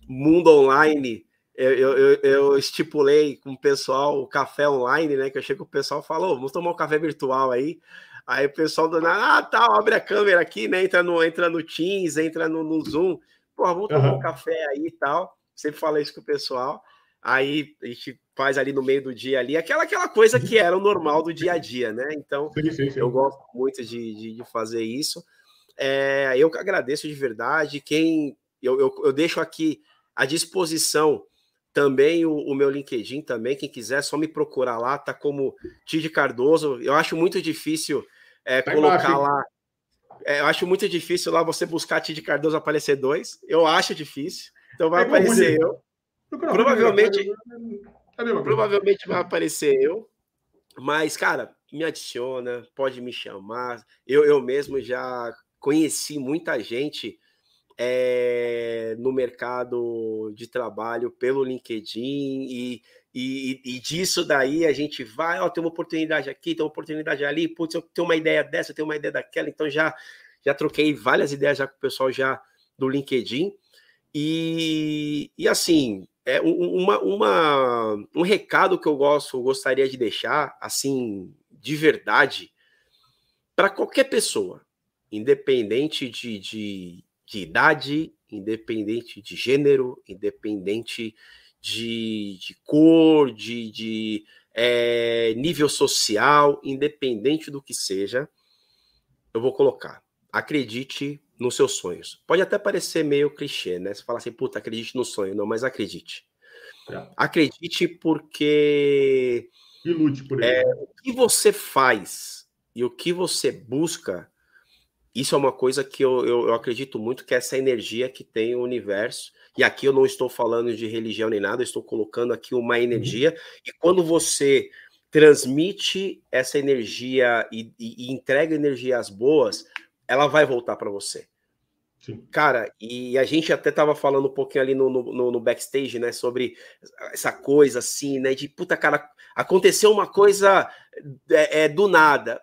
mundo online eu, eu, eu, estipulei com o pessoal o café online, né? Que eu chego com o pessoal e falo, vamos tomar um café virtual aí. Aí o pessoal do nada, ah, tá, abre a câmera aqui, né? Entra no, entra no Teams, entra no, no Zoom. Pô, vamos tomar uhum. um café aí e tal. Sempre falo isso com o pessoal. Aí a gente faz ali no meio do dia ali, aquela, aquela coisa que era o normal do dia a dia, né? Então, sim, sim, sim. eu gosto muito de, de, de fazer isso. É, eu agradeço de verdade. Quem eu, eu, eu, deixo aqui à disposição também o, o, meu LinkedIn também. Quem quiser, só me procurar lá, tá como Tid Cardoso. Eu acho muito difícil é, tá colocar embaixo, lá. É, eu acho muito difícil lá você buscar Tid Cardoso aparecer dois. Eu acho difícil. Então vai é aparecer eu. Provavelmente, provavelmente vai aparecer eu. Mas, cara, me adiciona, pode me chamar. Eu, eu mesmo já conheci muita gente é, no mercado de trabalho pelo LinkedIn e, e, e, disso daí a gente vai, ó, tem uma oportunidade aqui, tem uma oportunidade ali, putz, eu tenho uma ideia dessa, eu tenho uma ideia daquela, então já já troquei várias ideias já com o pessoal já do LinkedIn e, e assim é uma, uma, um recado que eu gosto, gostaria de deixar assim de verdade para qualquer pessoa, independente de, de, de idade, independente de gênero, independente de, de cor, de, de é, nível social, independente do que seja, eu vou colocar. Acredite nos seus sonhos. Pode até parecer meio clichê, né? Você fala assim, puta, acredite no sonho. Não, mas acredite. É. Acredite porque. E lute por ele. É, o que você faz e o que você busca isso é uma coisa que eu, eu, eu, acredito muito que é essa energia que tem o universo. E aqui eu não estou falando de religião nem nada, estou colocando aqui uma uhum. energia. Uhum. E quando você transmite essa energia e, e, e entrega energias boas, ela vai voltar para você. Sim. Cara, e a gente até tava falando um pouquinho ali no, no, no, backstage, né, sobre essa coisa assim, né, de puta cara, aconteceu uma coisa é, é do nada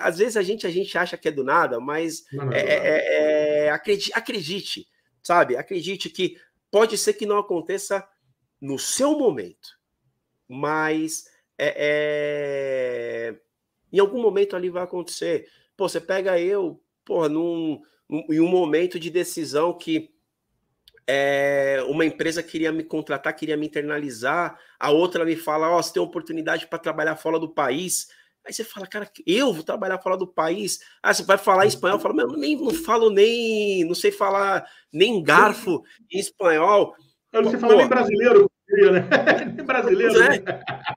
às vezes a gente, a gente acha que é do nada, mas não, não é, é, é, acredite, acredite, sabe? Acredite que pode ser que não aconteça no seu momento, mas é, é, em algum momento ali vai acontecer. Pô, você pega eu, porra, num, num, em um momento de decisão que é, uma empresa queria me contratar, queria me internalizar, a outra me fala, ó, oh, você tem oportunidade para trabalhar fora do país. Aí você fala, cara, eu vou trabalhar fora do país. Ah, você vai falar espanhol? Eu falo, meu, nem, não falo nem, não sei falar nem garfo em espanhol. Eu não sei falar nem brasileiro, né? brasileiro. É.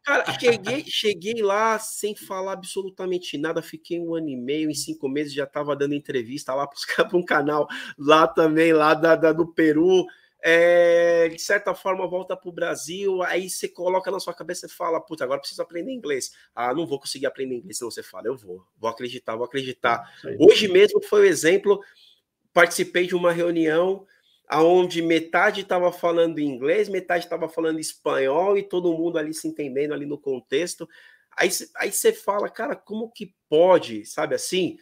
Cara, cheguei, cheguei lá sem falar absolutamente nada, fiquei um ano e meio, em cinco meses já estava dando entrevista lá para um canal lá também, lá da, da do Peru é, de certa forma volta para o Brasil, aí você coloca na sua cabeça e fala, puta, agora preciso aprender inglês. Ah, não vou conseguir aprender inglês, senão você fala, eu vou, vou acreditar, vou acreditar. Hoje mesmo foi o um exemplo, participei de uma reunião onde metade estava falando inglês, metade estava falando espanhol e todo mundo ali se entendendo ali no contexto. Aí, aí você fala, cara, como que pode, sabe assim?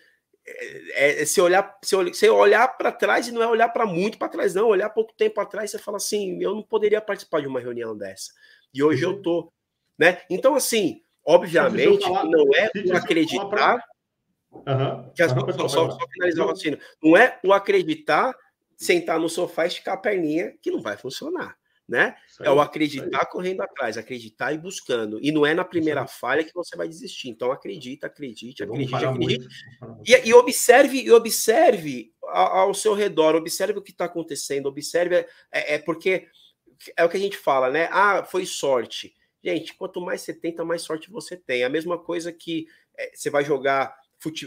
é, é, se olhar se, se olhar para trás e não é olhar para muito para trás não olhar pouco tempo atrás você fala assim eu não poderia participar de uma reunião dessa e hoje uhum. eu tô né então assim obviamente falar, não é o acreditar pra... uhum. que as uhum. só, só, só finalizar o raciocínio não é o acreditar sentar no sofá e esticar a perninha que não vai funcionar né? Aí, é o acreditar correndo atrás, acreditar e buscando. E não é na primeira falha que você vai desistir. Então acredita, acredite, acredite, acredite. E, e, observe, e observe ao, seu redor, observe o que está acontecendo, observe. É, é, é, porque é o que a gente fala, né? Ah, foi sorte. Gente, quanto mais você tenta, mais sorte você tem. A mesma coisa que é, você vai jogar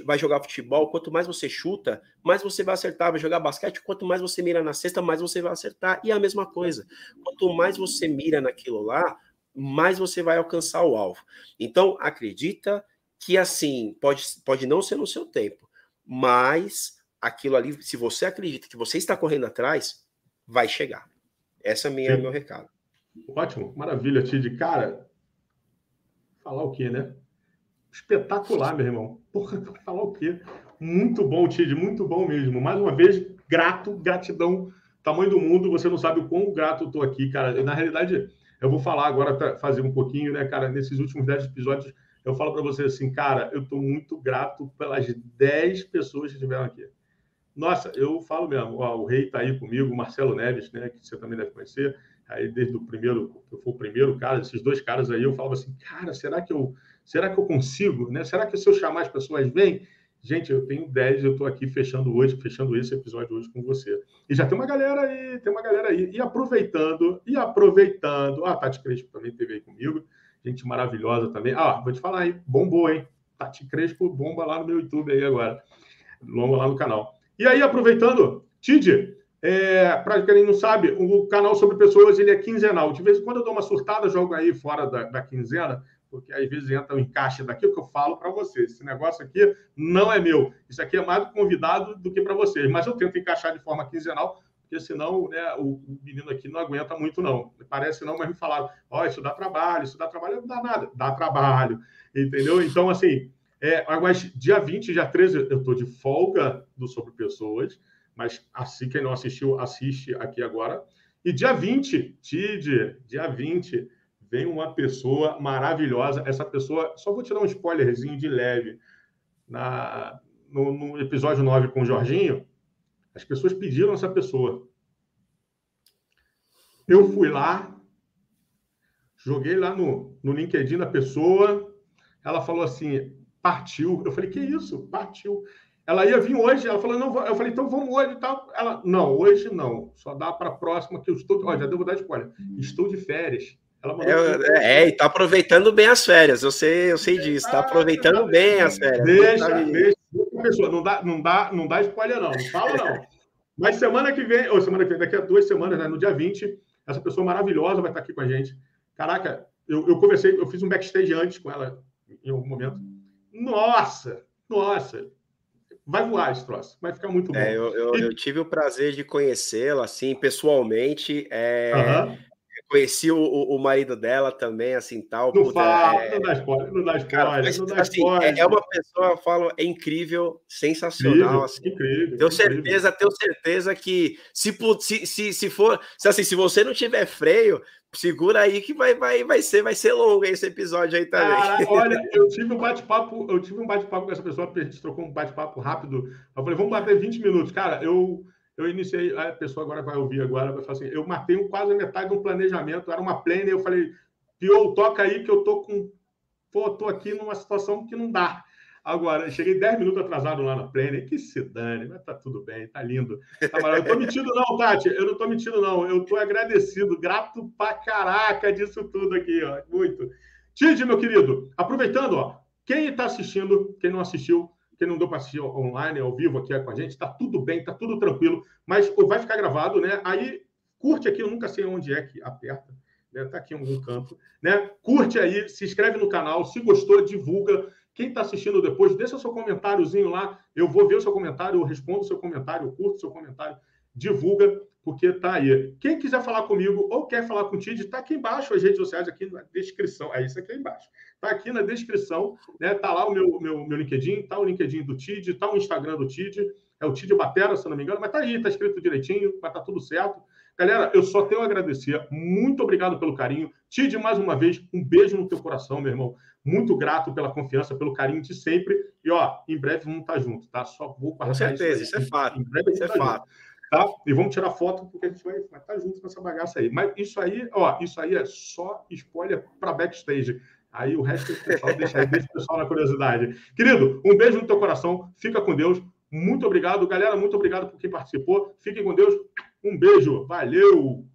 vai jogar futebol, quanto mais você chuta, mais você vai acertar. Vai jogar basquete, quanto mais você mira na cesta, mais você vai acertar. E é a mesma coisa. Quanto mais você mira naquilo lá, mais você vai alcançar o alvo. Então, acredita que assim, pode, pode não ser no seu tempo, mas aquilo ali, se você acredita que você está correndo atrás, vai chegar. Essa é minha, meu recado. Ótimo, maravilha, Tid. Cara, falar o quê, né? Espetacular, meu irmão. Porra, falar o quê? Muito bom, Tid, muito bom mesmo. Mais uma vez, grato, gratidão, tamanho do mundo. Você não sabe o quão grato eu tô aqui, cara. Na realidade, eu vou falar agora fazer um pouquinho, né, cara? Nesses últimos 10 episódios, eu falo para você assim, cara, eu tô muito grato pelas 10 pessoas que estiveram aqui. Nossa, eu falo mesmo, ó, o rei tá aí comigo, o Marcelo Neves, né, que você também deve conhecer. Aí, desde o primeiro, eu fui o primeiro cara, esses dois caras aí, eu falava assim, cara, será que eu Será que eu consigo? Né? Será que se eu chamar as pessoas vêm? Gente, eu tenho 10, eu estou aqui fechando hoje, fechando esse episódio hoje com você. E já tem uma galera aí, tem uma galera aí. E aproveitando, e aproveitando. Ah, Tati Crespo também esteve aí comigo. Gente maravilhosa também. Ah, vou te falar aí, bombou, hein? Tati Crespo bomba lá no meu YouTube aí agora. Bomba lá no canal. E aí, aproveitando, Tid, é, para quem não sabe, o canal sobre pessoas ele é quinzenal. De vez em quando eu dou uma surtada, jogo aí fora da, da quinzena, porque às vezes entra um encaixe daqui, o que eu falo para vocês. Esse negócio aqui não é meu. Isso aqui é mais do convidado do que para vocês. Mas eu tento encaixar de forma quinzenal, porque senão né, o, o, menino aqui não aguenta muito, não. Parece não, mas me falaram: ó, oh, isso dá trabalho, isso dá trabalho. Não dá nada, dá trabalho. Entendeu? Então, assim, é, mas dia 20, dia 13, eu estou de folga do Sobre Pessoas, mas assim, quem não assistiu, assiste aqui agora. E dia 20, TID, dia 20 vem uma pessoa maravilhosa. Essa pessoa, só vou tirar um spoilerzinho de leve. Na, no, no episódio 9 com o Jorginho, as pessoas pediram essa pessoa. Eu fui lá, joguei lá no, no LinkedIn da pessoa, ela falou assim, partiu. Eu falei, que isso? Partiu. Ela ia vir hoje, ela falou, não, eu falei, então vamos hoje e tal. Ela, não, hoje não, só dá para a próxima que eu estou, ó, já devo dar spoiler, estou de férias. É, é, e tá aproveitando bem as férias, eu sei, eu sei disso, tá aproveitando bem as férias. Deixa, tá deixa, pessoa, não dá, não dá, não dá spoiler não, não fala não. Mas semana que vem, ou semana que vem, daqui a duas semanas, né, no dia 20, essa pessoa maravilhosa vai estar aqui com a gente. Caraca, eu, eu conversei, eu fiz um backstage antes com ela em algum momento. Nossa, nossa, vai voar esse troço, vai ficar muito bom. É, eu, eu, e... eu, tive o prazer de conhecê-la, assim, pessoalmente. É, Conheci o, o, marido dela também, assim, tal. Não puta, fala, é... não dá spoiler, não dá spoiler, Cara, mas, não dá assim, spoiler. É, uma pessoa, eu falo, é incrível, sensacional. Incrível, assim. incrível tenho certeza, incrível. tenho certeza que se, se, se, se for, se, assim, se você não tiver freio, segura aí que vai, vai, vai, ser, vai ser longo esse episódio aí também. Cara, olha, eu tive um bate-papo, eu tive um bate-papo com essa pessoa, a gente trocou um bate-papo rápido. Eu falei, vamos bater 20 minutos. Cara, eu, eu iniciei, a pessoa agora vai ouvir agora, vai falar assim, eu matei quase a metade de um planejamento, era uma planner, eu falei, Pio, toca aí que eu tô com. Pô, tô aqui numa situação que não dá. Agora, cheguei 10 minutos atrasado lá na Planner, que se dane, mas tá tudo bem, tá lindo. Tá eu tô mentindo, não, Tati, eu não tô mentindo, não. Eu tô agradecido, grato pra caraca disso tudo aqui, ó. Muito. Tid, meu querido, aproveitando, ó, quem está assistindo, quem não assistiu, quem não deu para assistir online, ao vivo aqui com a gente, tá tudo bem, tá tudo tranquilo, mas vai ficar gravado, né? Aí curte aqui, eu nunca sei onde é que aperta, né? Tá aqui em algum canto, né? Curte aí, se inscreve no canal, se gostou, divulga. Quem está assistindo depois, deixa seu comentáriozinho lá. Eu vou ver o seu comentário, eu respondo o seu comentário, eu curto o seu comentário, divulga, porque tá aí. Quem quiser falar comigo ou quer falar com o Tid, está aqui embaixo as redes sociais, aqui na descrição. É isso aqui embaixo. Está aqui na descrição, né? Tá lá o meu, meu, meu LinkedIn, tá o LinkedIn do Tid, tá o Instagram do Tid, é o Tid Batera, se não me engano, mas tá aí, tá escrito direitinho, vai tá tudo certo. Galera, eu só tenho a agradecer. Muito obrigado pelo carinho. Tid, mais uma vez, um beijo no teu coração, meu irmão. Muito grato pela confiança, pelo carinho de sempre. E, ó, em breve vamos estar juntos, tá? Só vou Com certeza, isso, isso é fato. Em breve isso é fato. Tá? E vamos tirar foto, porque a gente vai, estar junto nessa bagaça aí. Mas isso aí, ó, isso aí é só spoiler para backstage. Aí o resto do pessoal deixa aí, deixa o pessoal na curiosidade. Querido, um beijo no teu coração. Fica com Deus. Muito obrigado, galera. Muito obrigado por quem participou. Fiquem com Deus. Um beijo. Valeu!